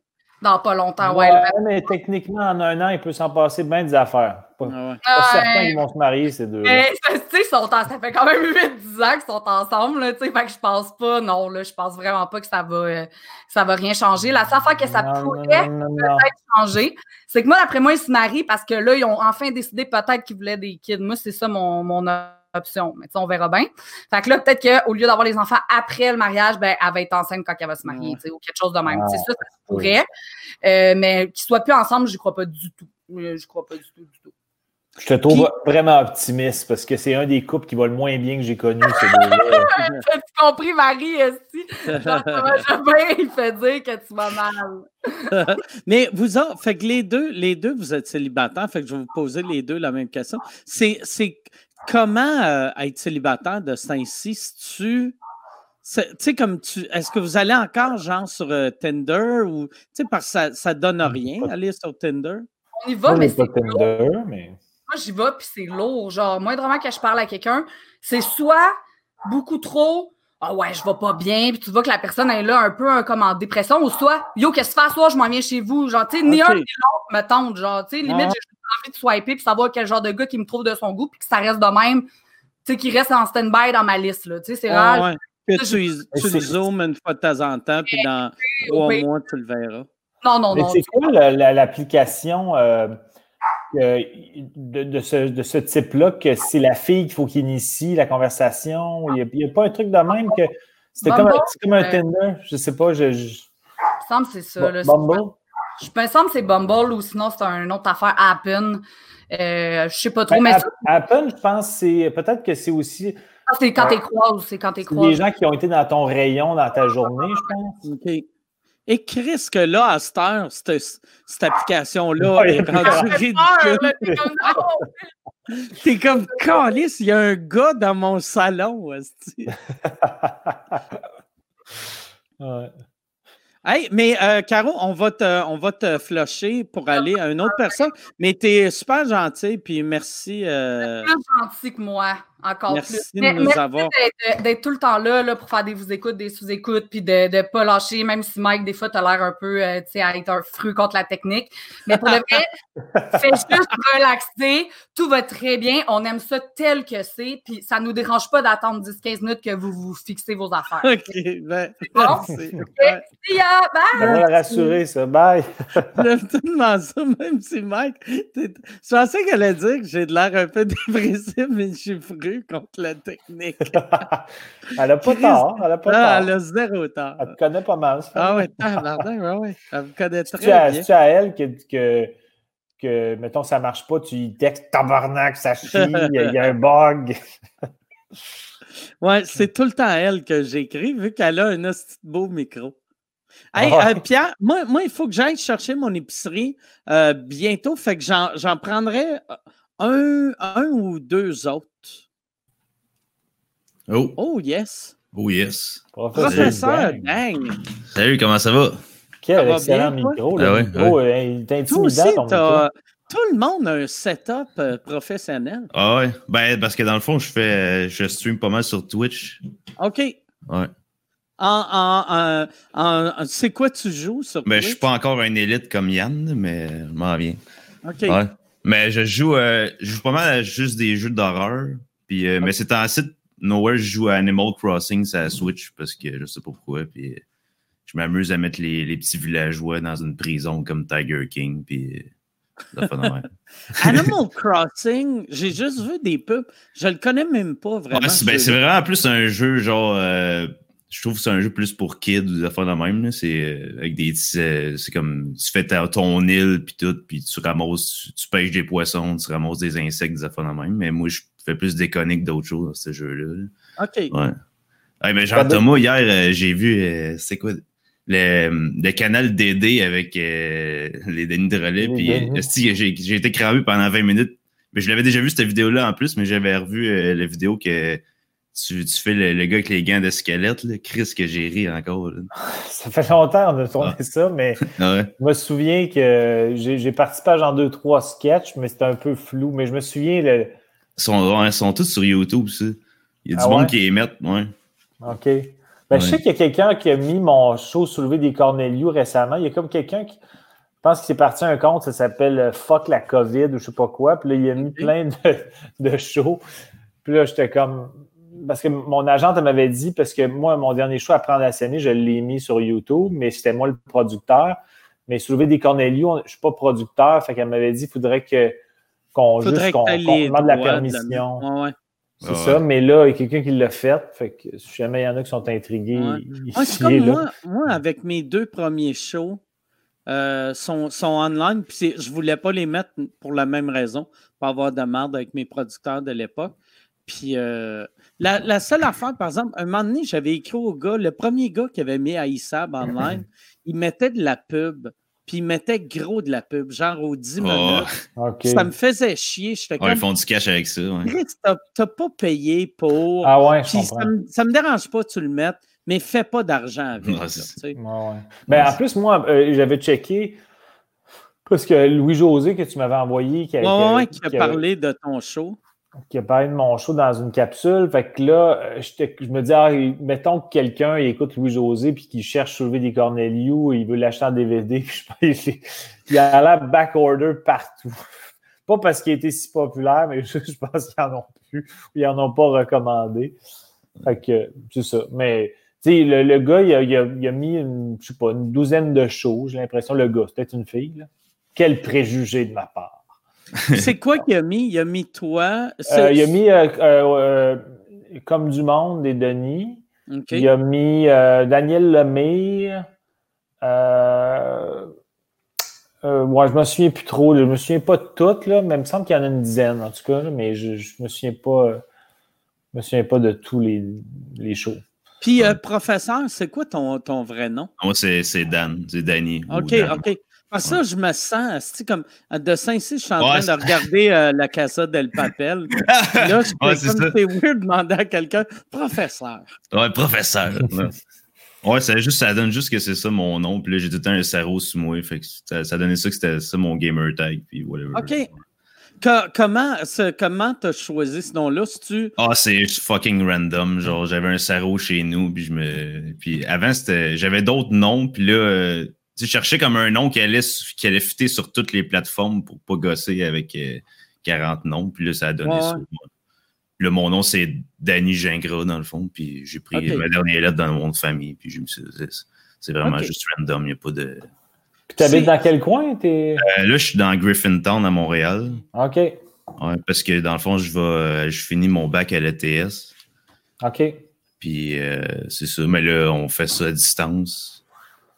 Dans pas longtemps, ouais. mais techniquement, en un an, il peut s'en passer bien des affaires. Pas, ah certains qui vont se marier, ces deux. Mais, ça fait quand même 8-10 ans qu'ils sont ensemble, là, fait que je pense pas, non, là, je pense vraiment pas que ça va, euh, ça va rien changer. La seule fois que ça pourrait peut-être changer, c'est que moi, d'après moi, ils se marient parce que là, ils ont enfin décidé peut-être qu'ils voulaient des kids. Moi, c'est ça mon, mon option. Mais on verra bien. Fait que là, peut-être qu'au lieu d'avoir les enfants après le mariage, ben, elle va être enceinte quand elle va se marier, ou quelque chose de même. C'est ça, ça pourrait. Euh, mais qu'ils soient plus ensemble, je crois pas du tout. Je crois pas du tout, du tout. Je te trouve vraiment optimiste parce que c'est un des couples qui va le moins bien que j'ai connu. As-tu compris, Marie? Aussi? Jamais il fait dire que tu vas mal. Mais vous autres, fait que les deux, les deux, vous êtes célibataires, fait que je vais vous poser les deux la même question. C'est comment euh, être célibataire de ce temps-ci? Si tu. Tu sais, comme tu. Est-ce que vous allez encore, genre, sur euh, Tinder ou. Tu sais, parce que ça, ça donne rien, aller sur Tinder? On y va, mais c'est. Tinder, mais moi, j'y vais, puis c'est lourd. Genre, moindrement que je parle à quelqu'un, c'est soit beaucoup trop. Ah ouais, je vais pas bien, puis tu vois que la personne est là un peu comme en dépression, ou soit Yo, qu'est-ce que tu fais soir, je m'en viens chez vous. Genre, tu sais, ni un ni l'autre me tente. Genre, tu sais, limite, j'ai envie de swiper puis savoir quel genre de gars qui me trouve de son goût, puis que ça reste de même. Tu sais, qui reste en stand-by dans ma liste. Tu sais, c'est rare. Ouais. Que tu, tu le zoomes une fois de temps en temps, puis dans trois mois, tu le verras. Non, non, non. C'est quoi l'application? Euh, de, ce, de ce type-là, que c'est la fille qu'il faut qu'il initie la conversation? Il n'y a, pas un truc de même que c'était comme, comme, un euh, Tinder? Je ne sais pas. Je, je... Il me semble que c'est ça. Là, Bumble? Je me semble que c'est Bumble ou sinon c'est une autre affaire, Appen. Euh, je sais pas trop. Ben, mais Appen, je pense c'est peut-être que c'est aussi. Ah, c'est quand tu croises, c'est quand tu croises. Les gens qui ont été dans ton rayon dans ta journée, je pense. OK. Et Chris, que là, à cette heure, cette, cette application-là est rendue ridicule. T'es comme, Calice, il y a un gars dans mon salon. ouais. Hey, mais euh, Caro, on va, te, on va te flusher pour aller à une autre personne. Mais tu es super gentil, puis merci. Euh... plus gentil que moi encore Merci plus. De nous avoir... d'être tout le temps là, là, pour faire des vous-écoutes, des sous-écoutes, puis de ne pas lâcher, même si Mike, des fois, tu as l'air un peu euh, sais, à être un fruit contre la technique. Mais pour le vrai, fais juste relaxer, tout va très bien. On aime ça tel que c'est, puis ça ne nous dérange pas d'attendre 10-15 minutes que vous vous fixez vos affaires. OK, ben, bon? merci. Okay. Ya, bye! On va rassurer, ça. Bye! J'aime tellement ça, même si Mike, je pensais qu'elle allait dire que j'ai de l'air un peu dépressif, mais je suis fruit rue contre la technique. elle n'a pas tort. Elle a pas tort. Elle a zéro tort. Elle te connaît pas mal. Ah ouais, ouais, ouais. Elle me connaît très bien. C'est à elle que, que, que, mettons, ça marche pas, tu lui textes tabarnak, ça chie, il y, a un bug. ouais, c'est tout le temps à elle que j'écris, vu qu'elle a un beau micro. Hey, euh, Pierre, moi, moi, il faut que j'aille chercher mon épicerie euh, bientôt. Fait que j'en prendrai un, un ou deux autres. Oh. Oh, yes. Oh, yes. Professeur, dang. Salut, comment ça va? Quel excellent micro. Le ah micro ouais. Euh, il est intimidant, ton Tout le monde a un setup professionnel. Ah ouais. Ben, parce que dans le fond, je fais je stream pas mal sur Twitch. OK. Ouais. En, en, c'est quoi tu joues sur mais ben, Je suis pas encore un élite comme Yann, mais je m'en viens. OK. Ouais. Mais je joue, euh, je joue pas mal juste des jeux d'horreur. Puis, euh, Mais c'est en site Nowhere, je joue à Animal Crossing ça Switch parce que je sais pas pourquoi. Puis je m'amuse à mettre les, les, petits villageois dans une prison comme Tiger King. Puis Animal Crossing, j'ai juste vu des pubs. Je le connais même pas vraiment. Ouais, ben, c'est vraiment plus un jeu genre. Euh, je trouve que c'est un jeu plus pour kids ou des fois de même. C'est euh, avec des euh, c'est comme tu fais ton île puis tout, puis tu ramasses, tu, pêches des poissons, tu ramasses des insectes, des affaires de même. Mais moi, je fais plus déconner que d'autres choses dans ce jeu-là. OK. Ouais. mais genre Thomas, hier, euh, j'ai vu c'est quoi? Le, le, canal DD avec les Denis de relais. Puis j'ai été cramé pendant 20 minutes. Mais je l'avais déjà vu cette vidéo-là en plus, mais j'avais revu la vidéo que tu, tu fais le, gars avec les gants de squelette, là. Chris, que j'ai ri encore. Ça fait longtemps qu'on a tourné ah. ça, mais ah je me souviens que j'ai participé à genre deux, trois sketchs, mais c'était un peu flou. Mais je me souviens. Le... Ils, sont, sont tous sur YouTube, ça. Il y a du ah monde qui émettent, ouais. OK. Ben, Je sais qu'il y a quelqu'un qui a mis mon show soulevé des Cornelius récemment. Il y a comme quelqu'un qui. Je pense qu'il s'est parti un compte, ça s'appelle euh, Fuck la COVID ou je sais pas quoi. Puis là, il a mis plein de, de shows. Puis là, j'étais comme parce que mon agente m'avait dit, parce que moi, mon dernier choix à prendre à scène, je l'ai mis sur YouTube, mais c'était moi le producteur. Mais soulever des Cornelius, je ne suis pas producteur, fait qu'elle m'avait dit qu'il faudrait que qu'on juste qu'on demande la permission. C'est ça, mais là, il y a quelqu'un qui l'a fait. Fait que si jamais il y en a qui sont intrigués, comme moi, moi, avec mes deux premiers shows, euh, sont, sont online. Puis je ne voulais pas les mettre pour la même raison, pas avoir de merde avec mes producteurs de l'époque. Puis euh, la, seule affaire, par exemple, un moment donné, j'avais écrit au gars, le premier gars qui avait mis Aïssab online, il mettait de la pub, puis il mettait gros de la pub, genre aux 10 minutes. Ça me faisait chier. Ils font du cash avec ça. Ouais. T'as pas payé pour. Ah ouais, ça, me, ça me dérange pas que tu le mettes, mais fais pas d'argent avec. Mais en plus, moi, euh, j'avais checké. Parce que Louis-José que tu m'avais envoyé, qui a, qui a parlé de ton show qui a parlé de mon show dans une capsule. Fait que là, euh, je me dis, ah, mettons que quelqu'un écoute Louis-José puis qu'il cherche à soulever des Cornelius, il veut l'acheter en DVD, puis je il a l'air backorder partout. Pas parce qu'il était si populaire, mais je, pense qu'ils en ont plus ou ils n'en ont pas recommandé. Fait que c'est ça. Mais tu sais, le, gars, il a, il, a, mis une, je sais pas, une douzaine de shows, j'ai l'impression, le gars, c'était une fille. Là. Quel préjugé de ma part. C'est quoi qu'il a mis? Il a mis toi? Euh, il a mis euh, euh, Comme du monde des Denis. Il a mis Daniel Lemire. ouais, je me souviens plus trop. Je me souviens pas de toutes, là, mais il me semble qu'il y en a une dizaine, en tout cas, mais je, ne me souviens pas. me souviens pas de tous les, les shows. Puis, professeur, c'est quoi ton, ton vrai nom? Moi, c'est Dan, c'est Danny. OK, OK. Ah, ça, je me sens, comme de Saint-Cyr, je suis en train de regarder euh, la Casa del Papel. là, je ouais, c'est weird de demander à quelqu'un, professeur. Ouais, professeur. ouais, ça, juste, ça donne juste que c'est ça mon nom. Puis là, j'ai tout le temps un cerveau sous moi. Fait que ça, ça donnait ça que c'était ça mon gamer tag. Puis whatever. OK. comment comment t'as choisi ce nom-là? tu Ah, c'est fucking random. Genre, j'avais un cerveau chez nous. Puis je me. Puis avant, j'avais d'autres noms. Puis là. Euh, tu cherchais comme un nom qui allait, qui allait fitter sur toutes les plateformes pour pas gosser avec 40 euh, noms. Puis là, ça a donné ça. Là, mon nom, c'est Danny Gingras, dans le fond. Puis j'ai pris ma dernière lettre dans mon nom de famille. Puis je me suis c'est vraiment juste random. Il n'y a pas de. Puis tu habites dans quel coin? Es... Euh, là, je suis dans Griffintown à Montréal. OK. Ouais, parce que dans le fond, je vais je finis mon bac à l'ETS. OK. Puis euh, c'est ça, mais là, on fait ça à distance.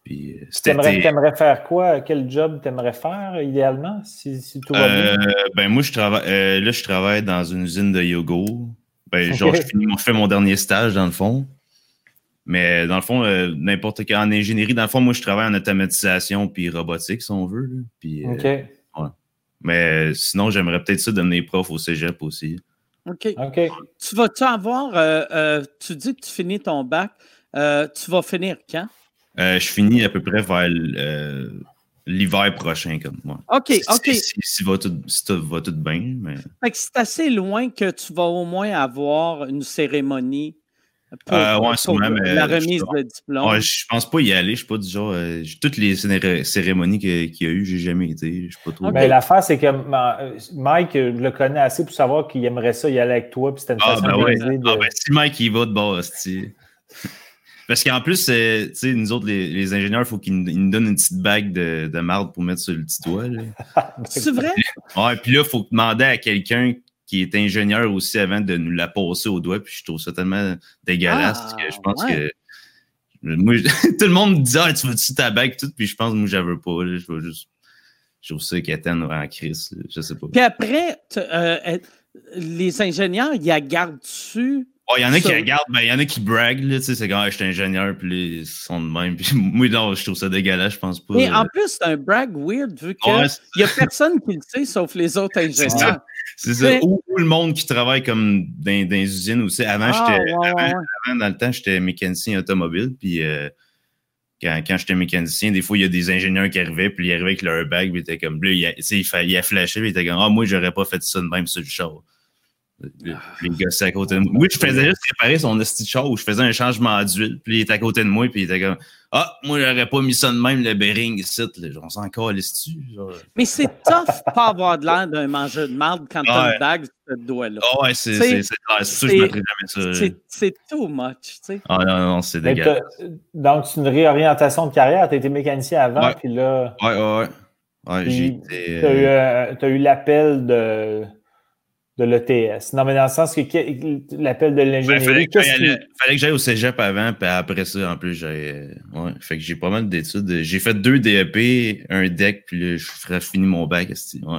Puis euh, t'aimerais, faire quoi? Quel job t'aimerais faire idéalement si, si tout va bien? Euh, ben moi, je travaille là, je travaille dans une usine de yoga. Ben, genre, je, finis, fais mon dernier stage dans le fond. Mais dans le fond, n'importe quel en ingénierie, dans le fond, moi, je travaille en automatisation puis robotique, si on veut. Puis, OK. Mais sinon, j'aimerais peut-être ça devenir prof au cégep aussi. OK. Tu vas-tu avoir, euh, euh, tu dis que tu finis ton bac, euh, tu vas finir quand? Je finis à peu près vers l'hiver prochain, comme moi. OK, OK. Si, si, va tout, va tout bien. Mais... c'est assez loin que tu vas au moins avoir une cérémonie pour, euh, ouais, la remise de diplôme. Ouais, je pense pas y aller. Je suis pas du genre. Euh, toutes les cérémonies qu'il y a eu, j'ai jamais été. Je pas trop. Mais l'affaire, c'est que Mike je le connais assez pour savoir qu'il aimerait ça y aller avec toi. Puis c'était une ah, façon ben de... ah, ben, si Mike y va de base, Parce qu'en plus, tu sais, nous autres, les, les ingénieurs, il faut qu'ils nous donnent une petite bague de, de marde pour mettre sur le petit doigt. c'est vrai? Ouais, puis là, il faut demander à quelqu'un qui est ingénieur aussi avant de nous la passer au doigt. Puis je trouve ça tellement dégueulasse que je pense que. Moi, tout le monde me dit Ah, tu veux-tu ta bague tout? Puis je pense que moi, j'avais pas. je veux juste. Je trouve ça qu'Athènes en crise. Je sais pas. Puis après, euh, les ingénieurs, ils la gardent-tu il y en a qui regardent, ben, il y en a qui braguent, là, tu sais, c'est quand je suis ingénieur, puis ils sont de même. Puis moi, non, je trouve ça dégueulasse, je pense pas. Mais en plus, c'est un brag weird, vu qu'il ouais, n'y a personne qui le sait, sauf les autres ingénieurs. C'est ça. Ou, le monde qui travaille comme dans, dans les usines aussi. Avant, ah, j'étais, avant, dans le temps, j'étais mécanicien automobile, puis euh, quand, quand j'étais mécanicien, des fois, il y a des ingénieurs qui arrivaient, puis ils arrivaient avec leur bag, puis ils étaient comme, là, il, a, il, a, flashé, puis il était comme, ah, moi, j'aurais pas fait ça de même sur le char. Les gars, c'est à côté de moi. Oui, je faisais juste réparer son esti de je faisais un changement d'huile, puis il était à côté de moi, puis il était comme Ah, moi, j'aurais pas mis ça de même, le bearing ici. On s'en calisse-tu? Mais c'est tough pas avoir de l'air d'un mangeur de marde quand t'as une bague sur ce doigt-là. Ah ouais, c'est c'est C'est je mettrais jamais ça. C'est too much, tu sais. Ah non, non, c'est dégueulasse. Donc, c'est une réorientation de carrière. Tu étais mécanicien avant, puis là. Ouais, ouais, ouais. ouais j'ai été. Tu as eu, eu l'appel de de l'ETS. Non, mais dans le sens que l'appel de l'ingénierie. il fallait, que j'aille au cégep avant, puis après ça, en plus, j'ai. Ouais, fait que j'ai pas mal d'études. J'ai fait deux DEP, un DEC, puis là, je ferais fini mon bac. Ouais.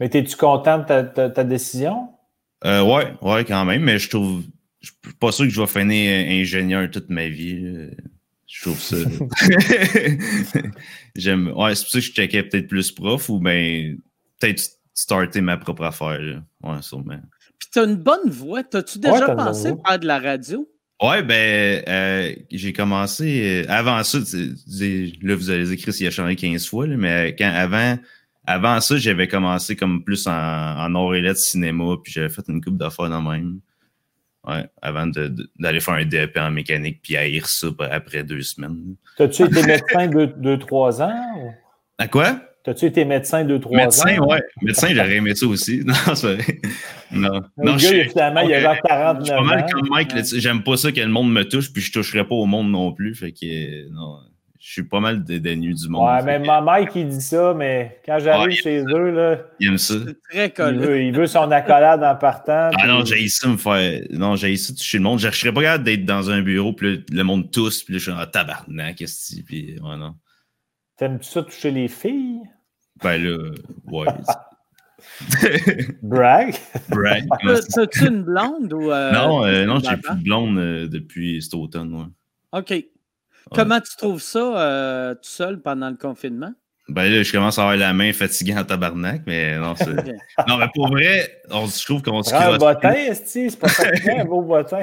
Mais es-tu content de ta, ta, décision? Euh, ouais, ouais, quand même, mais je trouve. Je suis pas sûr que je vais finir ingénieur toute ma vie. Je trouve ça. J'aime. Ouais, c'est pour ça que je checkais peut-être plus prof ou ben peut-être starter ma propre affaire. Là. Ouais, sûrement. Puis tu as une bonne voix. T'as-tu déjà pensé à faire de la radio? Ouais, ben, euh, j'ai commencé. Euh, avant ça, là, vous allez écrire s'il a changé 15 fois, mais quand, avant, avant ça, j'avais commencé comme plus en, en or et lettres cinéma, puis j'avais fait une coupe d'affaires dans même. Ouais, avant d'aller faire un DEP en mécanique, puis haïr ça après deux semaines. T'as-tu été médecin deux, deux, trois ans? À quoi? T'as-tu été médecin deux, trois médecin, ans? Médecin, ouais. Médecin, j'aurais aimé ça aussi. Non, c'est vrai. Non. Le non, gars, finalement, il a genre 49 ans. pas mal comme Mike. J'aime pas ça que le monde me touche, puis je toucherai pas au monde non plus. Fait que, non. Je suis pas mal dédaigneux du monde. Ouais, mais que... Mike, il dit ça, mais quand j'arrive chez eux, là. Il aime ça. Très il veut, il veut, son accolade en partant. Ah non, j'ai ça me faire. Non, j'ai ça toucher le monde. Je serais pas capable d'être dans un bureau, puis le monde tousse, puis là, je suis en tabarnak, qu'est-ce que puis ouais, non. T'aimes-tu ça toucher les filles? Ben là, ouais. Brag? Brag. T'as-tu une blonde ou. Euh, non, euh, non, j'ai plus de blonde euh, depuis cet automne. Ouais. OK. Comment tu trouves ça tout seul pendant le confinement? Ben là, je commence à avoir la main fatiguée en tabarnak, mais non, c'est. non, mais pour vrai, on, je trouve qu'on se crosse. Un bottin, c'est pas ça un beau bottin.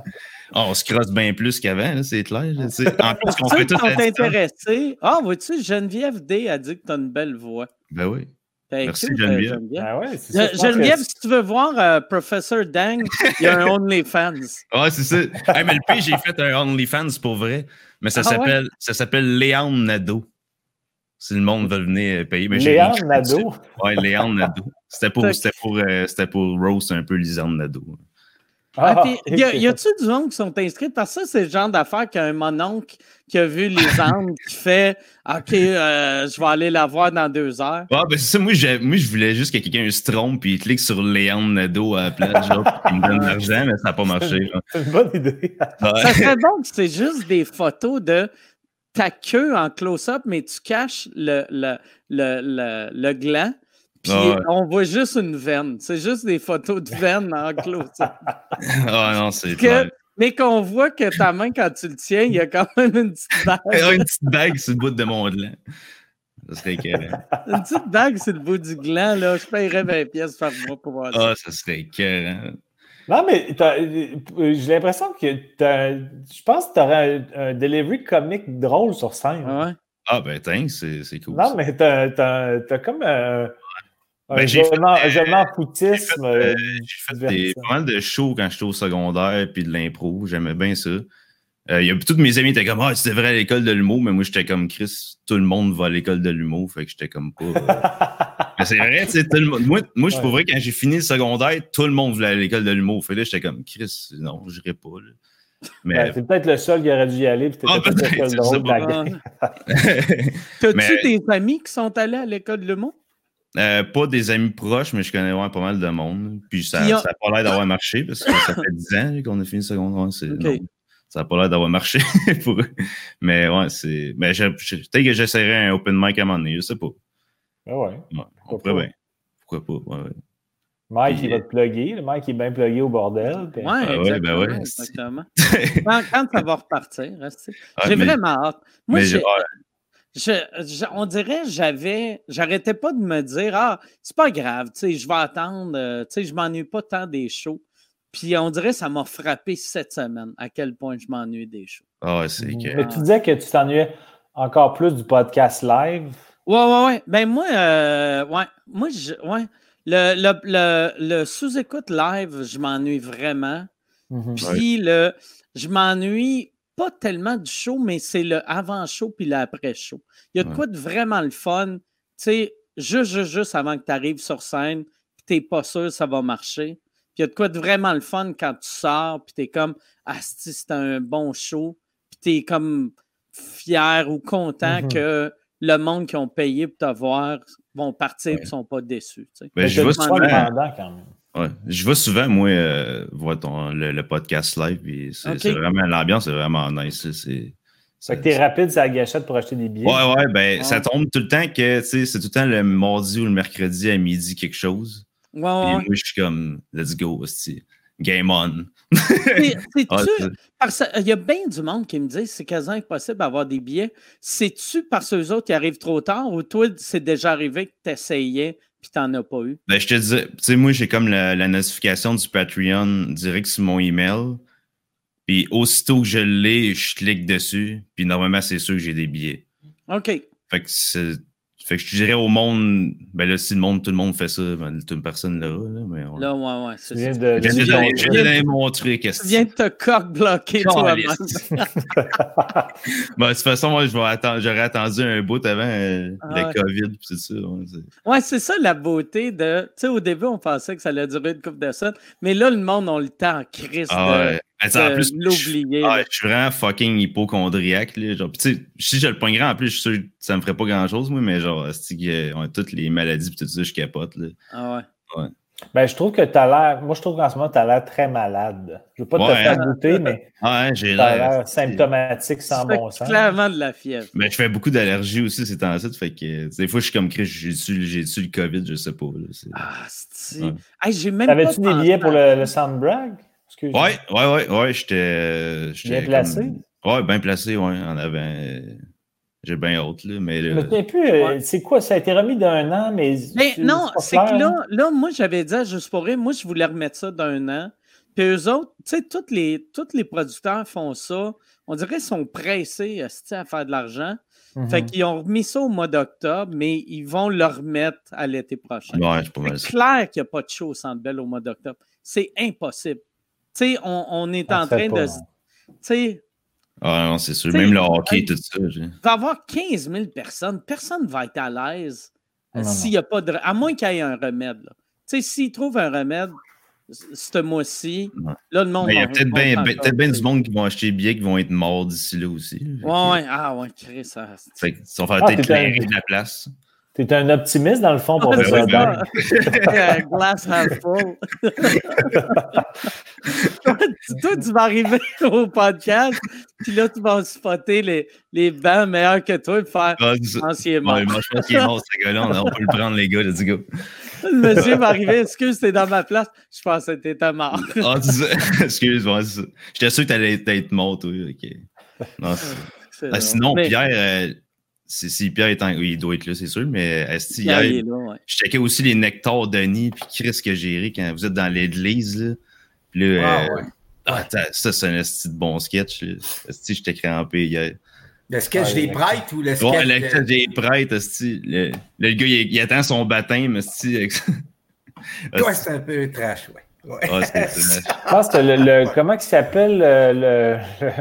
on se crosse bien plus qu'avant, c'est clair. en plus, on fait tout. intéressé. Ah, vois-tu, Geneviève D a dit que tu as une belle voix. Ben oui. Merci, Geneviève. Ah ouais, Geneviève, si tu veux voir euh, Professor Dang, il y a un OnlyFans. ouais, c'est ça. Hey, mais le pire, j'ai fait un OnlyFans pour vrai. Mais ça ah s'appelle ça s'appelle Léon Nadeau. Si le monde veut venir payer. Mais Léon Nadeau. Oui, Léon Nadeau. C'était pour, c'était pour, euh, c'était pour Rose un peu Lisanne Nadeau. Ah, ah y, a, y a-tu du monde qui sont inscrits? Parce que ça, c'est le genre d'affaire qu'un mononcle qui a vu les qui fait OK, euh, je vais aller la voir dans deux heures. Ah, ben c'est ça. Moi, moi, je voulais juste que quelqu'un se trompe puis il clique sur Léon Nadeau à la place, genre, il me donne de l'argent, mais ça n'a pas marché. C'est une bonne idée. Ça serait bon que c'est juste des photos de ta queue en close-up, mais tu caches le, le, le, le, le gland. Puis on voit juste une veine. C'est juste des photos de veine en close-up. Ah non, c'est mais qu'on voit que ta main, quand tu le tiens, il y a quand même une petite bague. une petite bague sur le bout de mon gland. Ça serait écœurant. une petite bague sur le bout du gland, là. Je paierais 20 pièces par mois pour voir ça. Ah, ça serait écœurant. Non, mais j'ai l'impression que je pense que tu aurais un, delivery comique drôle sur scène. Ah, ouais. ah ben, thanks, c'est cool. Non, mais t'as as, comme un. Ben, j'ai fait, foutisme. Euh, j'ai fait, pas mal de shows quand j'étais au secondaire puis de l'impro. J'aimais bien ça. Euh, y a, tous mes amis étaient comme Ah, tu devrais à l'école de l'humour, mais moi j'étais comme Chris, tout le monde va à l'école de l'humour, fait que j'étais comme pas. Euh. mais c'est vrai, tu sais, tout le monde. Moi, moi je ouais. quand j'ai fini le secondaire, tout le monde voulait aller à l'école de l'humour. Fait que là, j'étais comme Chris, non, je n'irai pas. Là. Mais... Ben, c'est peut-être le seul qui aurait dû y aller, puis ah, peut-être le drôle de la T'as-tu des amis qui sont allés à l'école de l'humour? Euh, pas des amis proches, mais je connais vraiment pas mal de monde. Puis ça n'a pas l'air d'avoir marché parce que ça fait 10 ans qu'on a fini le secondaire. Ça n'a pas l'air d'avoir marché pour eux. Mais ouais, c'est. Mais peut-être que j'essaierai un open mic à un moment donné, je sais pas. Ah ouais. ouais Pourquoi, pas? Bien. Pourquoi pas? Ouais, Mike, il va te plugger. Le Mike est bien plugué au bordel. Oui, ah ouais, ben ouais. exactement. quand, quand, ça va repartir, ah, j'ai vraiment hâte. Moi, j'ai on dirait j'avais, j'arrêtais pas de me dire Ah, c'est pas grave, tu sais, je vais attendre, euh, tu sais, je m'ennuie pas tant des shows. Puis on dirait que ça m'a frappé cette semaine à quel point je m'ennuie des shows. Ah, c'est Mais tu disais que tu t'ennuyais encore plus du podcast live. Ouais, ouais, ouais. Ben moi, euh, ouais, moi, je, ouais. Le, le, le, le sous-écoute live, je m'ennuie vraiment. Mm-hmm. Puis le, je m'ennuie pas tellement du show, mais c'est le avant-show puis l'après-show. Il y a de quoi de vraiment le fun, tu sais, juste, juste, juste avant que tu arrives sur scène, puis tu n'es pas sûr que ça va marcher. Puis il y a de quoi de vraiment le fun quand tu sors, puis tu es comme, ah, c'est un bon show, puis tu es comme fier ou content mm-hmm. que le monde qui ont payé pour te voir vont partir et ne sont pas déçus. Tu sais. Ben, je souvent, quand même. Ouais. Je vais souvent, moi, euh, voir ton, le, podcast live. C'est vraiment l'ambiance, c'est vraiment nice. C'est. Fait que t'es rapide sur la gâchette pour acheter des billets. Ouais, ouais, ben, ça tombe tout le temps que, tu sais, c'est tout le temps le mardi ou le mercredi à midi quelque chose. Ouais, ouais. moi, je suis comme, let's go, aussi. Game on. C'est-tu, parce il y a bien du monde qui me dit c'est quasiment impossible d'avoir des billets. C'est-tu parce que les autres qui arrivent trop tard ou toi, c'est déjà arrivé que tu essayais puis t'en as pas eu? Ben, je te dis, tu sais, moi, j'ai comme la, notification du Patreon direct sur mon email. Puis aussitôt que je l'ai, je clique dessus. Puis normalement, c'est sûr que j'ai des billets. OK. Fait que c'est fait que je dirais au monde, ben là, si le monde, tout le monde fait ça, ben, toute personne là, là, mais on... Là, ouais, ouais, c'est ça. De, je viens de montrer qu'est-ce que Tu viens de te coq-bloquer toi-même. ben, de toute façon, moi, j'aurais attendu un bout avant euh, ah, le COVID, c'est ça. Ouais, c'est ça la beauté de... Tu sais, au début, on pensait que ça allait durer une couple de semaines, mais là, le monde a le temps en crise ah, de... En plus, l'oublier. Ah, je, suis vraiment fucking hypochondriaque. Là, genre, si je le poignerais, en plus, je suis sûr que ça me ferait pas grand chose, moi, mais genre, on a toutes les maladies et tout ça, je capote. Là. Ah ouais. ouais. Ben, je trouve que tu as l'air. Moi, je trouve qu'en ce moment, tu as l'air très malade. Je veux pas te faire hein? douter, mais. Ouais, j'ai l'air symptomatique sans bon sens. clairement de la fièvre. Mais ben, je fais beaucoup d'allergies aussi ces temps-ci. Fait que des fois, je suis comme Chris, j'ai-tu le COVID, je sais pas. Là, ah, c'est. Ouais. j'ai même T'avais-tu des billets pour le, le Soundbrag? Oui, oui, oui, ouais, j'étais. Bien placé? Oui, bien placé, oui. On avait. J'ai bien hâte, là. Mais, Je me plus, euh, c'est quoi? Ça a été remis d'un an, mais. mais non, c'est que là, là, moi, j'avais dit à Juste pour moi, je voulais remettre ça d'un an. Puis eux autres, tu sais, tous les, tous les producteurs font ça. On dirait qu'ils sont pressés à faire de l'argent. Fait mhm. qu'ils ont remis ça au mois d'octobre, mais ils vont le remettre à l'été prochain. Ouais, c'est clair qu'il n'y a pas de show au Centre Bell au mois d'octobre. C'est impossible. Tu sais, on, on, est en train de. Tu sais. Ah non, c'est sûr. Même le hockey, tout ça. Il va y avoir 15 000 personnes. Personne ne va être à l'aise s'il n'y a pas de. À moins qu'il y ait un remède. Tu sais, s'ils trouvent un remède, ce mois-ci. Là, le monde. Il y a peut-être bien ben, du monde qui vont acheter des billets qui vont être morts d'ici là aussi. Ouais, ouais. Ah, ouais, Chris. Ça... Fait ça va faire peut-être de la place. Tu es un optimiste dans le fond, professeur Dan. Glass half full. toi, tu vas arriver au podcast, puis là, tu vas spotter les, les bancs meilleurs que toi et faire anciennement. Ouais, moi, je pense qu'il est mort, ce gars-là. On, peut le prendre, les gars, let's go. Le monsieur va arriver, excuse, t'es dans ma place. Je pensais que t'étais mort. ah, tu sais, excuse-moi. J'étais sûr que t'allais être mort, toi. OK. Non, ah, sinon, Pierre. Euh, si Pierre est en... il doit être là, c'est sûr, mais est hier, là, je checkais aussi les nectars Denis puis Chris que j'ai ri quand vous êtes dans l'église. Là. Puis là, ah, euh, ouais. ah, ça, c'est un esti de bon sketch. Esti, j'étais crampé hier. Le sketch des prêtres ou le sketch. Ouais, le sketch des prêtres, esti. Le, le, gars, il, il, attend son baptême, esti. Toi, c'est un peu trash, ouais. ouais. Ah, je pense que le, le comment il s'appelle le, le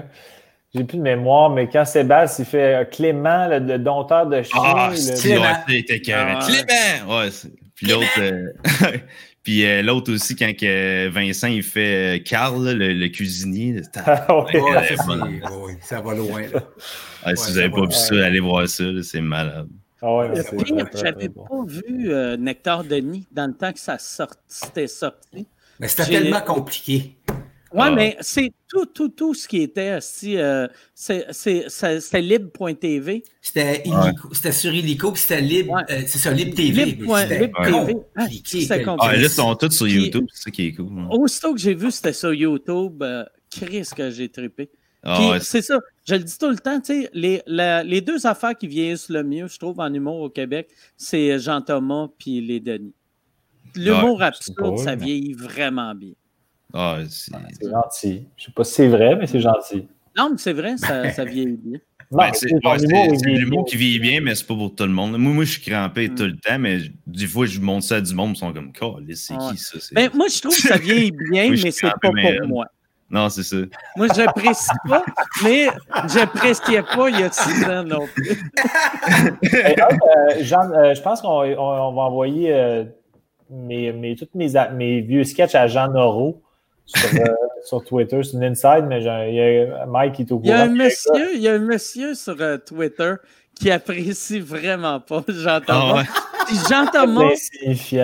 j'ai plus de mémoire, mais quand Sébastien il fait euh, Clément, le, dompteur de chien. Ah, c'est c'était ah, Clément! Ouais, puis l'autre. Euh, puis euh, l'autre aussi, quand Vincent il fait Carl, le, cuisinier. Ah, ouais, ça va loin. Là. si vous n'avez pas vu ça, allez voir ça, c'est malade. Ah ouais, J'avais pas vu Nectar Denis dans le temps que ça c'était sorti. Mais c'était tellement compliqué. Oui, ah. mais c'est tout, tout, tout ce qui était aussi. Euh, c'était libre.tv. C'était ouais. sur Illico, puis c'était libre. Euh, c'est ça, libre TV. Libre, libre TV. Ah, ah, là, ils sont tous sur YouTube, c'est ça qui est cool. Aussitôt que j'ai vu, c'était sur YouTube. Euh, Chris, que j'ai trippé. Ah, c'est ça. Je le dis tout le temps, tu sais, les, les deux affaires qui vieillissent le mieux, je trouve, en humour au Québec, c'est Jean-Thomas puis les Denis. L'humour absurde, ça vieillit vraiment bien. Ah, c'est gentil. Je ne sais pas si c'est vrai, mais c'est gentil. Non, mais c'est vrai, ça, ça vieillit bien. Ben, c'est l'humour qui vieillit bien, mais c'est pas pour tout le monde. Moi, moi je suis crampé mm. tout le temps, mais des fois, je montre ça à du monde, ils sont comme, c'est qui ça? Ben, moi, je trouve que ça vieillit bien, mais c'est pas pour moi. Non, c'est ça. Moi, j'apprécie pas, mais j'appréciais pas il y a six ans non plus. euh, Jean, euh, je pense qu'on on, va envoyer euh, mes, mes, tous mes, mes, vieux sketchs à Jean Noro euh, sur, Twitter. C'est une inside, mais il y a Mike qui est au courant. Il y a un monsieur, il y a un monsieur sur euh, Twitter qui apprécie vraiment pas Jean-Thomas. Oh, ouais. Jean-Thomas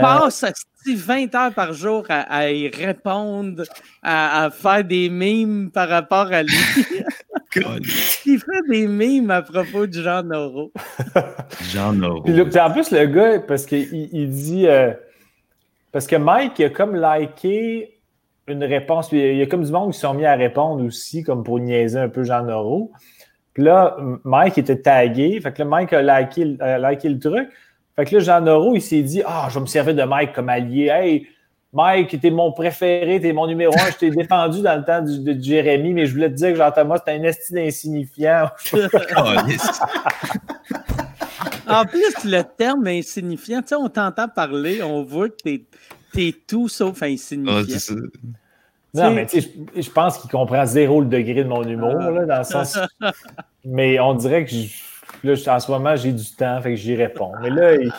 passe 20 heures par jour à, y répondre, à, faire des mimes par rapport à lui. il fait des mimes à propos de Jean Noro. Jean Noro. en plus, le gars, parce qu'il il dit. Euh, parce que Mike, il a comme liké une réponse. il y a comme du monde qui sont mis à répondre aussi, comme pour niaiser un peu Jean Noro. Puis là, Mike était tagué. Fait que là, Mike a liké, le truc. Fait que là, Jean Noro, il s'est dit Ah, je vais me servir de Mike comme allié. Hey, Mike, t'es mon préféré, t'es mon numéro un. Je t'ai défendu dans le temps de, Jérémy, mais je voulais te dire que Jean-Thomas, c'était un estime insignifiant. en plus, le terme insignifiant, tu sais, on t'entend parler, on voit que t'es T'es tout sauf insignifiant. Non, mais tu sais, je pense qu'il comprend zéro le degré de mon humour, là, dans le sens. mais on dirait que là, en ce moment, j'ai du temps, fait que j'y réponds. Mais là, il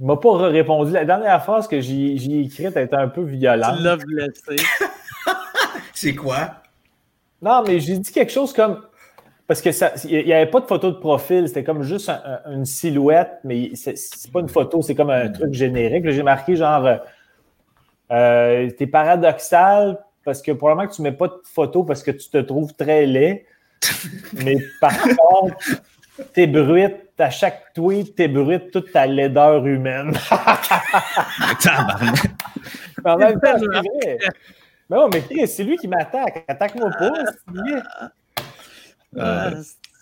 ne m'a pas répondu. La dernière phrase que j'ai écrite était un peu violente. Tu l'as blessé. C'est quoi? Non, mais j'ai dit quelque chose comme parce que il n'y avait pas de photo de profil, c'était comme juste une silhouette, mais c'est pas une photo, c'est comme un truc générique. J'ai marqué genre euh, euh, t'es paradoxal parce que probablement que tu mets pas de photo parce que tu te trouves très laid. mais par contre, t'es brute, à chaque tweet, t'es brute toute ta laideur humaine. en même temps, c'est vrai. Mais non, mais c'est lui qui m'attaque. Attaque-moi pas.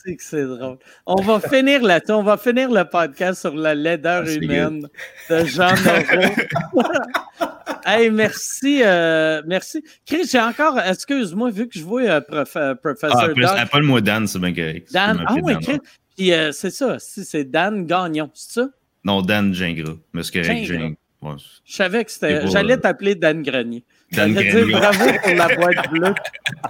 C'est que c'est drôle. On va finir là on va finir le podcast sur la laideur ah, humaine de Jean Noro. hey, merci, euh, merci. Chris, j'ai encore, excuse-moi, vu que je vois euh, prof, euh, professeur ah, pas le mot Dan, c'est bien correct. Dan, ah oui, Chris. Puis euh, c'est ça, c'est Dan Gagnon, c'est ça? Non, Dan Gingras, mais c'est correct, Gingras. Je savais que c'était. J'allais t'appeler Dan Grenier. Dan. Dire bravo pour la boîte bleue.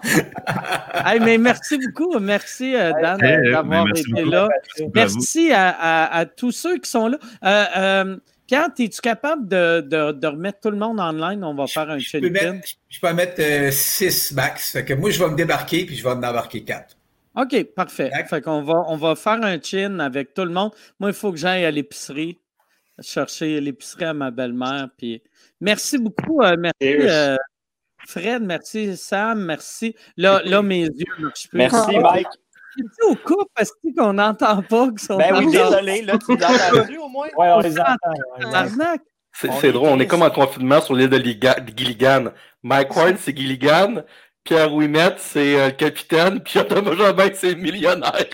hey, mais merci beaucoup. Merci, euh, Dan, d'avoir été là. Merci à, à, tous ceux qui sont là. Euh, euh, Pierre, es-tu capable de, de, remettre tout le monde online? On va faire un chin Je peux mettre 6 max. Fait que moi, je vais me débarquer puis je vais en embarquer 4. OK, parfait. Fait qu'on va, on va faire un chin avec tout le monde. Moi, il faut que j'aille à l'épicerie chercher l'épicerie à ma belle-mère. Puis merci beaucoup. Euh, merci, euh, Fred. Merci, Sam. Merci. Là, là mes yeux marchent plus. Merci, Mike. Tu au coup parce qu'on n'entend pas. Ben oui, désolé. Là, tu l'as au moins? Oui, on les entend. C'est drôle, on est comme en confinement sur l'île de Gilligan. Mike Ward, c'est Gilligan. Pierre Ouimet, c'est euh, le capitaine. Pierre Thomas Jobin, c'est le millionnaire.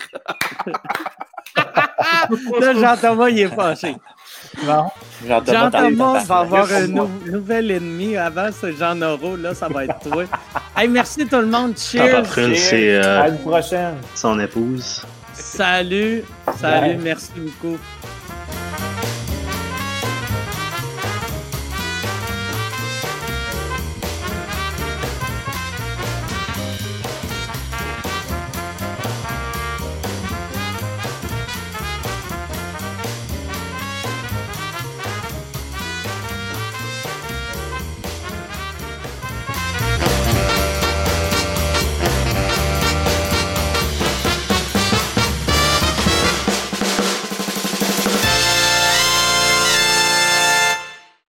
là, Jean-Thomas, il est fâché. Jean-Thomas va avoir un nouvel ennemi. Avant, c'est Jean Noro. Là, ça va être toi. hey, merci tout le monde. Cheers. C'est, euh, à une prochaine. Son épouse. Salut. Salut. Merci beaucoup.